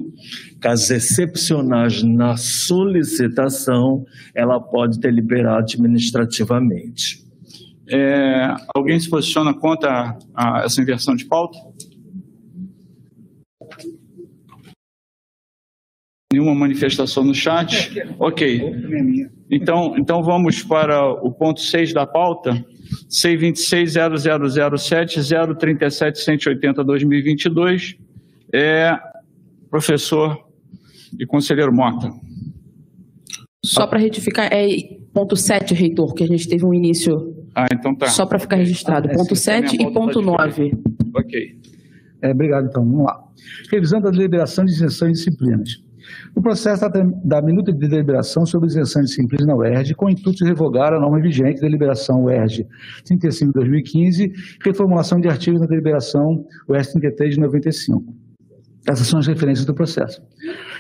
casos excepcionais na solicitação, ela pode deliberar administrativamente. É, alguém se posiciona contra a, a, essa inversão de pauta? Nenhuma manifestação no chat? Ok. Então, então vamos para o ponto 6 da pauta. C26.0007.037.180.2022. É, professor e conselheiro Mota. Só para retificar, é ponto 7, reitor, que a gente teve um início. Ah, então tá. Só para ficar registrado. Ah, ponto 7 e ponto 9. Ok. É, obrigado, então. Vamos lá. Revisando a deliberação de isenção e disciplinas. O processo da minuta de deliberação sobre isenção de disciplina na UERJ, com o intuito de revogar a norma vigente da deliberação UERJ 35 de 2015, reformulação de artigos na deliberação UERJ 33 de 95. Essas são as referências do processo.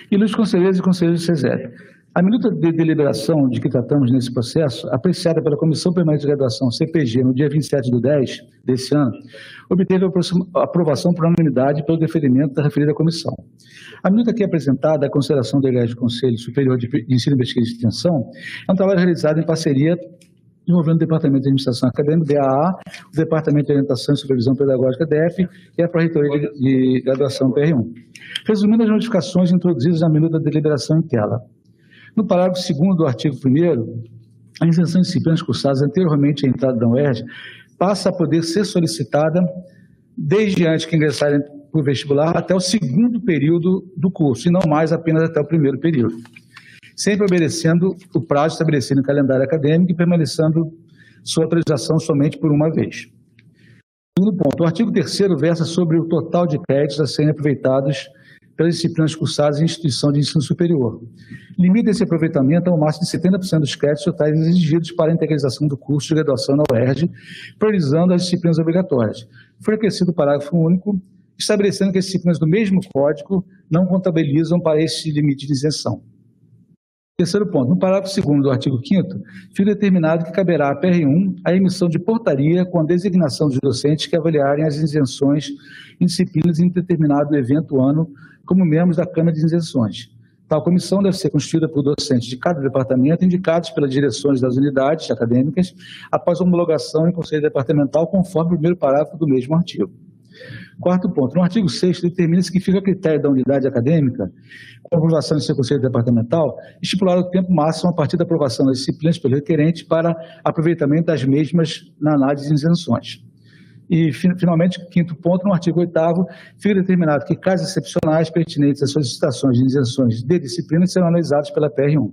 Ilustres conselheiros e conselheiros do CESEP, a minuta de deliberação de que tratamos nesse processo, apreciada pela Comissão Permanente de Graduação, CPG, no dia 27 de 10 desse ano, obteve a aprovação por unanimidade pelo deferimento da referida comissão. A minuta aqui apresentada à consideração do Igreja do Conselho Superior de Ensino, Pesquisa e Extensão é um trabalho realizado em parceria envolvendo o Departamento de Administração Acadêmica, DAA, o Departamento de Orientação e Supervisão Pedagógica, DF, e a Pró-Reitoria de Graduação, PR1. Resumindo as notificações introduzidas na minuta de deliberação em tela. No parágrafo 2 do artigo 1 a isenção de disciplinas cursadas anteriormente à entrada da UERJ passa a poder ser solicitada desde antes que ingressarem para o vestibular até o segundo período do curso, e não mais apenas até o primeiro período. Sempre obedecendo o prazo estabelecido no calendário acadêmico e permanecendo sua atualização somente por uma vez. Segundo ponto, o artigo 3 versa sobre o total de créditos a serem aproveitados pelas disciplinas cursadas em instituição de ensino superior. Limita esse aproveitamento ao máximo de 70% dos créditos totais exigidos para a integralização do curso de graduação na UERJ, priorizando as disciplinas obrigatórias. Foi acrescido o parágrafo único, estabelecendo que as disciplinas do mesmo código não contabilizam para esse limite de isenção. Terceiro ponto, no parágrafo 2 do artigo 5 fica determinado que caberá à PR1 a emissão de portaria com a designação dos docentes que avaliarem as isenções em disciplinas em determinado evento ano como membros da Câmara de Isenções. Tal comissão deve ser constituída por docentes de cada departamento, indicados pelas direções das unidades acadêmicas, após homologação em conselho departamental, conforme o primeiro parágrafo do mesmo artigo. Quarto ponto. No artigo 6 determina-se que fica a critério da unidade acadêmica, com aprovação em seu conselho departamental, estipular o tempo máximo a partir da aprovação das disciplinas pelo requerente para aproveitamento das mesmas na análise de isenções. E, finalmente, quinto ponto, no artigo 8 fica determinado que casos excepcionais pertinentes às solicitações de isenções de disciplinas serão analisados pela PR1.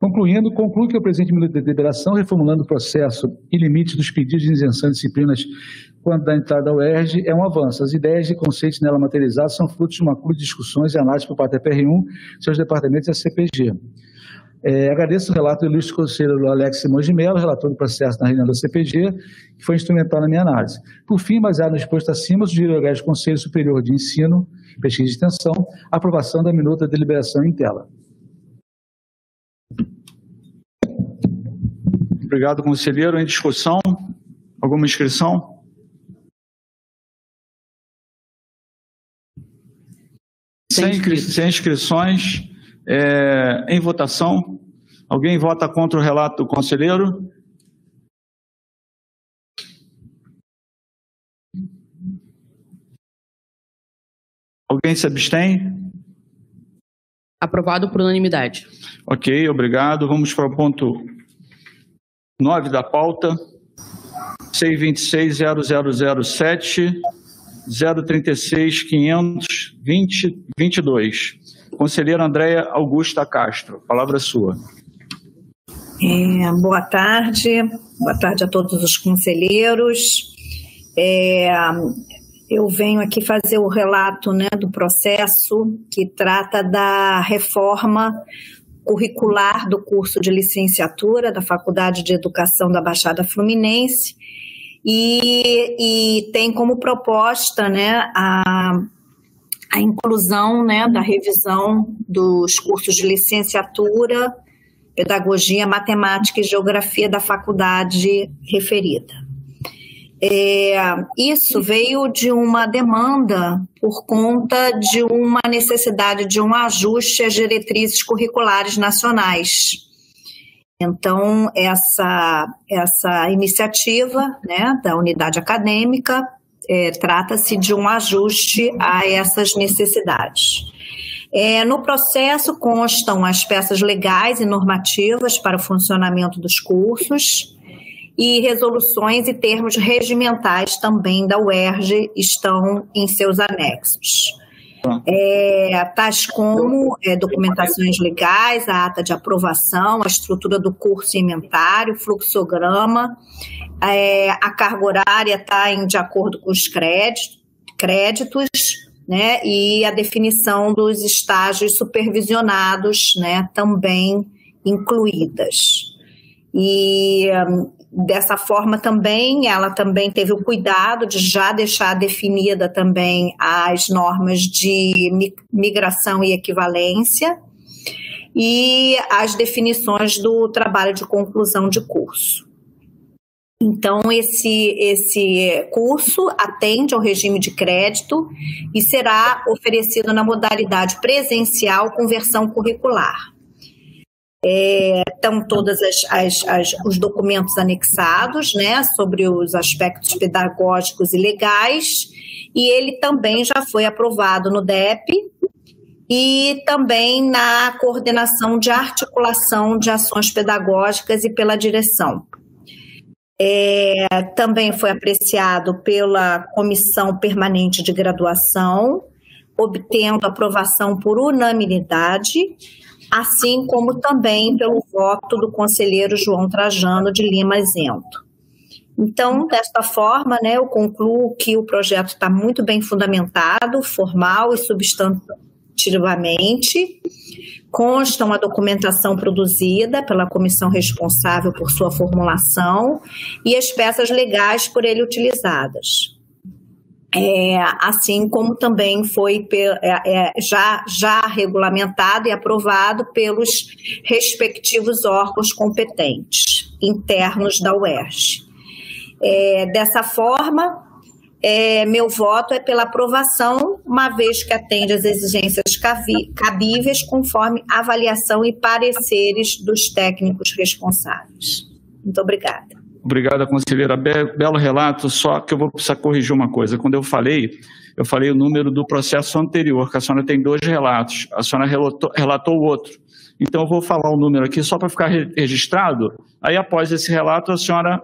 Concluindo, conclui que o presente minuto de deliberação, reformulando o processo e limites dos pedidos de isenção de disciplinas quando da entrada ao UERJ, é um avanço. As ideias e conceitos nela materializados são frutos de uma curva de discussões e análises por parte da PR1, seus departamentos e a CPG. É, agradeço o relato do ilustre conselheiro Alex Simões de Mello, relator do processo na reunião da CPG, que foi instrumental na minha análise. Por fim, baseado no exposto acima, sugiro ao do Conselho Superior de Ensino, Pesquisa e Extensão, a aprovação da minuta de deliberação em tela. Obrigado, conselheiro. Em discussão, alguma inscrição? Sem, sem inscrições, é, em votação. Alguém vota contra o relato do conselheiro? Alguém se abstém? Aprovado por unanimidade. Ok, obrigado. Vamos para o ponto 9 da pauta. C260007 036 520 22. Conselheira Andréia Augusta Castro, palavra sua. É, boa tarde, boa tarde a todos os conselheiros. É, eu venho aqui fazer o relato né, do processo que trata da reforma curricular do curso de licenciatura da Faculdade de Educação da Baixada Fluminense e, e tem como proposta né, a a inclusão né, da revisão dos cursos de licenciatura, pedagogia, matemática e geografia da faculdade referida. É, isso veio de uma demanda por conta de uma necessidade de um ajuste às diretrizes curriculares nacionais. Então, essa, essa iniciativa né, da unidade acadêmica é, trata-se de um ajuste a essas necessidades. É, no processo constam as peças legais e normativas para o funcionamento dos cursos e resoluções e termos regimentais também da UERJ estão em seus anexos. É, tais como é, documentações legais, a ata de aprovação, a estrutura do curso inventário, fluxograma, é, a carga horária está de acordo com os créditos, né, e a definição dos estágios supervisionados, né, também incluídas. E dessa forma também, ela também teve o cuidado de já deixar definida também as normas de migração e equivalência e as definições do trabalho de conclusão de curso. Então, esse, esse curso atende ao regime de crédito e será oferecido na modalidade presencial com versão curricular. É, estão todos as, as, as, os documentos anexados né, sobre os aspectos pedagógicos e legais, e ele também já foi aprovado no DEP e também na coordenação de articulação de ações pedagógicas e pela direção. É, também foi apreciado pela Comissão Permanente de Graduação, obtendo aprovação por unanimidade, assim como também pelo voto do conselheiro João Trajano de Lima Isento. Então, desta forma, né, eu concluo que o projeto está muito bem fundamentado, formal e substantivamente, constam a documentação produzida pela comissão responsável por sua formulação e as peças legais por ele utilizadas. É, assim como também foi é, é, já, já regulamentado e aprovado pelos respectivos órgãos competentes internos da UERJ. É, dessa forma, é, meu voto é pela aprovação, uma vez que atende às exigências cabíveis conforme avaliação e pareceres dos técnicos responsáveis. Muito obrigada. Obrigada, conselheira. belo relato, só que eu vou precisar corrigir uma coisa. Quando eu falei, eu falei o número do processo anterior, que a senhora tem dois relatos, a senhora relatou, relatou o outro. Então, eu vou falar o número aqui só para ficar registrado, aí após esse relato, a senhora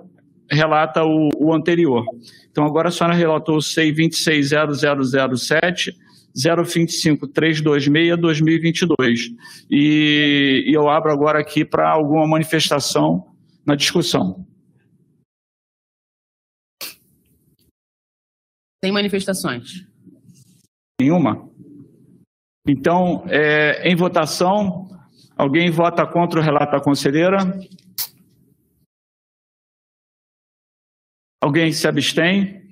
relata o, o anterior. Então, agora a senhora relatou o CEI 26007, 025-326-2022. E, e eu abro agora aqui para alguma manifestação na discussão. Tem manifestações? Nenhuma? Então, é, em votação, alguém vota contra o relato da conselheira? Alguém se abstém?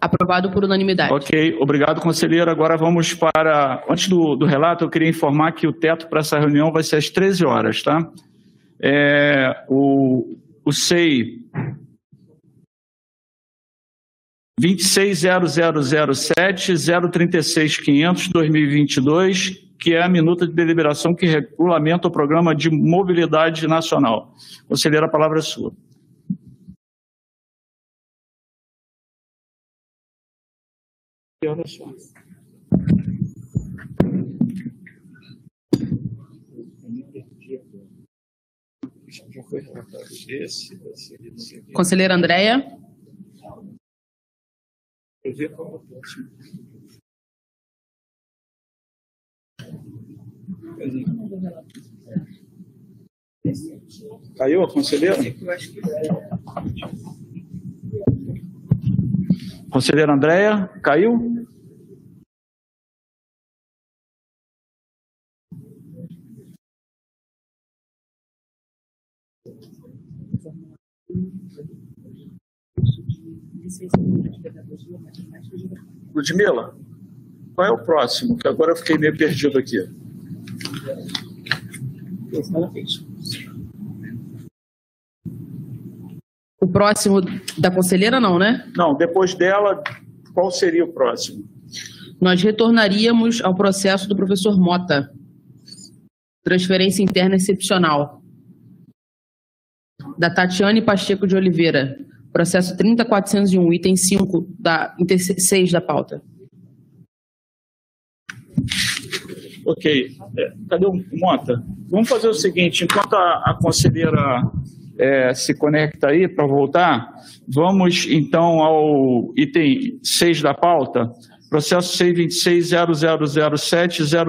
Aprovado por unanimidade. Ok, obrigado, conselheiro. Agora vamos para. Antes do, do relato, eu queria informar que o teto para essa reunião vai ser às 13 horas, tá? É, o, o SEI 26007 036500 2022, que é a minuta de deliberação que regulamenta o programa de mobilidade nacional. Conselheiro, a palavra é sua. Conselheira Andréia. Caiu a conselheira? Conselheira Andréia, caiu? Ludmila, qual é o próximo? Que agora eu fiquei meio perdido aqui. O próximo da conselheira, não, né? Não, depois dela, qual seria o próximo? Nós retornaríamos ao processo do professor Mota. Transferência interna excepcional. Da Tatiane Pacheco de Oliveira. Processo 30401, item 5, da, item 6 da pauta. Ok. É, cadê o Mota? Vamos fazer o seguinte, enquanto a, a conselheira é, se conecta aí para voltar, vamos então ao item 6 da pauta, processo 626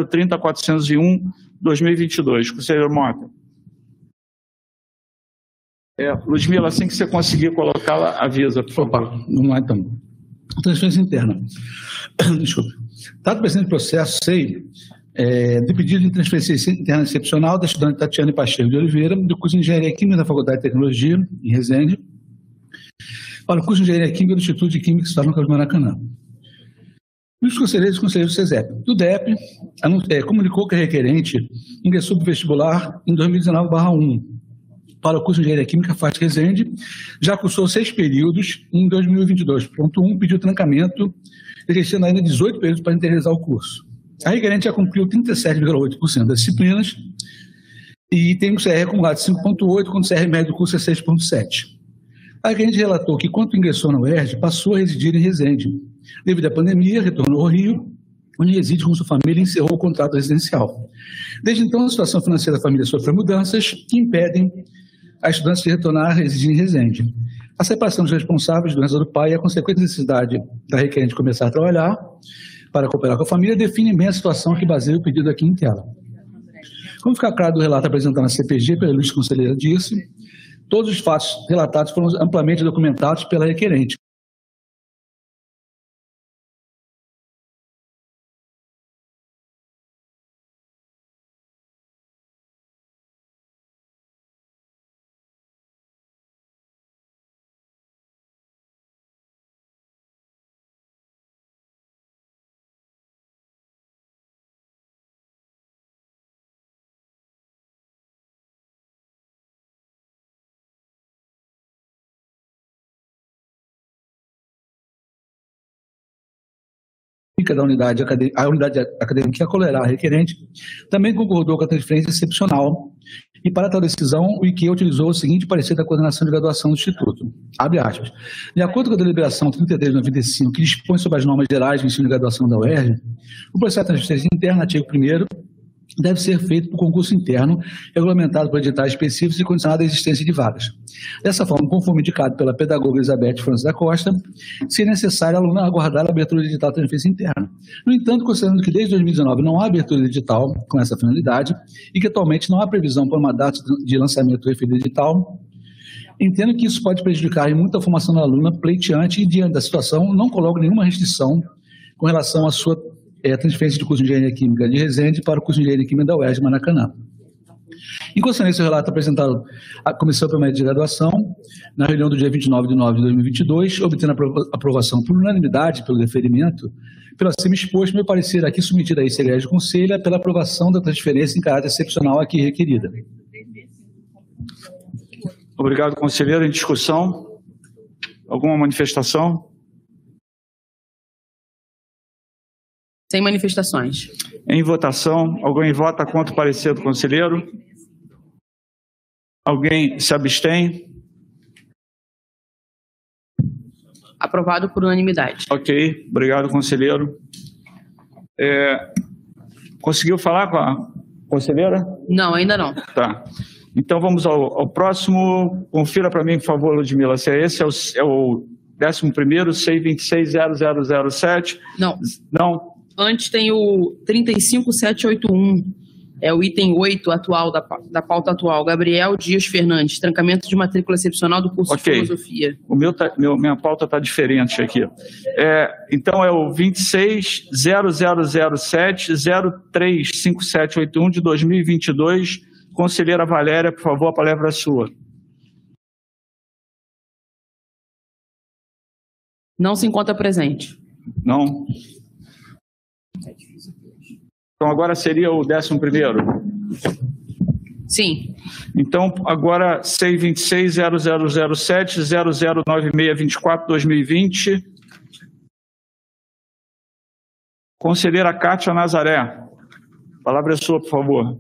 030 401 2022. Conselheiro Mota. É, Ludmila, assim que você conseguir colocá-la, avisa, por favor. Opa, não é tão. transferência interna. Desculpe. Dado o presente processo, sei é, de pedido de transferência interna excepcional da estudante Tatiane Pacheco de Oliveira, do curso de Engenharia Química da Faculdade de Tecnologia, em Resende, para o curso de Engenharia Química do Instituto de Química Estadual do Maracanã. Os conselheiros e conselheiros do SESEP. Do DEP, é, comunicou que a requerente ingressou para o vestibular em 2019-1 para o curso de Engenharia Química FAT Resende, já cursou seis períodos em 2022.1, pediu trancamento, restando ainda 18 períodos para realizar o curso. A requerente já cumpriu 37,8% das disciplinas e tem um CR acumulado de 5,8, quando o CR médio do curso é 6,7. A requerente relatou que, quando ingressou na UERJ, passou a residir em Resende. Devido à pandemia, retornou ao Rio, onde reside com sua família e encerrou o contrato residencial. Desde então, a situação financeira da família sofreu mudanças que impedem a estudante de retornar a residir em Resende. A separação dos responsáveis, doença do pai e a consequente necessidade da requerente começar a trabalhar para cooperar com a família define bem a situação que baseia o pedido aqui em tela. Como fica claro do relato apresentado na CPG pela ilustre conselheira disse, todos os fatos relatados foram amplamente documentados pela requerente. Da unidade acadêmica, a unidade acadêmica que acolerá requerente, também concordou com a transferência excepcional e para tal decisão o IQ utilizou o seguinte parecer da coordenação de graduação do Instituto. Abre aspas. De acordo com a deliberação 3395, que dispõe sobre as normas gerais de ensino de graduação da UERJ, o processo de transferência interna, artigo 1 deve ser feito por concurso interno, regulamentado por editais específicos e condicionado à existência de vagas. Dessa forma, conforme indicado pela pedagoga Elizabeth França da Costa, se necessário, a aluna aguardar a abertura de edital de transferência interna. No entanto, considerando que desde 2019 não há abertura de edital com essa finalidade e que atualmente não há previsão para uma data de lançamento referido edital, entendo que isso pode prejudicar em muita formação da aluna pleiteante e, diante da situação, não coloco nenhuma restrição com relação à sua é, transferência de curso de Engenharia Química de Resende para o curso de Engenharia Química da UERJ Maracanã. Em consequência, o relato apresentado à Comissão Permanente de Graduação, na reunião do dia 29 de nove de 2022, obtendo a aprovação por unanimidade pelo deferimento, pelo acima exposto, meu parecer aqui submetido a esse egrégio conselho é pela aprovação da transferência em caráter excepcional aqui requerida. Obrigado, conselheiro. Em discussão? Alguma manifestação? Sem manifestações. Em votação, alguém vota contra o parecer do conselheiro? Alguém se abstém? Aprovado por unanimidade. Ok, obrigado, conselheiro. É, conseguiu falar com a conselheira? Não, ainda não. Tá. Então vamos ao, ao próximo. Confira para mim, por favor, Ludmila, se é esse, é o, é o 11 primeiro, 6260007. Não. Não? Antes tem o 35781, é o item 8 atual da, da pauta atual. Gabriel Dias Fernandes, trancamento de matrícula excepcional do curso okay. de filosofia. O meu, tá, meu minha pauta está diferente aqui. É, então é o 26.0007.035781 de 2022. Conselheira Valéria, por favor, a palavra é sua. Não se encontra presente. Não. Então agora seria o décimo primeiro? Sim. Então agora C26.0007.009624-2020. Conselheira Kátia Nazaré. A palavra é sua, por favor.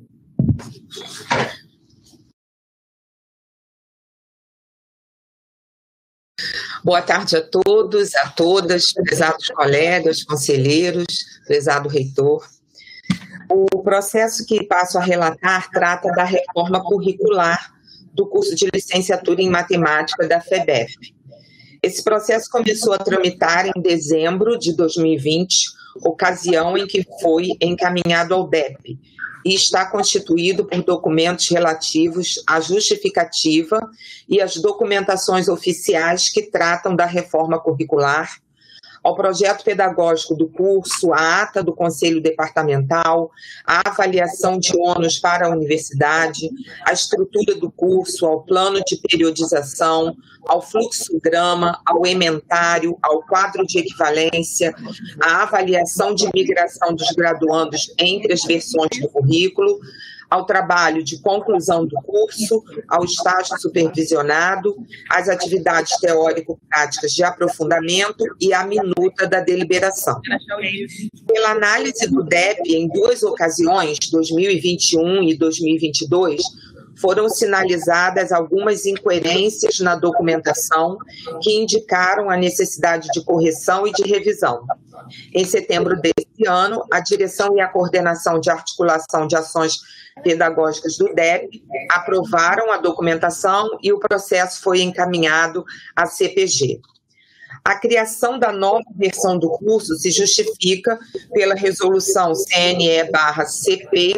Boa tarde a todos, a todas, prezados colegas, conselheiros, prezado reitor. O processo que passo a relatar trata da reforma curricular do curso de licenciatura em matemática da FEBEF. Esse processo começou a tramitar em dezembro de 2020, ocasião em que foi encaminhado ao DEP, e está constituído por documentos relativos à justificativa e às documentações oficiais que tratam da reforma curricular, ao projeto pedagógico do curso, à ata do Conselho Departamental, à avaliação de ônus para a universidade, à estrutura do curso, ao plano de periodização, ao fluxograma, ao ementário, ao quadro de equivalência, à avaliação de migração dos graduandos entre as versões do currículo, ao trabalho de conclusão do curso, ao estágio supervisionado, às atividades teórico-práticas de aprofundamento e à minuta da deliberação. Pela análise do DEP em duas ocasiões, 2021 e 2022, foram sinalizadas algumas incoerências na documentação que indicaram a necessidade de correção e de revisão. Em setembro desse ano, a direção e a coordenação de articulação de ações pedagógicas do DEP aprovaram a documentação e o processo foi encaminhado à CPG. A criação da nova versão do curso se justifica pela resolução CNE/CP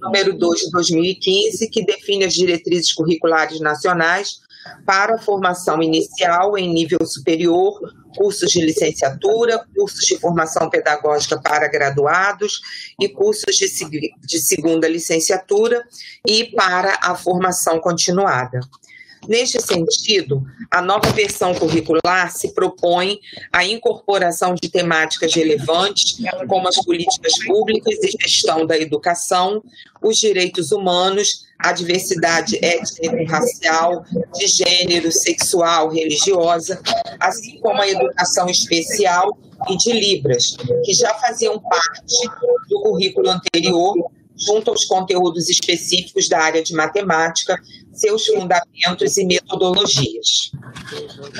número 2 de 2015, que define as diretrizes curriculares nacionais para a formação inicial em nível superior, cursos de licenciatura, cursos de formação pedagógica para graduados e cursos de, de segunda licenciatura e para a formação continuada. Neste sentido, a nova versão curricular se propõe a incorporação de temáticas relevantes, como as políticas públicas e gestão da educação, os direitos humanos, a diversidade étnico-racial, de gênero, sexual, religiosa, assim como a educação especial e de Libras, que já faziam parte do currículo anterior junto aos conteúdos específicos da área de matemática, seus fundamentos e metodologias.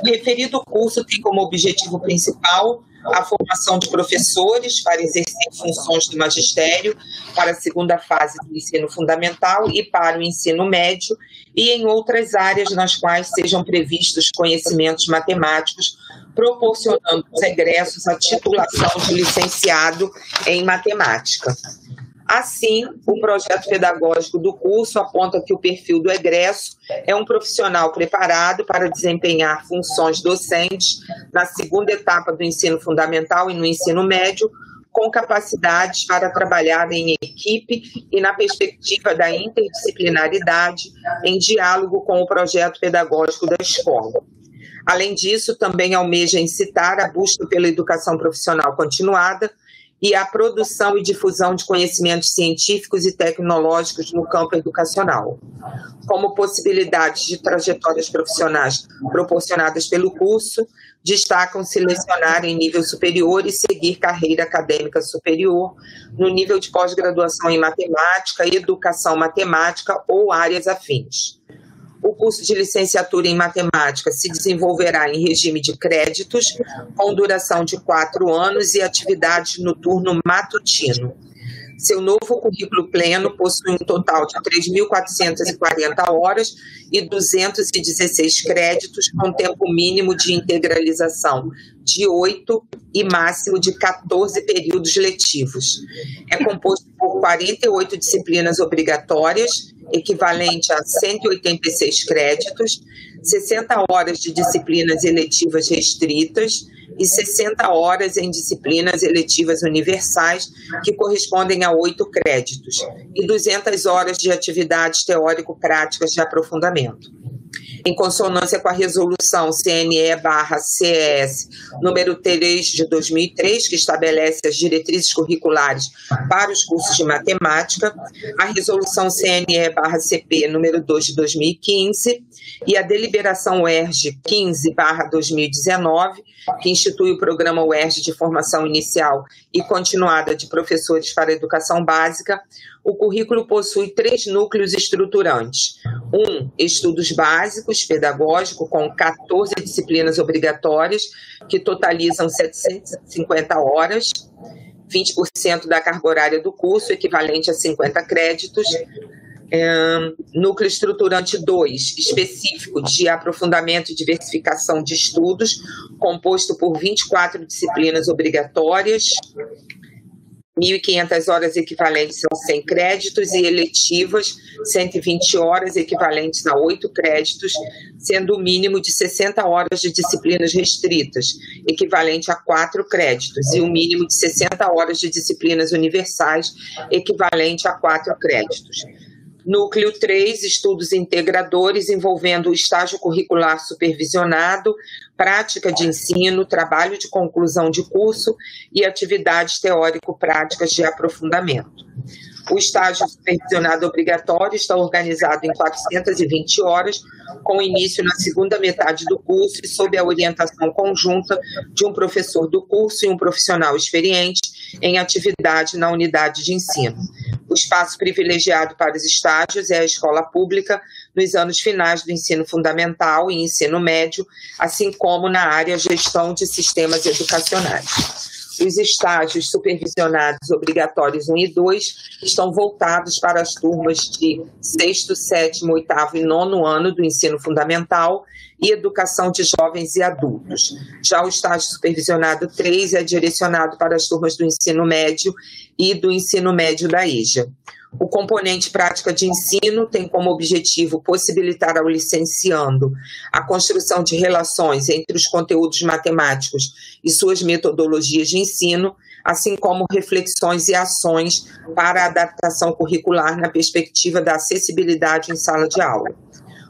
O referido curso tem como objetivo principal a formação de professores para exercer funções do magistério para a segunda fase do ensino fundamental e para o ensino médio, e em outras áreas nas quais sejam previstos conhecimentos matemáticos, proporcionando aos egressos a titulação de licenciado em matemática. Assim, o projeto pedagógico do curso aponta que o perfil do egresso é um profissional preparado para desempenhar funções docentes na segunda etapa do ensino fundamental e no ensino médio, com capacidades para trabalhar em equipe e na perspectiva da interdisciplinaridade, em diálogo com o projeto pedagógico da escola. Além disso, também almeja incitar a busca pela educação profissional continuada, e a produção e difusão de conhecimentos científicos e tecnológicos no campo educacional. Como possibilidades de trajetórias profissionais proporcionadas pelo curso, destacam-se lecionar em nível superior e seguir carreira acadêmica superior no nível de pós-graduação em matemática, educação matemática ou áreas afins. O curso de licenciatura em matemática se desenvolverá em regime de créditos, com duração de quatro anos e atividades no turno matutino. Seu novo currículo pleno possui um total de 3.440 horas e 216 créditos, com tempo mínimo de integralização de 8 e máximo de 14 períodos letivos. É composto por 48 disciplinas obrigatórias, equivalente a 186 créditos, 60 horas de disciplinas eletivas restritas e 60 horas em disciplinas eletivas universais, que correspondem a oito créditos, e 200 horas de atividades teórico-práticas de aprofundamento em consonância com a resolução CNE/CES número 3 de 2003, que estabelece as diretrizes curriculares para os cursos de matemática, a resolução CNE/CP número 2 de 2015 e a deliberação UERJ 15/2019, que institui o programa UERJ de formação inicial e continuada de professores para a educação básica, o currículo possui três núcleos estruturantes. Um, estudos básicos, pedagógico, com 14 disciplinas obrigatórias, que totalizam 750 horas, 20% da carga horária do curso, equivalente a 50 créditos. É, núcleo estruturante 2, específico de aprofundamento e diversificação de estudos, composto por 24 disciplinas obrigatórias, 1.500 horas equivalentes a 100 créditos e eletivas 120 horas equivalentes a 8 créditos, sendo o mínimo de 60 horas de disciplinas restritas, equivalente a 4 créditos, e o mínimo de 60 horas de disciplinas universais, equivalente a 4 créditos. Núcleo 3, estudos integradores envolvendo o estágio curricular supervisionado, prática de ensino, trabalho de conclusão de curso e atividades teórico-práticas de aprofundamento. O estágio supervisionado obrigatório está organizado em 420 horas, com início na segunda metade do curso e sob a orientação conjunta de um professor do curso e um profissional experiente em atividade na unidade de ensino. O espaço privilegiado para os estágios é a escola pública nos anos finais do ensino fundamental e ensino médio, assim como na área gestão de sistemas educacionais. Os estágios supervisionados obrigatórios 1 e 2 estão voltados para as turmas de 6, 7, 8 e 9 ano do ensino fundamental e educação de jovens e adultos. Já o estágio supervisionado 3 é direcionado para as turmas do ensino médio e do ensino médio da EJA. O componente prática de ensino tem como objetivo possibilitar ao licenciando a construção de relações entre os conteúdos matemáticos e suas metodologias de ensino, assim como reflexões e ações para a adaptação curricular na perspectiva da acessibilidade em sala de aula.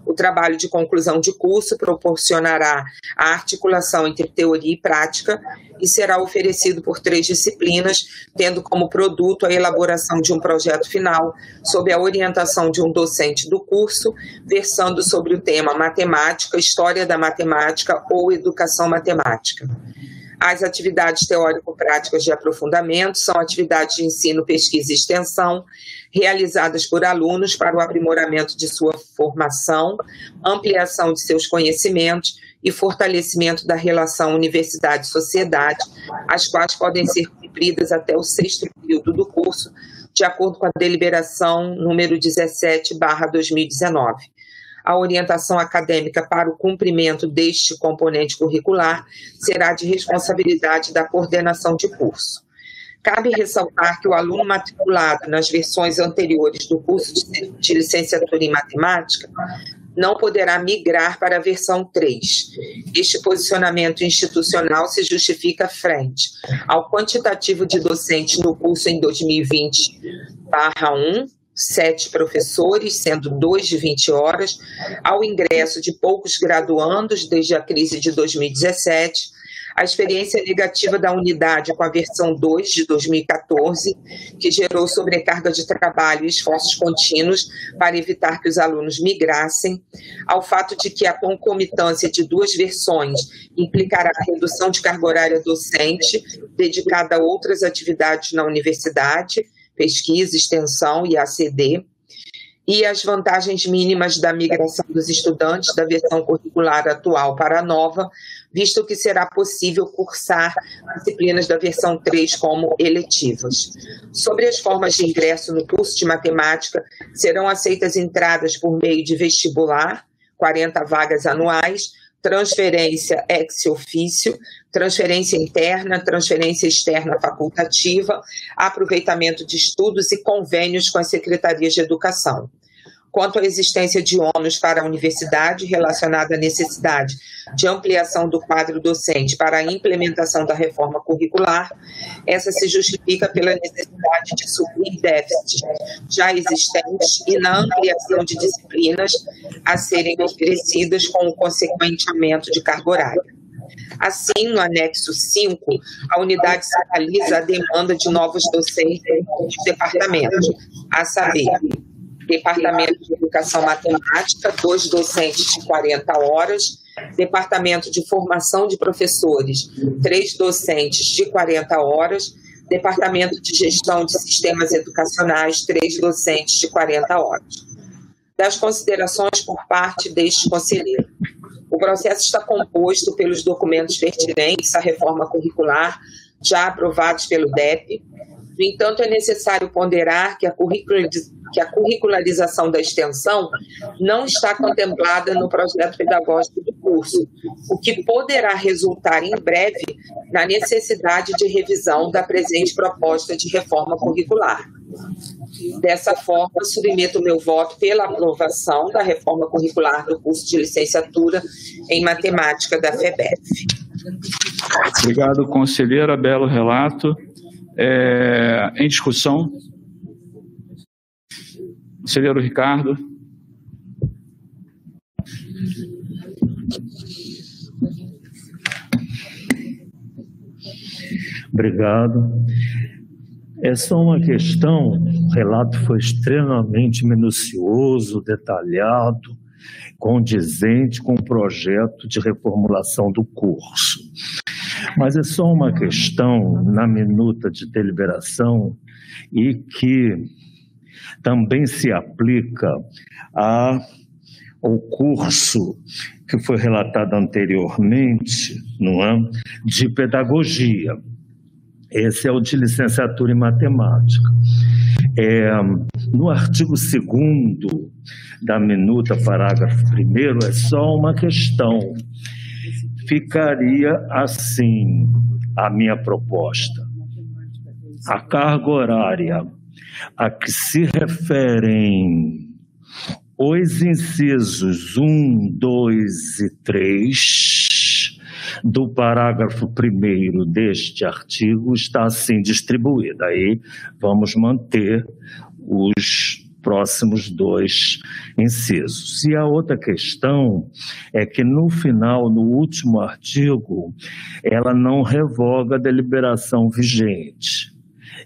O trabalho de conclusão de curso proporcionará a articulação entre teoria e prática e será oferecido por três disciplinas, tendo como produto a elaboração de um projeto final sob a orientação de um docente do curso, versando sobre o tema matemática, história da matemática ou educação matemática. As atividades teórico-práticas de aprofundamento são atividades de ensino, pesquisa e extensão, realizadas por alunos para o aprimoramento de sua formação, ampliação de seus conhecimentos e fortalecimento da relação universidade-sociedade, as quais podem ser cumpridas até o sexto período do curso, de acordo com a deliberação número 17/2019 a orientação acadêmica para o cumprimento deste componente curricular será de responsabilidade da coordenação de curso. Cabe ressaltar que o aluno matriculado nas versões anteriores do curso de licenciatura em matemática não poderá migrar para a versão 3. Este posicionamento institucional se justifica frente ao quantitativo de docentes no curso em 2020/1, sete professores, sendo dois de 20 horas, ao ingresso de poucos graduandos desde a crise de 2017, a experiência negativa da unidade com a versão 2 de 2014, que gerou sobrecarga de trabalho e esforços contínuos para evitar que os alunos migrassem, ao fato de que a concomitância de duas versões implicará a redução de carga horária docente dedicada a outras atividades na universidade, pesquisa, extensão e ACD, e as vantagens mínimas da migração dos estudantes da versão curricular atual para a nova, visto que será possível cursar disciplinas da versão 3 como eletivas. Sobre as formas de ingresso no curso de matemática, serão aceitas entradas por meio de vestibular, 40 vagas anuais, transferência ex ofício, transferência interna, transferência externa facultativa, aproveitamento de estudos e convênios com as secretarias de educação quanto à existência de ônus para a universidade relacionada à necessidade de ampliação do quadro docente para a implementação da reforma curricular, essa se justifica pela necessidade de suprir déficits já existentes e na ampliação de disciplinas a serem oferecidas com o consequente aumento de carga horária. Assim, no anexo 5, a unidade sinaliza a demanda de novos docentes de departamentos, a saber, Departamento de Educação Matemática, dois docentes de 40 horas, Departamento de Formação de Professores, três docentes de 40 horas, Departamento de Gestão de Sistemas Educacionais, três docentes de 40 horas. Das considerações por parte deste conselheiro. O processo está composto pelos documentos pertinentes à reforma curricular, já aprovados pelo DEP. No entanto, é necessário ponderar que a que a curricularização da extensão não está contemplada no projeto pedagógico do curso, o que poderá resultar em breve na necessidade de revisão da presente proposta de reforma curricular. Dessa forma, submeto meu voto pela aprovação da reforma curricular do curso de licenciatura em matemática da FEBEF. Obrigado, conselheira. Belo relato. É, em discussão. Conselheiro Ricardo. Obrigado. É só uma questão, o relato foi extremamente minucioso, detalhado, condizente com o projeto de reformulação do curso. Mas é só uma questão na minuta de deliberação e que também se aplica a, ao curso que foi relatado anteriormente, não é? de pedagogia. Esse é o de licenciatura em matemática. É, no artigo 2 da minuta, parágrafo 1, é só uma questão. Ficaria assim a minha proposta. A carga horária a que se referem os incisos 1, 2 e 3 do parágrafo 1 deste artigo está assim distribuída. Aí vamos manter os próximos dois incisos. E a outra questão é que no final, no último artigo, ela não revoga a deliberação vigente.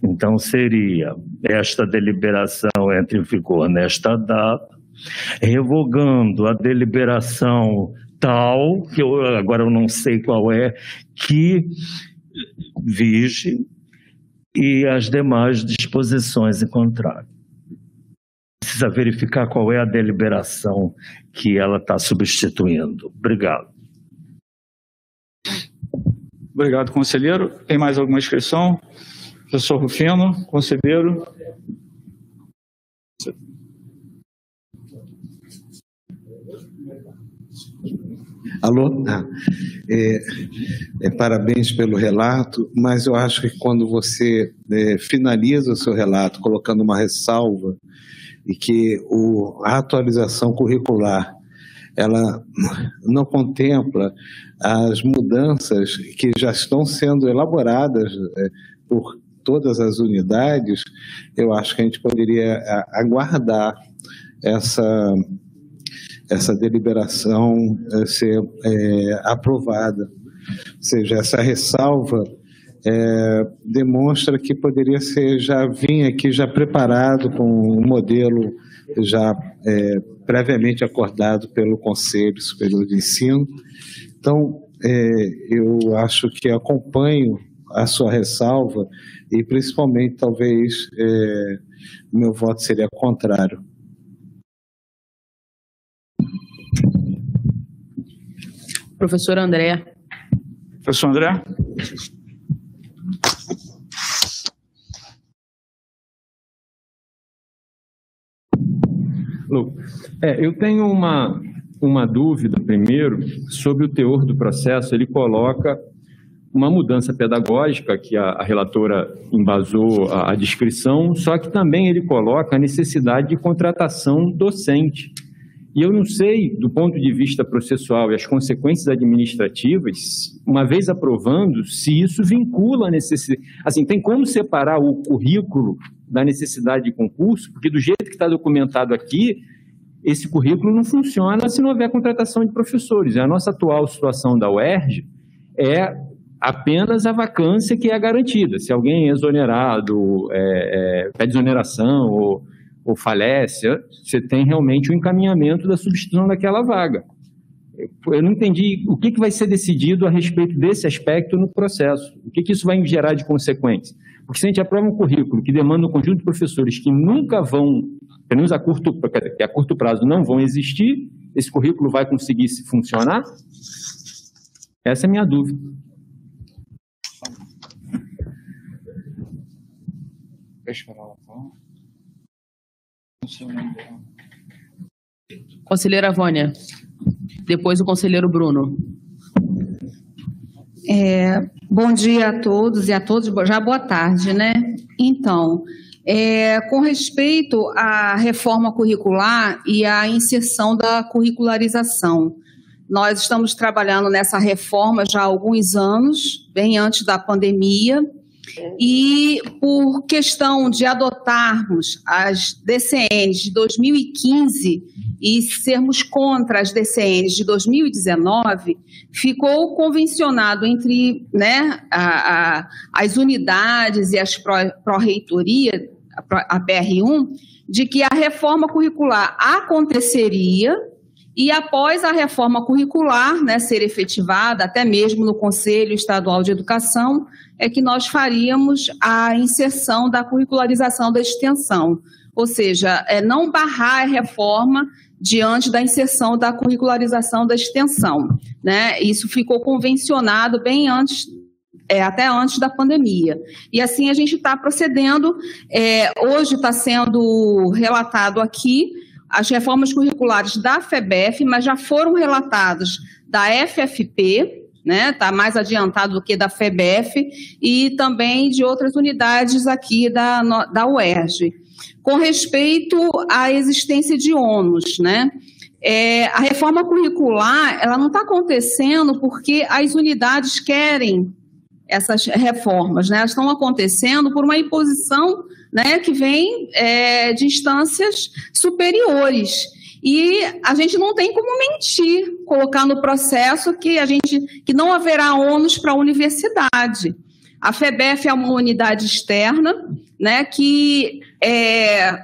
Então seria esta deliberação entra em vigor nesta data, revogando a deliberação tal, que eu, agora eu não sei qual é, que vige e as demais disposições em contrário. Precisa verificar qual é a deliberação que ela está substituindo. Obrigado. Obrigado, conselheiro. Tem mais alguma inscrição? Professor Rufino, conselheiro. Alô? Ah, é, é, parabéns pelo relato, mas eu acho que quando você é, finaliza o seu relato colocando uma ressalva e que o, a atualização curricular ela não contempla as mudanças que já estão sendo elaboradas é, por todas as unidades, eu acho que a gente poderia aguardar essa essa deliberação é, ser é, aprovada. Ou seja, essa ressalva é, demonstra que poderia ser já vir aqui já preparado com um modelo já é, previamente acordado pelo Conselho Superior de Ensino. Então, é, eu acho que acompanho a sua ressalva e principalmente talvez é, meu voto seria contrário. Professor André. Professor André? É, eu tenho uma, uma dúvida, primeiro, sobre o teor do processo. Ele coloca uma mudança pedagógica, que a, a relatora embasou a, a descrição, só que também ele coloca a necessidade de contratação docente. E eu não sei, do ponto de vista processual e as consequências administrativas, uma vez aprovando, se isso vincula a necessidade. Assim, tem como separar o currículo da necessidade de concurso? Porque do jeito que está documentado aqui, esse currículo não funciona se não houver contratação de professores. A nossa atual situação da UERJ é apenas a vacância que é garantida. Se alguém é exonerado, é, é, pede exoneração ou ou falece, você tem realmente o um encaminhamento da substituição daquela vaga. Eu não entendi o que, que vai ser decidido a respeito desse aspecto no processo. O que, que isso vai gerar de consequência? Porque se a gente aprova um currículo que demanda um conjunto de professores que nunca vão, pelo menos a curto, que a curto prazo não vão existir, esse currículo vai conseguir se funcionar? Essa é a minha dúvida. Conselheira Vânia. Depois o conselheiro Bruno. É, bom dia a todos e a todos, já boa tarde, né? Então, é, com respeito à reforma curricular e à inserção da curricularização, nós estamos trabalhando nessa reforma já há alguns anos, bem antes da pandemia, e por questão de adotarmos as DCNs de 2015 e sermos contra as DCNs de 2019, ficou convencionado entre né, a, a, as unidades e as pró-reitoria, a PR1, de que a reforma curricular aconteceria e após a reforma curricular né, ser efetivada, até mesmo no Conselho Estadual de Educação, é que nós faríamos a inserção da curricularização da extensão. Ou seja, é não barrar a reforma diante da inserção da curricularização da extensão. Né? Isso ficou convencionado bem antes é, até antes da pandemia. E assim a gente está procedendo. É, hoje está sendo relatado aqui as reformas curriculares da FEBEF, mas já foram relatadas da FFP, né? Está mais adiantado do que da FEBEF e também de outras unidades aqui da, da UERJ com respeito à existência de ônus, né? É, a reforma curricular ela não está acontecendo porque as unidades querem essas reformas, né? Elas estão acontecendo por uma imposição, né, que vem é, de instâncias superiores. E a gente não tem como mentir, colocar no processo que a gente que não haverá ônus para a universidade. A FEBEF é uma unidade externa, né, que é,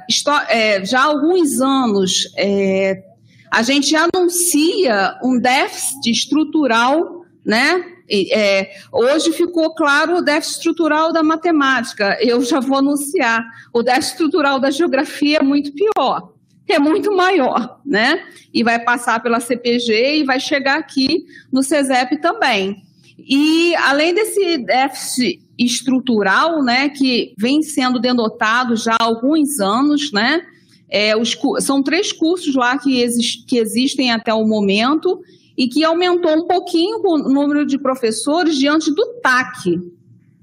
é, já há alguns anos é, a gente anuncia um déficit estrutural, né? É, hoje ficou claro o déficit estrutural da matemática. Eu já vou anunciar. O déficit estrutural da geografia é muito pior, é muito maior, né? E vai passar pela CPG e vai chegar aqui no CESEP também. E além desse déficit estrutural, né, que vem sendo denotado já há alguns anos, né, é, os, são três cursos lá que, exist, que existem até o momento e que aumentou um pouquinho o número de professores diante do TAC,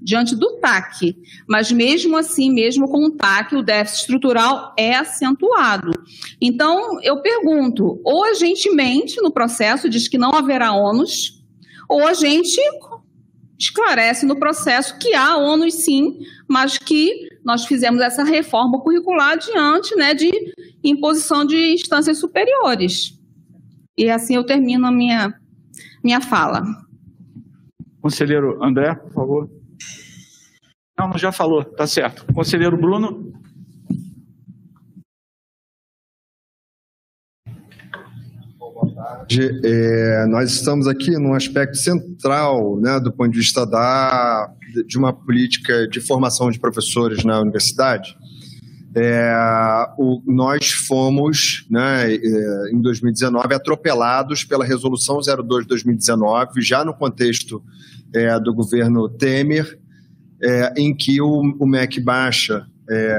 diante do TAC. Mas mesmo assim, mesmo com o TAC, o déficit estrutural é acentuado. Então, eu pergunto, ou a gente mente no processo, diz que não haverá ônus, ou a gente esclarece no processo que há ônus sim, mas que nós fizemos essa reforma curricular diante né, de imposição de instâncias superiores. E assim eu termino a minha, minha fala. Conselheiro André, por favor. Não, já falou, tá certo. Conselheiro Bruno. É, nós estamos aqui num aspecto central né, do ponto de vista da, de uma política de formação de professores na universidade. É, o, nós fomos, né, é, em 2019, atropelados pela Resolução 02 de 2019, já no contexto é, do governo Temer, é, em que o, o MEC baixa é,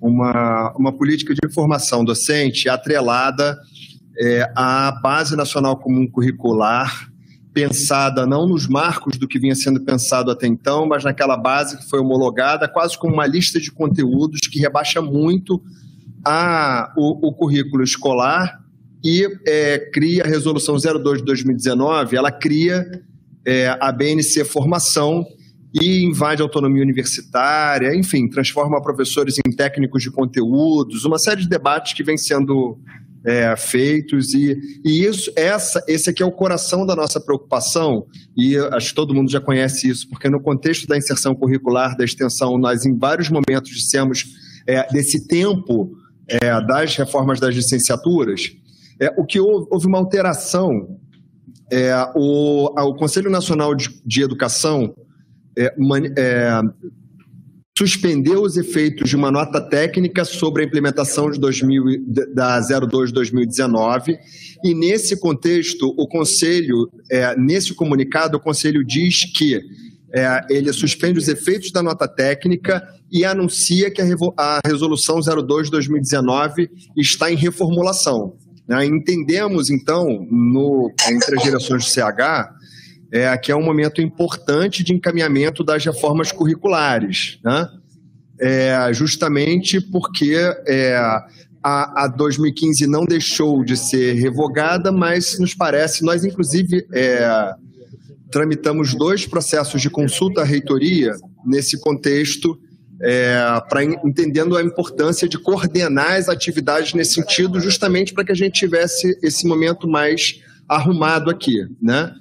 uma, uma política de formação docente atrelada é, a Base Nacional Comum Curricular, pensada não nos marcos do que vinha sendo pensado até então, mas naquela base que foi homologada, quase como uma lista de conteúdos que rebaixa muito a, o, o currículo escolar e é, cria a Resolução 02 de 2019, ela cria é, a BNC Formação e invade a autonomia universitária, enfim, transforma professores em técnicos de conteúdos, uma série de debates que vem sendo é, feitos e, e isso essa esse aqui é o coração da nossa preocupação e acho que todo mundo já conhece isso porque no contexto da inserção curricular da extensão nós em vários momentos dissemos é, desse tempo é, das reformas das licenciaturas é, o que houve, houve uma alteração é, o, o Conselho Nacional de, de Educação é, man, é, suspendeu os efeitos de uma nota técnica sobre a implementação de 2000, da 02 de 2019 e nesse contexto o conselho, é, nesse comunicado o conselho diz que é, ele suspende os efeitos da nota técnica e anuncia que a, a Resolução 02-2019 está em reformulação. Né? Entendemos, então, no, entre as direções do CH, é, que é um momento importante de encaminhamento das reformas curriculares, né? É, justamente porque é, a, a 2015 não deixou de ser revogada, mas nos parece, nós inclusive é, tramitamos dois processos de consulta à reitoria nesse contexto, é, para entendendo a importância de coordenar as atividades nesse sentido, justamente para que a gente tivesse esse momento mais arrumado aqui, né?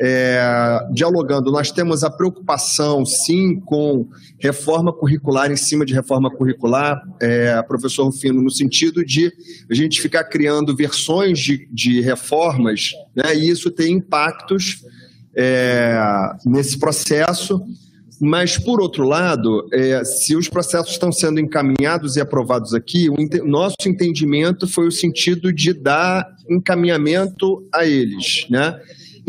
É, dialogando, nós temos a preocupação, sim, com reforma curricular em cima de reforma curricular, é, professor Rufino, no sentido de a gente ficar criando versões de, de reformas, né, e isso tem impactos é, nesse processo. Mas, por outro lado, é, se os processos estão sendo encaminhados e aprovados aqui, o ente nosso entendimento foi o sentido de dar encaminhamento a eles, né?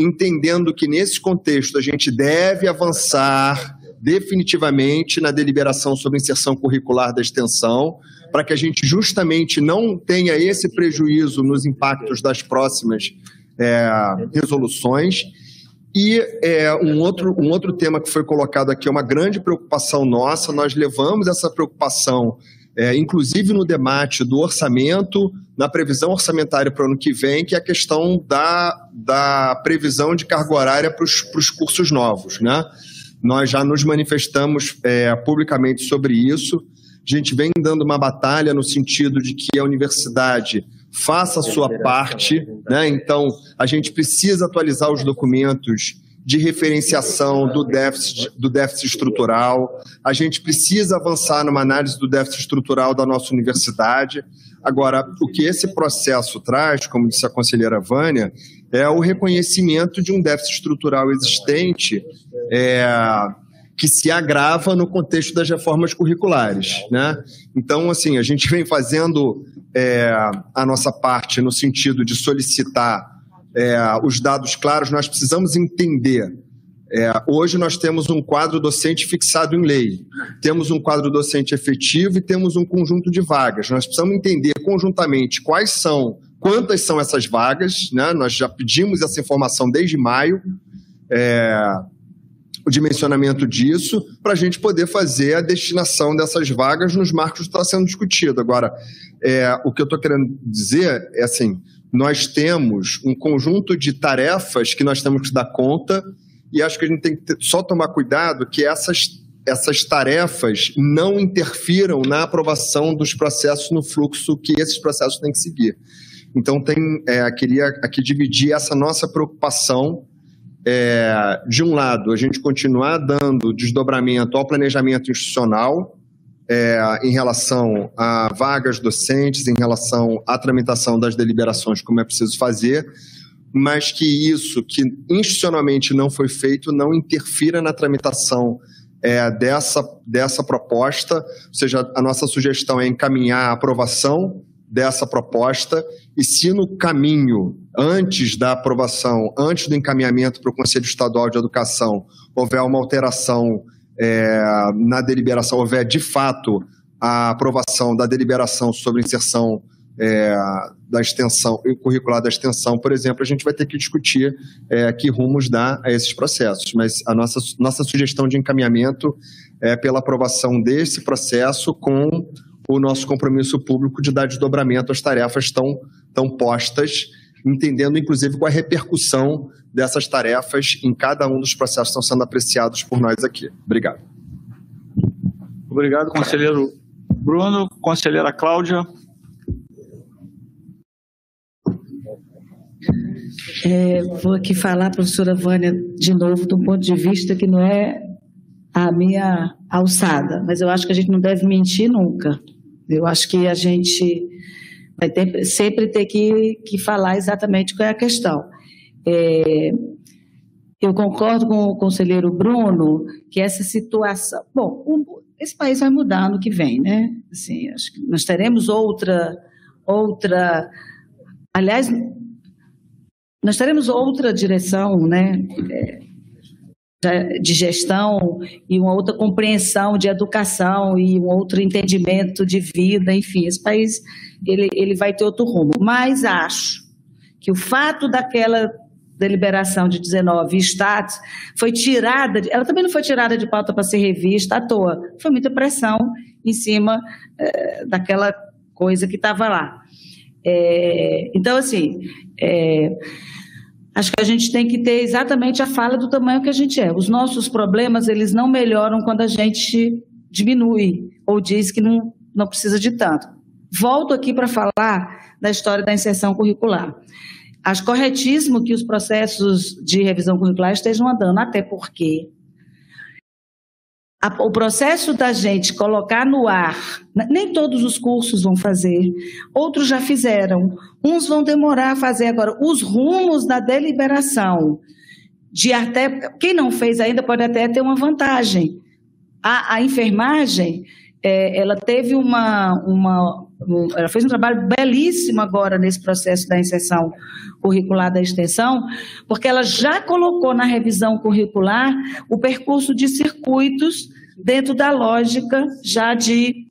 Entendendo que, nesse contexto, a gente deve avançar definitivamente na deliberação sobre inserção curricular da extensão, para que a gente justamente não tenha esse prejuízo nos impactos das próximas é, resoluções. E é, um, outro, um outro tema que foi colocado aqui é uma grande preocupação nossa, nós levamos essa preocupação, é, inclusive no debate do orçamento, na previsão orçamentária para o ano que vem, que é a questão da, da previsão de carga horária para os cursos novos. Né? Nós já nos manifestamos é, publicamente sobre isso, a gente vem dando uma batalha no sentido de que a universidade faça a sua parte, né? Então, a gente precisa atualizar os documentos de referenciação do déficit, do déficit estrutural, a gente precisa avançar numa análise do déficit estrutural da nossa universidade. Agora, o que esse processo traz, como disse a conselheira Vânia, é o reconhecimento de um déficit estrutural existente é, que se agrava no contexto das reformas curriculares. Né? Então, assim, a gente vem fazendo é, a nossa parte no sentido de solicitar é, os dados claros, nós precisamos entender. É, hoje nós temos um quadro docente fixado em lei, temos um quadro docente efetivo e temos um conjunto de vagas. Nós precisamos entender conjuntamente quais são, quantas são essas vagas, né? nós já pedimos essa informação desde maio. É, o dimensionamento disso para a gente poder fazer a destinação dessas vagas nos marcos que está sendo discutido. Agora, é, o que eu estou querendo dizer é assim: nós temos um conjunto de tarefas que nós temos que dar conta, e acho que a gente tem que ter, só tomar cuidado que essas, essas tarefas não interfiram na aprovação dos processos no fluxo que esses processos têm que seguir. Então, tem, é, queria aqui dividir essa nossa preocupação é, de um lado, a gente continuar dando desdobramento ao planejamento institucional é, em relação a vagas docentes, em relação à tramitação das deliberações, como é preciso fazer, mas que isso que institucionalmente não foi feito não interfira na tramitação é, dessa, dessa proposta, ou seja, a nossa sugestão é encaminhar a aprovação dessa proposta e se no caminho, antes da aprovação, antes do encaminhamento para o Conselho Estadual de Educação, houver uma alteração é, na deliberação, houver de fato a aprovação da deliberação sobre inserção é, da extensão curricular da extensão, por exemplo, a gente vai ter que discutir é, que rumos dar a esses processos. Mas a nossa, nossa sugestão de encaminhamento é pela aprovação desse processo com o nosso compromisso público de dar desdobramento às tarefas tão, tão postas, entendendo inclusive qual é a repercussão dessas tarefas em cada um dos processos que estão sendo apreciados por nós aqui. Obrigado. Obrigado, conselheiro Bruno. Conselheira Cláudia. É, vou aqui falar, professora Vânia, de novo, do ponto de vista que não é a minha alçada, mas eu acho que a gente não deve mentir nunca. Eu acho que a gente vai ter, sempre ter que, que falar exatamente qual é a questão. É, eu concordo com o conselheiro Bruno que essa situação. Bom, esse país vai mudar no que vem, né? Assim, acho que nós teremos outra. outra aliás, nós teremos outra direção, né? É, de gestão e uma outra compreensão de educação e um outro entendimento de vida, enfim, esse país ele, ele vai ter outro rumo. Mas acho que o fato daquela deliberação de 19 status foi tirada, ela também não foi tirada de pauta para ser revista à toa, foi muita pressão em cima é, daquela coisa que estava lá. É, então, assim, é, acho que a gente tem que ter exatamente a fala do tamanho que a gente é. Os nossos problemas, eles não melhoram quando a gente diminui ou diz que não, não precisa de tanto. Volto aqui para falar da história da inserção curricular. Acho corretíssimo que os processos de revisão curricular estejam andando, até porque a, o processo da gente colocar no ar, nem todos os cursos vão fazer, outros já fizeram, uns vão demorar a fazer agora. Os rumos da deliberação, de até quem não fez ainda pode até ter uma vantagem. A, a enfermagem, é, ela teve uma, uma, ela fez um trabalho belíssimo agora nesse processo da inserção curricular da extensão, porque ela já colocou na revisão curricular o percurso de circuitos dentro da lógica já de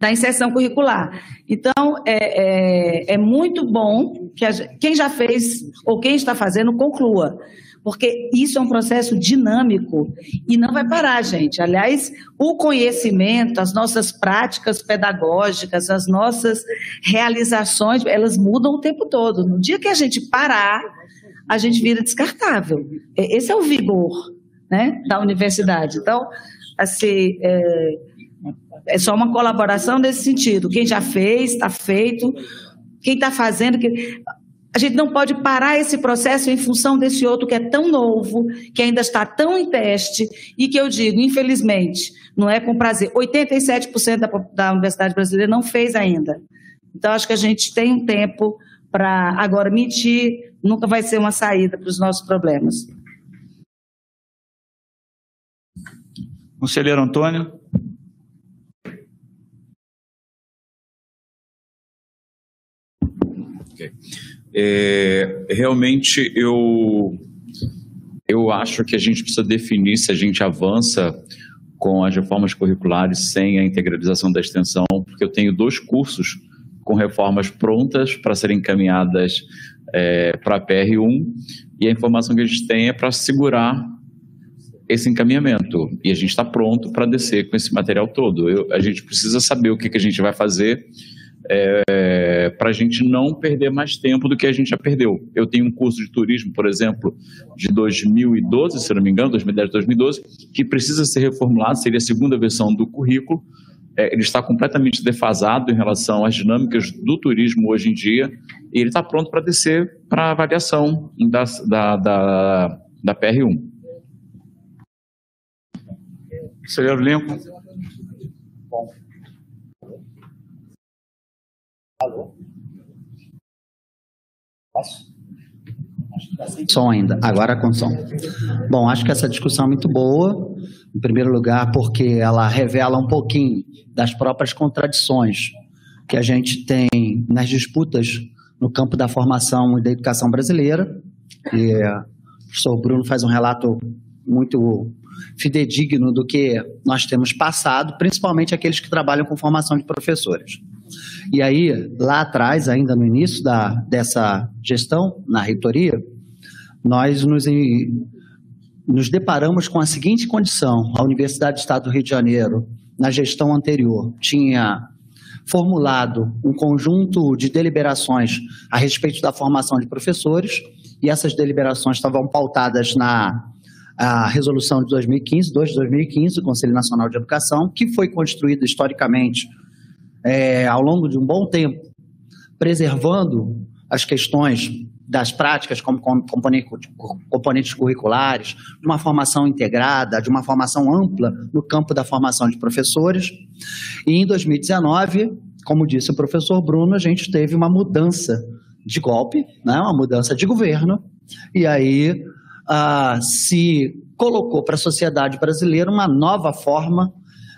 da inserção curricular. Então, é, é, é muito bom que a, quem já fez ou quem está fazendo conclua, porque isso é um processo dinâmico e não vai parar, gente. Aliás, o conhecimento, as nossas práticas pedagógicas, as nossas realizações, elas mudam o tempo todo. No dia que a gente parar, a gente vira descartável. Esse é o vigor né, da universidade. Então, assim, é, é só uma colaboração nesse sentido. Quem já fez, está feito. Quem está fazendo, que a gente não pode parar esse processo em função desse outro que é tão novo, que ainda está tão em teste, e que eu digo, infelizmente, não é com prazer, 87% da, da Universidade Brasileira não fez ainda. Então, acho que a gente tem um tempo para. Agora, mentir nunca vai ser uma saída para os nossos problemas. Conselheiro Antônio. É, realmente, eu, eu acho que a gente precisa definir se a gente avança com as reformas curriculares sem a integralização da extensão, porque eu tenho dois cursos com reformas prontas para serem encaminhadas é, para a PR1 e a informação que a gente tem é para segurar esse encaminhamento e a gente está pronto para descer com esse material todo. Eu, a gente precisa saber o que, que a gente vai fazer é, para a gente não perder mais tempo do que a gente já perdeu. Eu tenho um curso de turismo, por exemplo, de 2012, se não me engano, 2010, 2012, que precisa ser reformulado, seria a segunda versão do currículo. É, ele está completamente defasado em relação às dinâmicas do turismo hoje em dia e ele está pronto para descer para avaliação da, da, da, da PR1. Senhor Lincoln. Alô? Posso? Som ainda, agora com som. Bom, acho que essa discussão é muito boa, em primeiro lugar, porque ela revela um pouquinho das próprias contradições que a gente tem nas disputas no campo da formação e da educação brasileira. E o professor Bruno faz um relato muito fidedigno do que nós temos passado, principalmente aqueles que trabalham com formação de professores. E aí, lá atrás, ainda no início da, dessa gestão, na reitoria, nós nos, nos deparamos com a seguinte condição: a Universidade do Estado do Rio de Janeiro, na gestão anterior, tinha formulado um conjunto de deliberações a respeito da formação de professores, e essas deliberações estavam pautadas na resolução de 2015, 2 de 2015, do Conselho Nacional de Educação, que foi construída historicamente é, ao longo de um bom tempo, preservando as questões das práticas como componentes curriculares, de uma formação integrada, de uma formação ampla no campo da formação de professores. E em 2019, como disse o professor Bruno, a gente teve uma mudança de golpe, né, uma mudança de governo, e aí ah, se colocou para a sociedade brasileira uma nova forma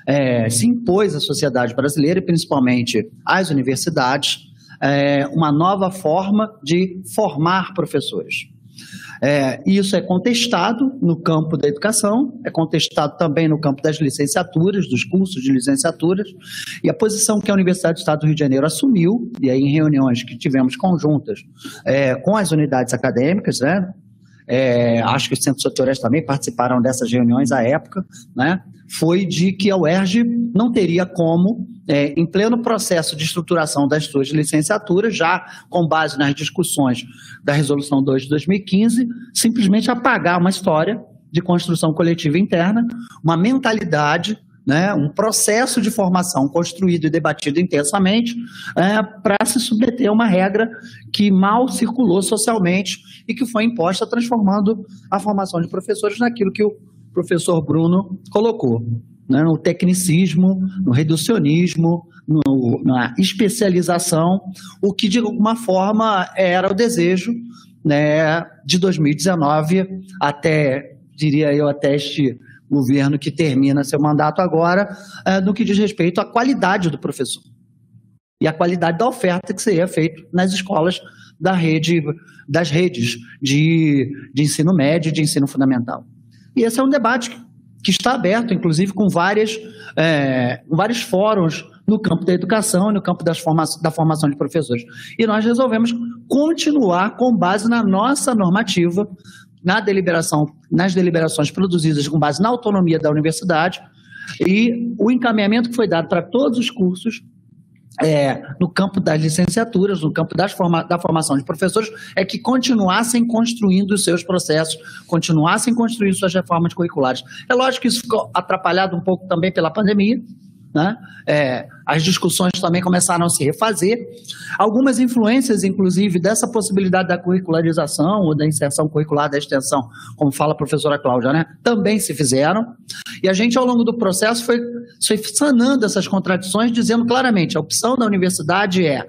é, se impôs à sociedade brasileira e principalmente às universidades é, uma nova forma de formar professores. É, isso é contestado no campo da educação, é contestado também no campo das licenciaturas, dos cursos de licenciaturas, e a posição que a Universidade do Estado do Rio de Janeiro assumiu, e aí em reuniões que tivemos conjuntas é, com as unidades acadêmicas, né, é, acho que os centros tutoriais também participaram dessas reuniões à época, né, foi de que a UERJ não teria como, é, em pleno processo de estruturação das suas licenciaturas, já com base nas discussões da Resolução 2 de 2015, simplesmente apagar uma história de construção coletiva interna, uma mentalidade né, um processo de formação construído e debatido intensamente é, para se submeter a uma regra que mal circulou socialmente e que foi imposta, transformando a formação de professores naquilo que o professor Bruno colocou. Né, no tecnicismo, no reducionismo, no, na especialização, o que de alguma forma era o desejo né, de 2019 até, diria eu, até este governo que termina seu mandato agora, é, no que diz respeito à qualidade do professor e à qualidade da oferta que seria feita nas escolas da rede, das redes de, de ensino médio e de ensino fundamental. E esse é um debate que está aberto, inclusive, com várias, é, vários fóruns no campo da educação no campo forma da formação de professores. E nós resolvemos continuar com base na nossa normativa, na deliberação, nas deliberações produzidas com base na autonomia da universidade, e o encaminhamento que foi dado para todos os cursos é, no campo das licenciaturas, no campo forma, da formação de professores, é que continuassem construindo os seus processos, continuassem construindo suas reformas curriculares. É lógico que isso ficou atrapalhado um pouco também pela pandemia, né? É, as discussões também começaram a se refazer. Algumas influências, inclusive, dessa possibilidade da curricularização ou da inserção curricular da extensão, como fala a professora Cláudia, né? também se fizeram. E a gente, ao longo do processo, foi, foi sanando essas contradições, dizendo claramente: a opção da universidade é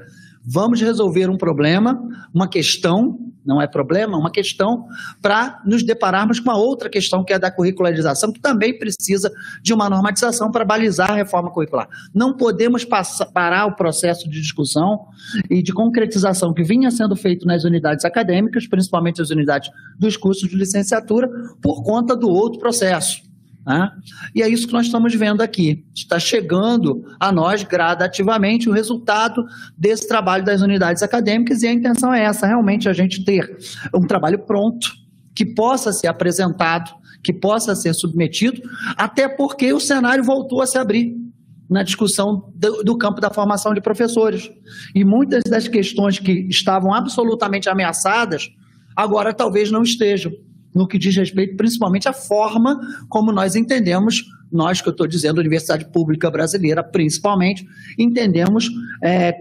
vamos resolver um problema, uma questão não é problema, uma questão para nos depararmos com uma outra questão que é da curricularização, que também precisa de uma normatização para balizar a reforma curricular. Não podemos passar, parar o processo de discussão e de concretização que vinha sendo feito nas unidades acadêmicas, principalmente as unidades dos cursos de licenciatura, por conta do outro processo. Né? E é isso que nós estamos vendo aqui. Está chegando a nós gradativamente o resultado desse trabalho das unidades acadêmicas, e a intenção é essa: realmente a gente ter um trabalho pronto, que possa ser apresentado, que possa ser submetido, até porque o cenário voltou a se abrir na discussão do, do, campo da formação de professores. E muitas das questões que estavam absolutamente ameaçadas, agora talvez não estejam no que diz respeito principalmente à forma como nós entendemos, nós que eu estou dizendo, Universidade Pública Brasileira, principalmente, entendemos é,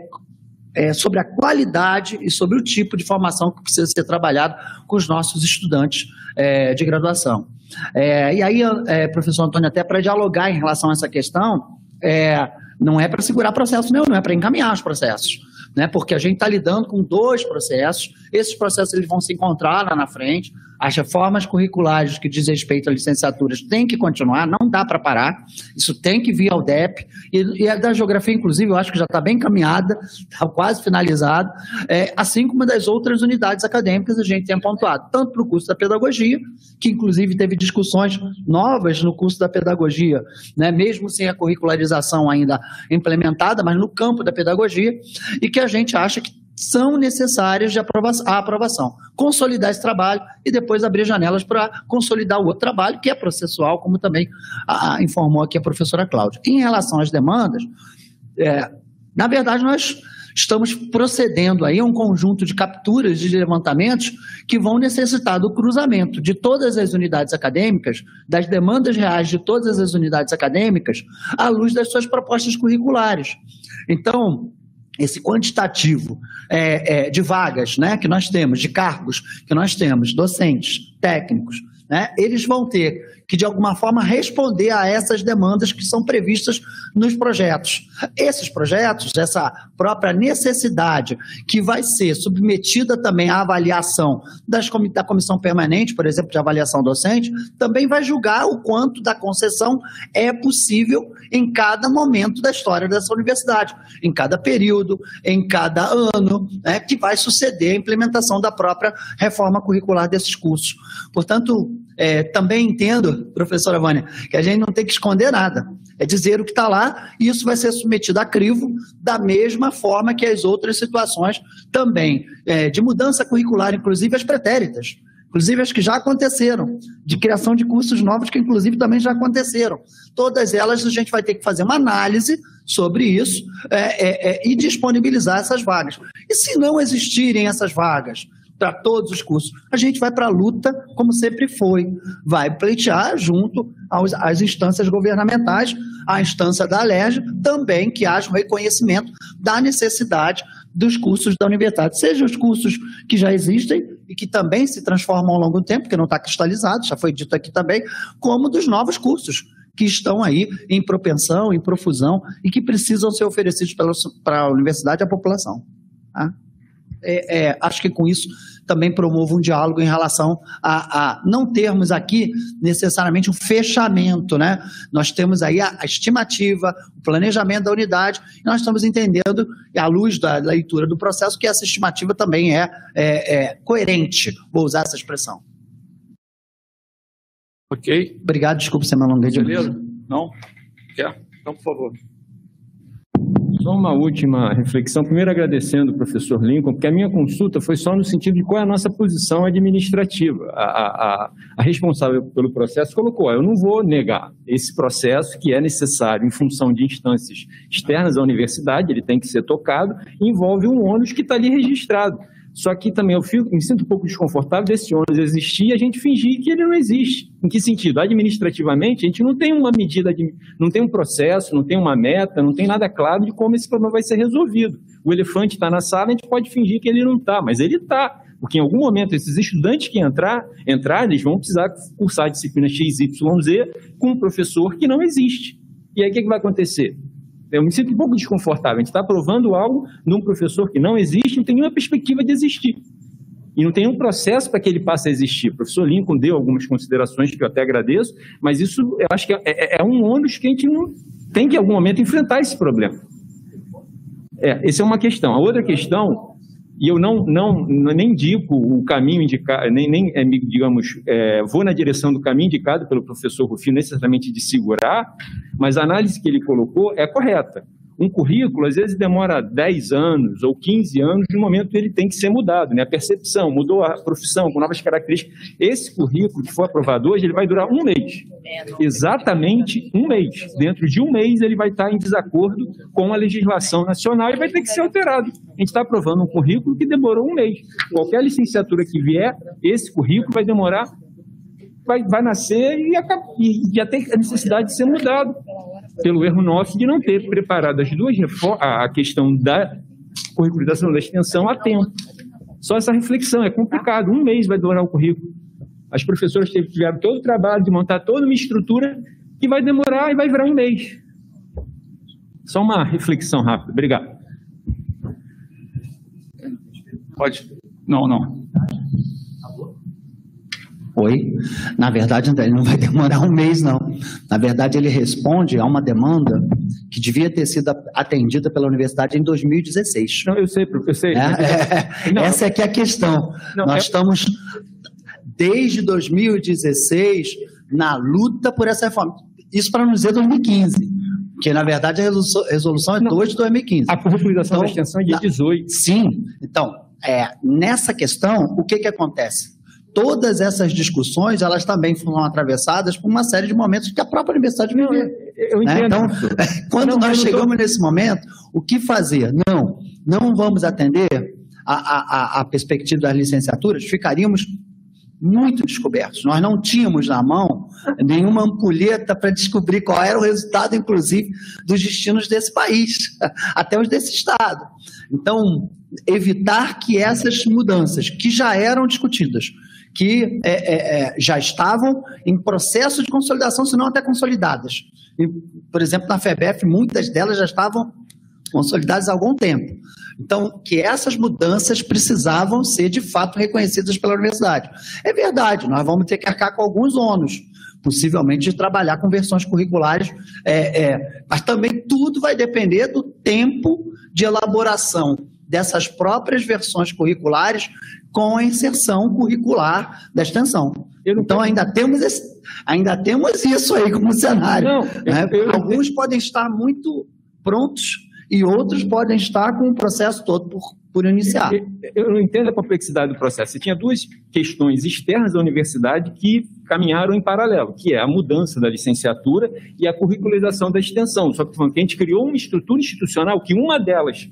é, sobre a qualidade e sobre o tipo de formação que precisa ser trabalhado com os nossos estudantes é, de graduação. É, e aí, é, professor Antônio, até para dialogar em relação a essa questão, é, não é para segurar processo não, não é para encaminhar os processos né? Porque a gente está lidando com dois processos. Esses processos eles vão se encontrar lá na frente. As reformas curriculares que diz respeito a licenciaturas têm que continuar, não dá para parar. Isso tem que vir ao DEP. E, e a da geografia, inclusive, eu acho que já está bem caminhada, está quase finalizado, é, assim como das outras unidades acadêmicas a gente tem apontado, tanto para o curso da pedagogia, que inclusive teve discussões novas no curso da pedagogia, né? mesmo sem a curricularização ainda implementada, mas no campo da pedagogia, e que a gente acha que são necessárias de aprovação, a aprovação. Consolidar esse trabalho e depois abrir janelas para consolidar o outro trabalho, que é processual, como também a, informou aqui a professora Cláudia. Em relação às demandas, é, na verdade, nós estamos procedendo aí a um conjunto de capturas de levantamentos que vão necessitar do cruzamento de todas as unidades acadêmicas, das demandas reais de todas as unidades acadêmicas, à luz das suas propostas curriculares. Então, esse quantitativo é, é, de vagas né, que nós temos, de cargos que nós temos, docentes, técnicos, né, eles vão ter que, de alguma forma, responder a essas demandas que são previstas nos projetos. Esses projetos, essa própria necessidade que vai ser submetida também à avaliação das, da comissão permanente, por exemplo, de avaliação docente, também vai julgar o quanto da concessão é possível em cada momento da história dessa universidade, em cada período, em cada ano, né, que vai suceder a implementação da própria reforma curricular desses cursos. Portanto, é, também entendo, professora Vânia, que a gente não tem que esconder nada. É dizer o que está lá e isso vai ser submetido a crivo da mesma forma que as outras situações também é, de mudança curricular, inclusive as pretéritas inclusive as que já aconteceram, de criação de cursos novos que inclusive também já aconteceram. Todas elas a gente vai ter que fazer uma análise sobre isso é, é, é, e disponibilizar essas vagas. E se não existirem essas vagas, para todos os cursos. A gente vai para a luta, como sempre foi. Vai pleitear junto aos, às instâncias governamentais, à instância da LERJ, também que haja um reconhecimento da necessidade dos cursos da universidade, sejam os cursos que já existem e que também se transformam ao longo do tempo, que não está cristalizado, já foi dito aqui também, como dos novos cursos que estão aí em propensão, em profusão e que precisam ser oferecidos para a universidade a população. Tá? É, é, acho que com isso também promovo um diálogo em relação a, a, não termos aqui necessariamente um fechamento, né? Nós temos aí a, a estimativa, o planejamento da unidade, e nós estamos entendendo, à luz da leitura do processo, que essa estimativa também é, é, é coerente, vou usar essa expressão. Ok. Obrigado, desculpa se me alonguei de Não? Quer? Então, por favor. Só uma última reflexão. Primeiro, agradecendo o professor Lincoln, porque a minha consulta foi só no sentido de qual é a nossa posição administrativa. A, a, a responsável pelo processo colocou: eu não vou negar esse processo que é necessário em função de instâncias externas à universidade, ele tem que ser tocado, envolve um ônus que está ali registrado. Só que também eu fico, me sinto um pouco desconfortável desse ônus existir e a gente fingir que ele não existe. Em que sentido? Administrativamente, a gente não tem uma medida, de, não tem um processo, não tem uma meta, não tem nada claro de como esse problema vai ser resolvido. O elefante está na sala, a gente pode fingir que ele não está, mas ele está. Porque em algum momento esses estudantes que entrar, entrar, eles vão precisar cursar a disciplina XYZ com um professor que não existe. E aí o que, que vai acontecer? Eu me sinto um pouco desconfortável. A gente está aprovando algo num professor que não existe, não tem nenhuma perspectiva de existir. E não tem um processo para que ele passe a existir. O professor Lincoln deu algumas considerações que eu até agradeço, mas isso eu acho que é, é, é um ônus que a gente não tem que, em algum momento, enfrentar esse problema. É, essa é uma questão. A outra questão e eu não, não, nem indico o caminho indicado, nem, nem é, digamos, é, vou na direção do caminho indicado pelo professor Rufino, necessariamente de segurar, mas a análise que ele colocou é correta. Um currículo, às vezes, demora 10 anos ou 15 anos no momento ele tem que ser mudado, né? A percepção, mudou a profissão, com novas características. Esse currículo que for aprovado hoje, ele vai durar um mês. Exatamente um mês. Dentro de um mês, ele vai estar em desacordo com a legislação nacional e vai ter que ser alterado. A gente está aprovando um currículo que demorou um mês. Qualquer licenciatura que vier, esse currículo vai demorar, vai, vai nascer e, e já tem a necessidade de ser mudado pelo erro nosso de não ter preparado as duas a questão da curricularização da extensão a tempo. Só essa reflexão é complicado. Um mês vai demorar o currículo. As professoras tiveram todo o trabalho de montar toda uma estrutura que vai demorar e vai virar um mês. Só uma reflexão rápida. Obrigado. Pode. Não, não. Oi? Na verdade, André, ele não vai demorar um mês, não. Na verdade, ele responde a uma demanda que devia ter sido atendida pela universidade em 2016. Não, eu sei, eu sei. É, é, essa é que é a questão. Não, Nós é... estamos, desde 2016, na luta por essa reforma. Isso para não dizer 2015. Que, na verdade, a resolução, resolução é não, 2 de 2015. A curricularização então, da extensão é de 18. Sim. Então, é, nessa questão, o que, que acontece? Todas essas discussões, elas também foram atravessadas por uma série de momentos que a própria universidade viveu. Eu né? entendo. Então, quando não, nós chegamos tô... nesse momento, o que fazer? Não, não vamos atender a, a, a perspectiva das licenciaturas, ficaríamos muito descobertos. Nós não tínhamos na mão nenhuma ampulheta para descobrir qual era o resultado, inclusive, dos destinos desse país, até os desse Estado. Então, evitar que essas mudanças, que já eram discutidas, que é, é, é, já estavam em processo de consolidação, se não até consolidadas. E, por exemplo, na FEBEF, muitas delas já estavam consolidadas há algum tempo. Então, que essas mudanças precisavam ser de fato reconhecidas pela universidade. É verdade, nós vamos ter que arcar com alguns ônus, possivelmente de trabalhar com versões curriculares, é, é, mas também tudo vai depender do tempo de elaboração dessas próprias versões curriculares com a inserção curricular da extensão. Então ainda temos, esse, ainda temos isso aí como cenário. Não, né? eu, eu, Alguns podem estar muito prontos e outros podem estar com o processo todo por, por iniciar. Eu, eu não entendo a complexidade do processo. Você tinha duas questões externas da universidade que caminharam em paralelo, que é a mudança da licenciatura e a curricularização da extensão. Só que a gente criou uma estrutura institucional que uma delas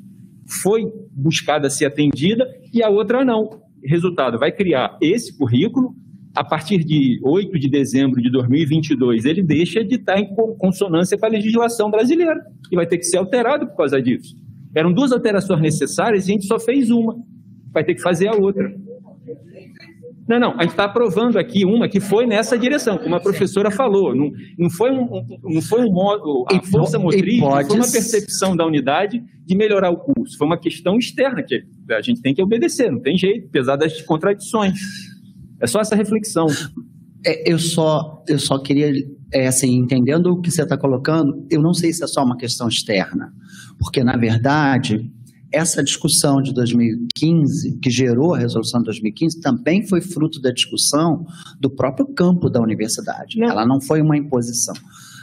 foi buscada ser atendida e a outra não. Resultado, vai criar esse currículo, a partir de 8 de dezembro de 2022, ele deixa de estar em consonância com a legislação brasileira e vai ter que ser alterado por causa disso. Eram duas alterações necessárias e a gente só fez uma. Vai ter que fazer a outra. Não, não, a gente está aprovando aqui uma que foi nessa direção, como a professora falou. Não, não foi um, não foi um modo, a força motriz, não foi uma percepção da unidade de melhorar o curso. Foi uma questão externa que a gente tem que obedecer, não tem jeito, apesar das contradições. É só essa reflexão. É, eu só, eu só queria, é, assim, entendendo o que você está colocando, eu não sei se é só uma questão externa, porque na verdade essa discussão de 2015, que gerou a resolução de 2015, também foi fruto da discussão do próprio campo da universidade. Não. Ela não foi uma imposição.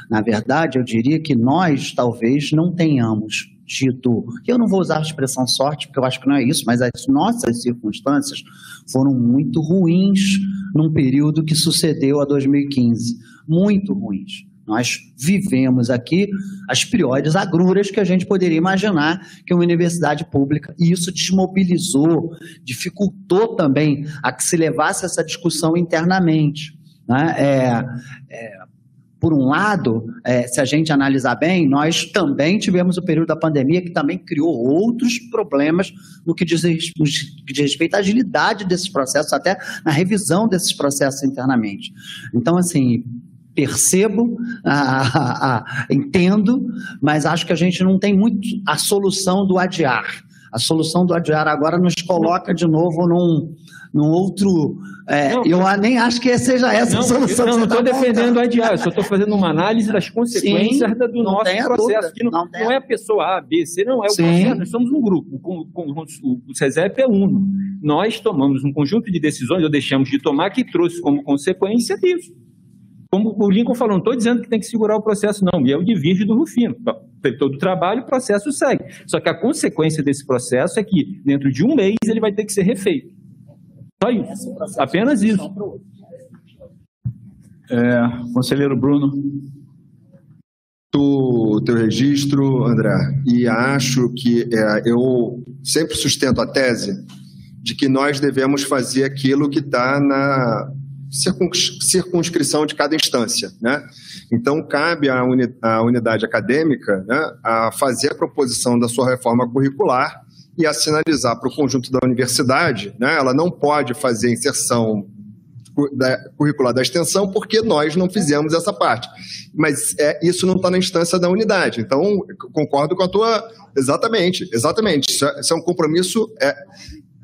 Na verdade, eu diria que nós talvez não tenhamos tido, eu não vou usar a expressão sorte, porque eu acho que não é isso, mas as nossas circunstâncias foram muito ruins num período que sucedeu a 2015. Muito ruins. Nós vivemos aqui as piores agruras que a gente poderia imaginar que uma universidade pública, e isso desmobilizou, dificultou também a que se levasse essa discussão internamente. Né? É, é, por um lado, é, se a gente analisar bem, nós também tivemos o período da pandemia que também criou outros problemas no que diz, no que diz respeito à agilidade desses processos, até na revisão desses processos internamente. Então, assim, percebo, entendo, mas acho que a gente não tem muito a solução do adiar. A solução do adiar agora nos coloca de novo num, num outro. É, não, eu nem acho que seja essa não, a solução. Não, não estou tá defendendo o adiar, só estou fazendo uma análise das consequências Sim, do nosso processo. Não, não, é a pessoa A, B, C, não é o Sim. processo, nós somos um grupo. Com, com, o CESEP é uno. Nós tomamos um conjunto de decisões, ou deixamos de tomar, que trouxe como consequência isso como o Lincoln falou, não estou dizendo que tem que segurar o processo, não. E é o divirge do Rufino. Tem todo o trabalho, o processo segue. Só que a consequência desse processo é que, dentro de um mês, ele vai ter que ser refeito. Só isso. Apenas isso. É, conselheiro Bruno. O teu registro, André, e acho que é, eu sempre sustento a tese de que nós devemos fazer aquilo que está na circunscrição de cada instância. Né? Então, cabe à, uni à unidade acadêmica né, a fazer a proposição da sua reforma curricular e a sinalizar para o conjunto da universidade. Né? Ela não pode fazer inserção da, curricular da extensão porque nós não fizemos essa parte. Mas é, isso não está na instância da unidade. Então, concordo com a tua. Exatamente, exatamente. Isso é, isso é um compromisso. É,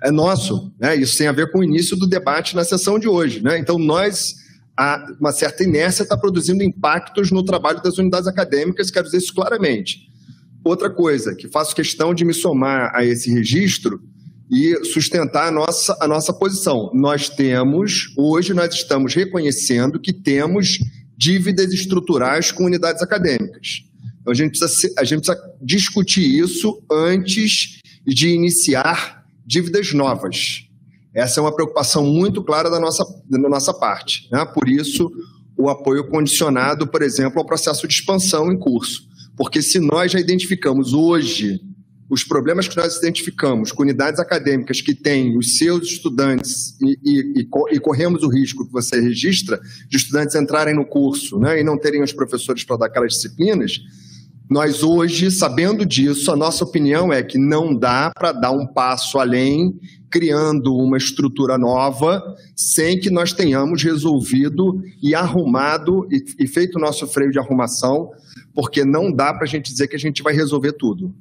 é nosso. Né? Isso tem a ver com o início do debate na sessão de hoje. Né? Então, nós, uma certa inércia está produzindo impactos no trabalho das unidades acadêmicas, quero dizer isso claramente. Outra coisa, que faço questão de me somar a esse registro e sustentar a nossa, a nossa posição. Nós temos, hoje nós estamos reconhecendo que temos dívidas estruturais com unidades acadêmicas. Então, a gente precisa, a gente precisa discutir isso antes de iniciar dívidas novas. Essa é uma preocupação muito clara da nossa, da nossa parte. Né? Por isso, o apoio condicionado, por exemplo, ao processo de expansão em curso. Porque se nós já identificamos hoje os problemas que nós identificamos com unidades acadêmicas que têm os seus estudantes e, e, e, corremos o risco que você registra de estudantes entrarem no curso né, e não terem os professores para dar aquelas disciplinas, Nós hoje, sabendo disso, a nossa opinião é que não dá para dar um passo além, criando uma estrutura nova, sem que nós tenhamos resolvido e arrumado e, e feito o nosso freio de arrumação, porque não dá para a gente dizer que a gente vai resolver tudo.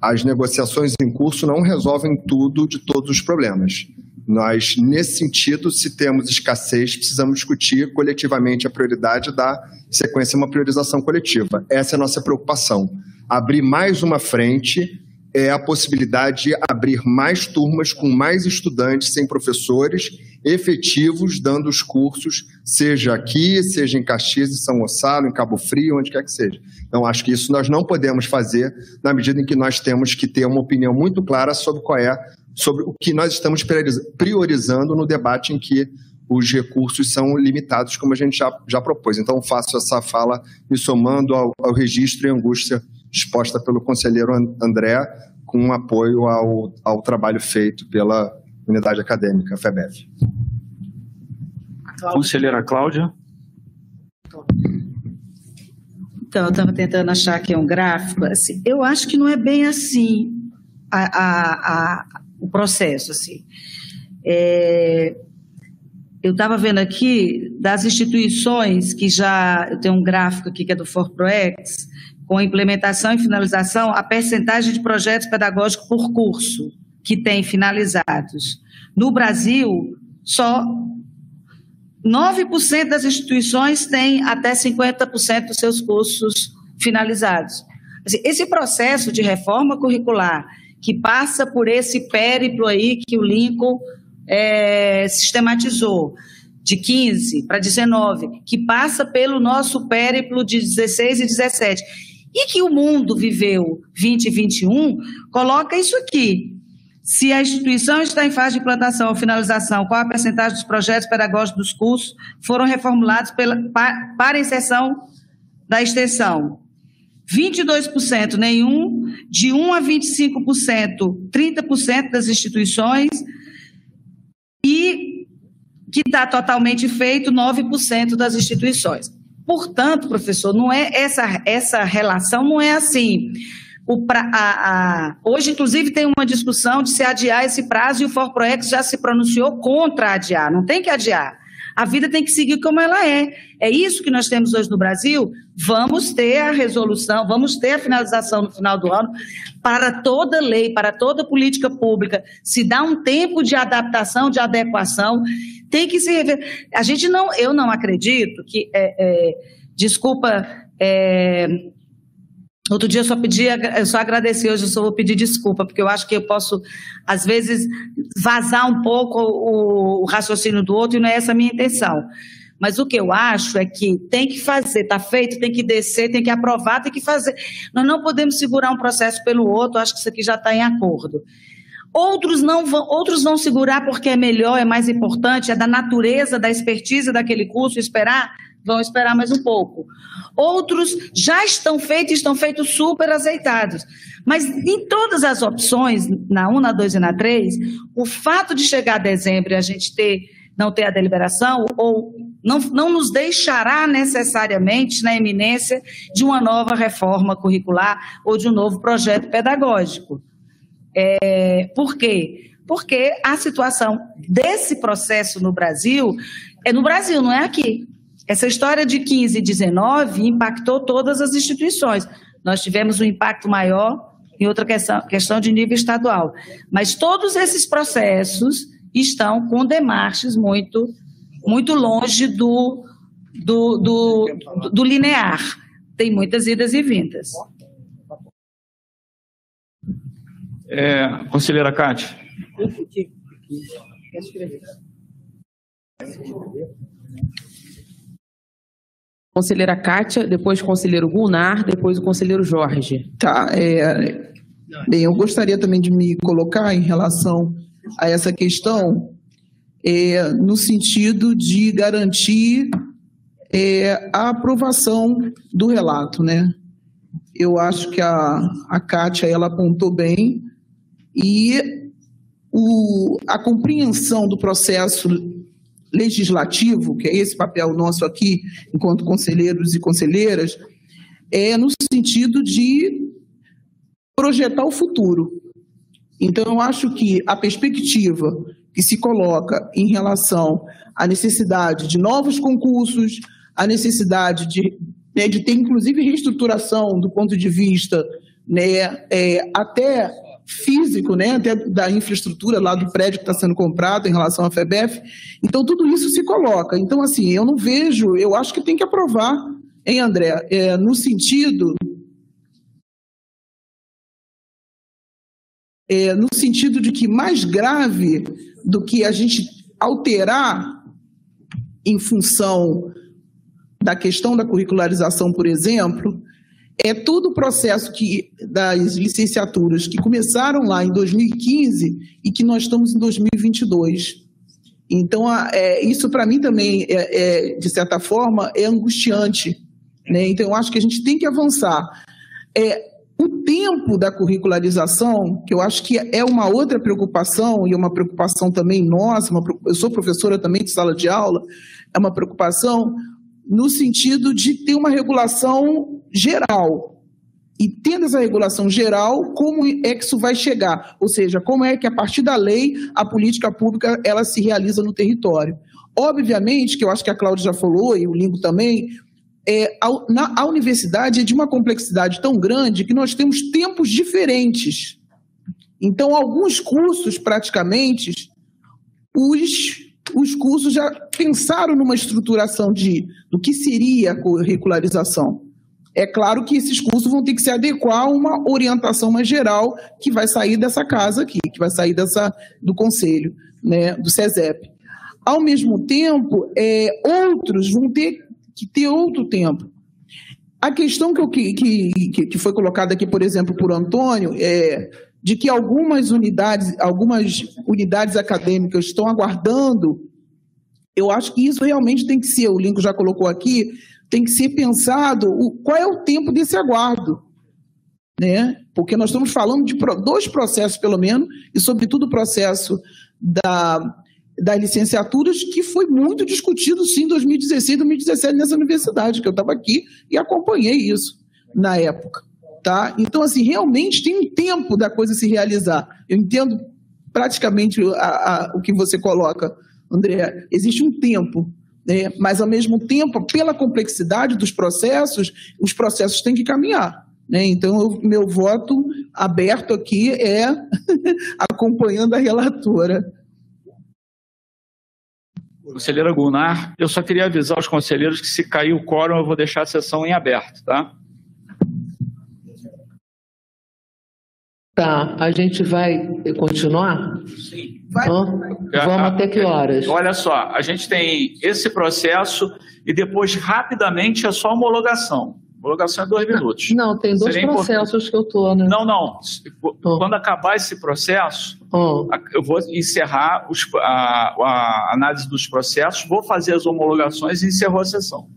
As negociações em curso não resolvem tudo de todos os problemas. Nós, nesse sentido, se temos escassez, precisamos discutir coletivamente a prioridade da sequência uma priorização coletiva. Essa é a nossa preocupação. Abrir mais uma frente é a possibilidade de abrir mais turmas com mais estudantes sem professores efetivos dando os cursos, seja aqui, seja em Caxias, em São Gonçalo, em Cabo Frio, onde quer que seja. Então, acho que isso nós não podemos fazer na medida em que nós temos que ter uma opinião muito clara sobre qual é sobre o que nós estamos priorizando no debate em que os recursos são limitados, como a gente já, já propôs. Então, faço essa fala me somando ao, ao registro e angústia exposta pelo conselheiro André, com um apoio ao, ao trabalho feito pela unidade acadêmica, FEBEF. Conselheira Cláudia. Então, eu estava tentando achar aqui um gráfico. Assim, eu acho que não é bem assim a, a, a, o processo. Assim. É, eu estava vendo aqui das instituições que já. Eu tenho um gráfico aqui que é do ForProex, com implementação e finalização, a percentagem de projetos pedagógicos por curso que tem finalizados. No Brasil, só 9% das instituições têm até 50% dos seus cursos finalizados. Assim, esse processo de reforma curricular que passa por esse périplo aí que o Lincoln é, sistematizou, de 15 para 19, que passa pelo nosso périplo de 16 e 17, e que o mundo viveu 20 e 21, coloca isso aqui. Se a instituição está em fase de implantação ou finalização, qual a percentagem dos projetos pedagógicos dos cursos foram reformulados pela, para inserção da extensão? 22% nenhum, de 1 a 25%, 30% das instituições, e que está totalmente feito 9% das instituições. Portanto, professor, não é essa, essa relação não é assim. Pra, a, a, hoje, inclusive, tem uma discussão de se adiar esse prazo e o ForProex já se pronunciou contra adiar. Não tem que adiar. A vida tem que seguir como ela é. É isso que nós temos hoje no Brasil. Vamos ter a resolução, vamos ter a finalização no final do ano para toda lei, para toda política pública. Se dá um tempo de adaptação, de adequação, tem que se rever. A gente não, eu não acredito que, é, é, desculpa, é, Outro dia eu só pedi, eu só agradeci, hoje eu só vou pedir desculpa, porque eu acho que eu posso, às vezes, vazar um pouco o, o raciocínio do outro e não é essa a minha intenção. Mas o que eu acho é que tem que fazer, está feito, tem que descer, tem que aprovar, tem que fazer. Nós não podemos segurar um processo pelo outro, acho que isso aqui já está em acordo. Outros não vão, outros vão segurar porque é melhor, é mais importante, é da natureza, da expertise daquele curso, esperar vão esperar mais um pouco. Outros já estão feitos, estão feitos super azeitados. Mas em todas as opções, na 1, na 2 e na 3, o fato de chegar a dezembro e a gente ter, não ter a deliberação, ou não, não nos deixará necessariamente na eminência de uma nova reforma curricular ou de um novo projeto pedagógico. É, por quê? Porque a situação desse processo no Brasil é no Brasil, não é aqui. Essa história de 15 e 19 impactou todas as instituições. Nós tivemos um impacto maior em outra questão, questão de nível estadual. Mas todos esses processos estão com demarches muito, muito longe do, do, do, do linear. Tem muitas idas e vindas. É, conselheira Cátia. Quer escrever? Conselheira Kátia, depois o conselheiro Gunnar, depois o conselheiro Jorge. Tá, é, bem, eu gostaria também de me colocar em relação a essa questão é, no sentido de garantir é, a aprovação do relato, né? Eu acho que a, a Kátia, ela apontou bem e o, a compreensão do processo legislativo, que é esse papel nosso aqui, enquanto conselheiros e conselheiras, é no sentido de projetar o futuro. Então, eu acho que a perspectiva que se coloca em relação à necessidade de novos concursos, a necessidade de, né, de ter, inclusive, reestruturação do ponto de vista né, é, até físico, né, até da infraestrutura lá do prédio que está sendo comprado em relação à FEBEF. Então, tudo isso se coloca. Então, assim, eu não vejo, eu acho que tem que aprovar, hein, André, é, no sentido. É, no sentido de que mais grave do que a gente alterar em função da questão da curricularização, por exemplo, é todo o processo que, das licenciaturas que começaram lá em 2015 e que nós estamos em 2022. Então, é, isso para mim também, é, é, de certa forma, é angustiante. Né? Então, eu acho que a gente tem que avançar. É, o tempo da curricularização, que eu acho que é uma outra preocupação, e é uma preocupação também nossa, uma, eu sou professora também de sala de aula, é uma preocupação no sentido de ter uma regulação geral. E tendo essa regulação geral, como é que isso vai chegar? Ou seja, como é que a partir da lei a política pública ela se realiza no território? Obviamente, que eu acho que a Cláudia já falou, e o Lingo também, é, a, na, a universidade é de uma complexidade tão grande que nós temos tempos diferentes. Então, alguns cursos, praticamente, os os cursos já pensaram numa estruturação de do que seria a curricularização. É claro que esses cursos vão ter que se adequar a uma orientação mais geral que vai sair dessa casa aqui, que vai sair dessa, do conselho, né, do SESEP. Ao mesmo tempo, é, outros vão ter que ter outro tempo. A questão que, eu, que, que, que foi colocada aqui, por exemplo, por Antônio, é de que algumas unidades, algumas unidades acadêmicas estão aguardando, eu acho que isso realmente tem que ser, o Lincoln já colocou aqui, tem que ser pensado o, qual é o tempo desse aguardo. Né? Porque nós estamos falando de dois processos, pelo menos, e sobretudo o processo da, das licenciaturas, que foi muito discutido, sim, em 2016, 2017, nessa universidade, que eu estava aqui e acompanhei isso na época. Tá? Então, assim, realmente tem um tempo da coisa se realizar. Eu entendo praticamente a, a, o que você coloca, André. Existe um tempo, né? mas, ao mesmo tempo, pela complexidade dos processos, os processos têm que caminhar. Né? Então, eu, meu voto aberto aqui é acompanhando a relatora. Conselheira Gunnar, eu só queria avisar os conselheiros que se cair o quórum, eu vou deixar a sessão em aberto, tá? Tá, a gente vai continuar? Sim. Vai. Vamos até que horas? Olha só, a gente tem esse processo e depois, rapidamente, é só homologação. Homologação é dois minutos. Não, tem dois Seria processos importante. que eu estou, né? Não, não. Quando acabar esse processo, eu vou encerrar os, a, a análise dos processos, vou fazer as homologações e encerro a sessão.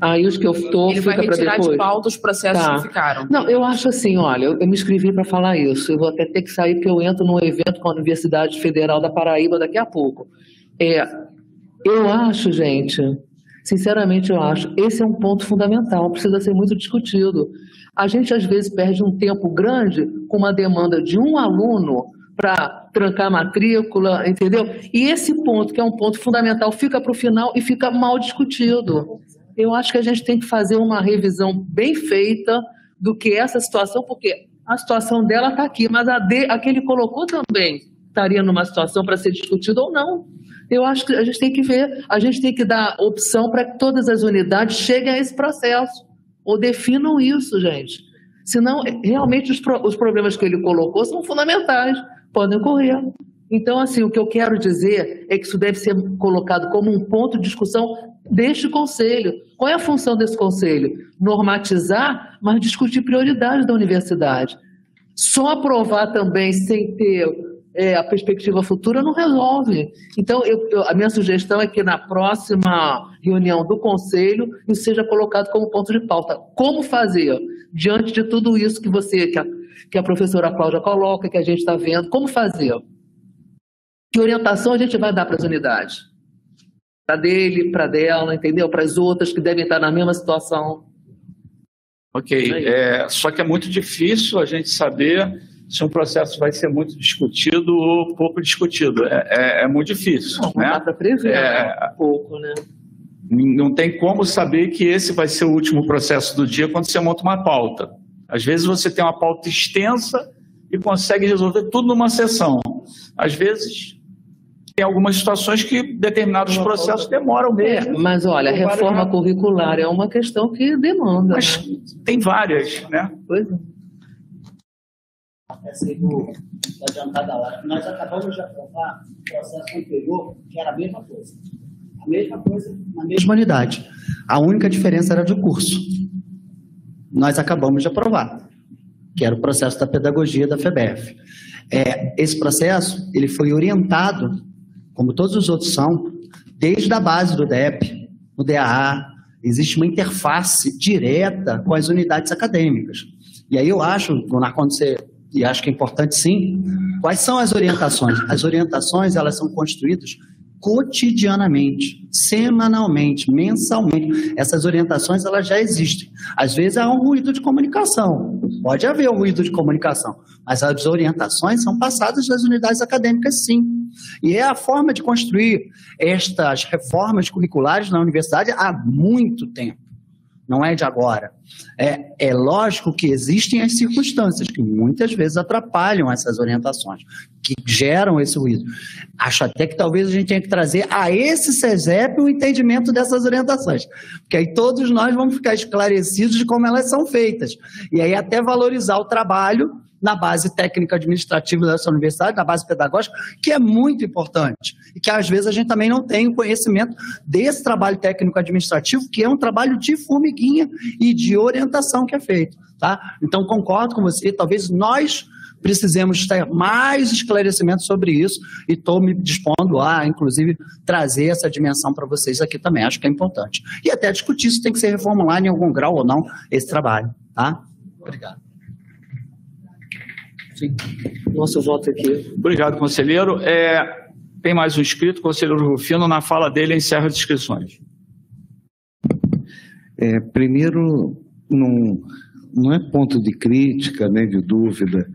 Aí os que eu estou Ele fica vai retirar depois. de pauta os processos Tá. que ficaram. Não, eu acho assim, olha, eu, eu me inscrevi para falar isso. Eu vou até ter que sair porque eu entro num evento com a Universidade Federal da Paraíba daqui a pouco. É, eu acho, gente, sinceramente eu acho, esse é um ponto fundamental, precisa ser muito discutido. A gente às vezes perde um tempo grande com uma demanda de um aluno para trancar a matrícula, entendeu? E esse ponto, que é um ponto fundamental, fica para o final e fica mal discutido. Eu acho que a gente tem que fazer uma revisão bem feita do que é essa situação, porque a situação dela está aqui, mas a, de, a que ele colocou também estaria numa situação para ser discutida ou não. Eu acho que a gente tem que ver, a gente tem que dar opção para que todas as unidades cheguem a esse processo, ou definam isso, gente. Senão, realmente, os, pro, os problemas que ele colocou são fundamentais, podem ocorrer. Então, assim, o que eu quero dizer é que isso deve ser colocado como um ponto de discussão deste conselho. Qual é a função desse conselho? Normatizar, mas discutir prioridades da universidade. Só aprovar também sem ter é, a perspectiva futura não resolve. Então, eu, eu, a minha sugestão é que na próxima reunião do conselho isso seja colocado como ponto de pauta. Como fazer diante de tudo isso que você, que a, que a professora Cláudia coloca, que a gente está vendo, como fazer? Que orientação a gente vai dar para as unidades? Para dele, para dela, entendeu? Para as outras que devem estar na mesma situação. Ok, é, só que é muito difícil a gente saber se um processo vai ser muito discutido ou pouco discutido. É, é, é muito difícil. Não, né? dá para prever É, um pouco, né? Não tem como saber que esse vai ser o último processo do dia quando você monta uma pauta. Às vezes você tem uma pauta extensa e consegue resolver tudo numa sessão. Às vezes tem algumas situações que determinados processos demoram mesmo. É, mas olha, a várias reforma razões. curricular é uma questão que demanda. Mas né? tem várias, né? Pois é. essa aí do, da adiantada lá. Nós acabamos de aprovar o processo anterior, que era a mesma coisa. A mesma coisa, na mesma unidade. A única diferença era de curso. Nós acabamos de aprovar, que era o processo da pedagogia da FEBEF. É, esse processo ele foi orientado, como todos os outros são, desde a base do DEP, no DAA, existe uma interface direta com as unidades acadêmicas. E aí eu acho, Gunnar, quando você, e acho que é importante sim, quais são as orientações? As orientações, elas são construídas cotidianamente, semanalmente, mensalmente. Essas orientações elas já existem. Às vezes há um ruído de comunicação, pode haver um ruído de comunicação, mas as orientações são passadas das unidades acadêmicas, sim. E é a forma de construir estas reformas curriculares na universidade há muito tempo. Não é de agora. É, é lógico que existem as circunstâncias que muitas vezes atrapalham essas orientações, que geram esse ruído. Acho até que talvez a gente tenha que trazer a esse CESEP o entendimento dessas orientações, porque aí todos nós vamos ficar esclarecidos de como elas são feitas. E aí até valorizar o trabalho na base técnica administrativa dessa universidade, na base pedagógica, que é muito importante. E que às vezes a gente também não tem o conhecimento desse trabalho técnico administrativo, que é um trabalho de formiguinha e de orientação que é feito. Tá? Então, concordo com você, talvez nós precisemos ter mais esclarecimento sobre isso e estou me dispondo a, inclusive, trazer essa dimensão para vocês aqui também, acho que é importante. E até discutir se tem que ser reformulado em algum grau ou não esse trabalho. Tá? Obrigado. Nosso voto aqui. Obrigado, conselheiro. É, tem mais um inscrito, conselheiro Rufino, na fala dele encerra as inscrições. É, primeiro, não, não é ponto de crítica, nem de dúvida.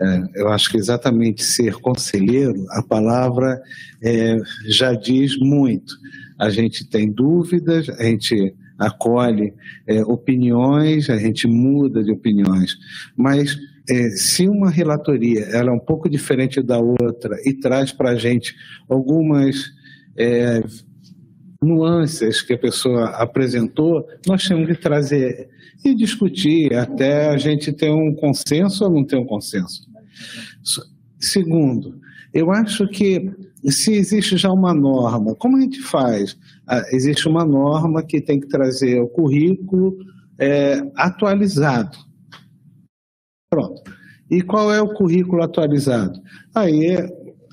É, eu acho que exatamente ser conselheiro, a palavra é, já diz muito. A gente tem dúvidas, a gente acolhe é, opiniões, a gente muda de opiniões, mas é, se uma relatoria ela é um pouco diferente da outra e traz para a gente algumas é, nuances que a pessoa apresentou, nós temos que trazer e discutir até a gente ter um consenso ou não ter um consenso. Segundo, eu acho que se existe já uma norma, como a gente faz? Ah, existe uma norma que tem que trazer o currículo é, atualizado. Pronto. E qual é o currículo atualizado? Aí é,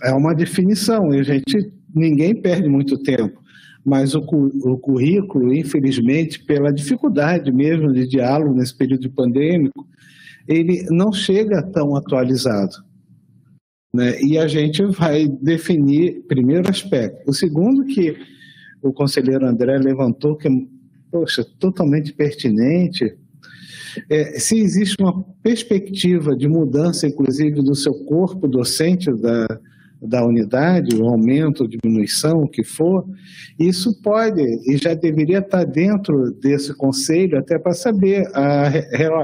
é uma definição, e a gente, ninguém perde muito tempo mas o, o, currículo, infelizmente, pela dificuldade mesmo de diálogo nesse período pandêmico, ele não chega tão atualizado. Né? E a gente vai definir, primeiro aspecto. O segundo que o conselheiro André levantou, que é, poxa, totalmente pertinente, é, se existe uma perspectiva de mudança, inclusive, do seu corpo docente da, da unidade, o aumento, diminuição, o que for, isso pode e já deveria estar dentro desse conselho até para saber a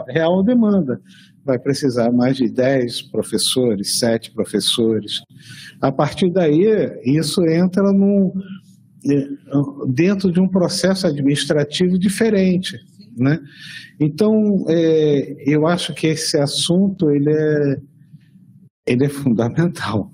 real, demanda. Vai precisar mais de 10 professores, 7 professores. A partir daí, isso entra num, dentro de um processo administrativo diferente. Né? Então, é, eu acho que esse assunto ele é, ele é fundamental.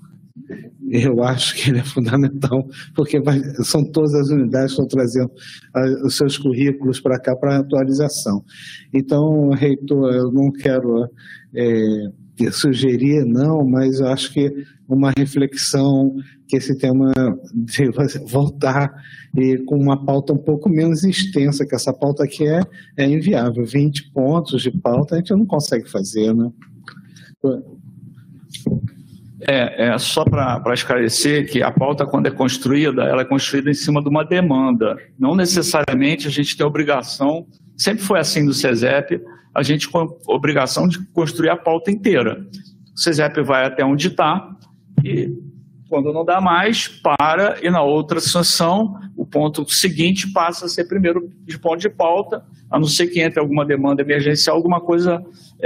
Eu acho que ele é fundamental, porque vai, são todas as unidades que estão trazendo a, os seus currículos para cá para atualização. Então, reitor, eu não quero é, sugerir, não, mas eu acho que uma reflexão que esse tema deva voltar e com uma pauta um pouco menos extensa, que essa pauta aqui é, é inviável. 20 pontos de pauta a gente não consegue fazer, né? É, é só para esclarecer que a pauta, quando é construída, ela é construída em cima de uma demanda. Não necessariamente a gente tem obrigação, sempre foi assim do CESEP, a gente com a obrigação de construir a pauta inteira. O CESEP vai até onde está e quando não dá mais, para e na outra sessão o ponto seguinte passa a ser primeiro de ponto de pauta, a não ser que entre alguma demanda emergencial, alguma coisa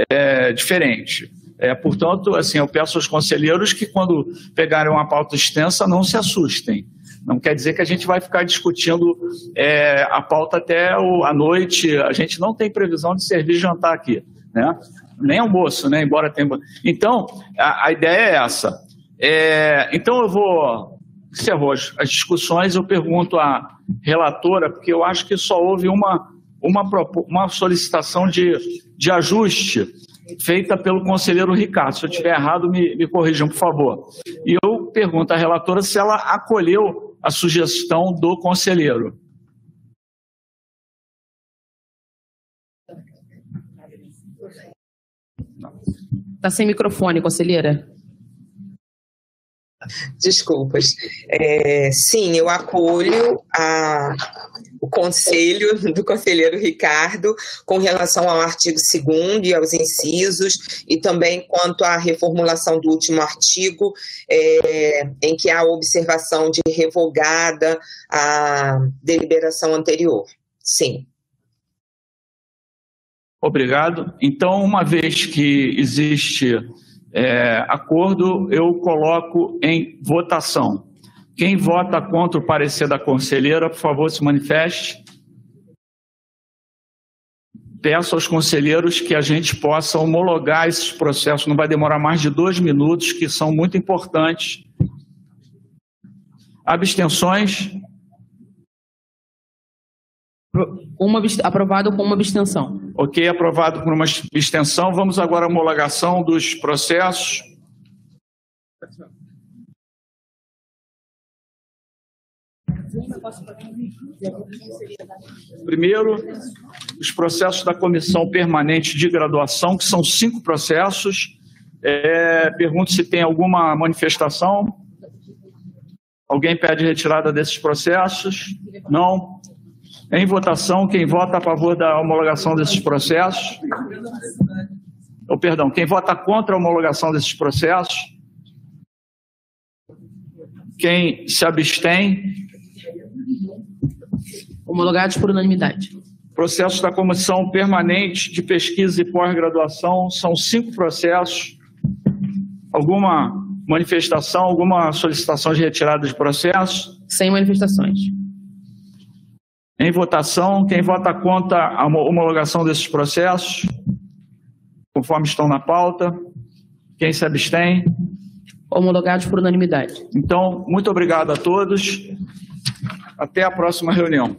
é, diferente. É, portanto, assim, eu peço aos conselheiros que quando pegarem uma pauta extensa não se assustem. Não quer dizer que a gente vai ficar discutindo é, a pauta até o, a noite. A gente não tem previsão de servir jantar aqui, né? Nem almoço, né? Embora tenha. Então, a, a ideia é essa. É, então eu vou encerrou as, discussões. Eu pergunto à relatora, porque eu acho que só houve uma, uma, uma solicitação de, de ajuste feita pelo conselheiro Ricardo. Se eu estiver errado, me, me corrijam, por favor. E eu pergunto à relatora se ela acolheu a sugestão do conselheiro. Está sem microfone, conselheira. Desculpas. É, sim, eu acolho a, o conselho do conselheiro Ricardo com relação ao artigo 2 e aos incisos, e também quanto à reformulação do último artigo, é, em que há observação de revogada a deliberação anterior. Sim. Obrigado. Então, uma vez que existe é, acordo, eu coloco em votação. Quem vota contra o parecer da conselheira, por favor, se manifeste. Peço aos conselheiros que a gente possa homologar esses processos, não vai demorar mais de dois minutos, que são muito importantes. Abstenções? Uma, aprovado com uma abstenção. Ok, aprovado por uma abstenção. Vamos agora à homologação dos processos. Primeiro, os processos da Comissão Permanente de Graduação, que são cinco processos. É, pergunto se tem alguma manifestação. Alguém pede retirada desses processos? Não. Em votação, quem vota a favor da homologação desses processos? Ou, perdão, quem vota contra a homologação desses processos? Quem se abstém? Homologados por unanimidade. Processos da Comissão Permanente de Pesquisa e Pós-Graduação são cinco processos. Alguma manifestação, alguma solicitação de retirada de processo? Sem manifestações. Em votação, quem vota contra a homologação desses processos, conforme estão na pauta? Quem se abstém? Homologados por unanimidade. Então, muito obrigado a todos. Até a próxima reunião.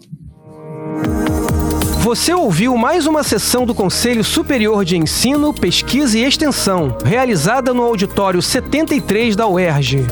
Você ouviu mais uma sessão do Conselho Superior de Ensino, Pesquisa e Extensão, realizada no auditório 73 da UERJ.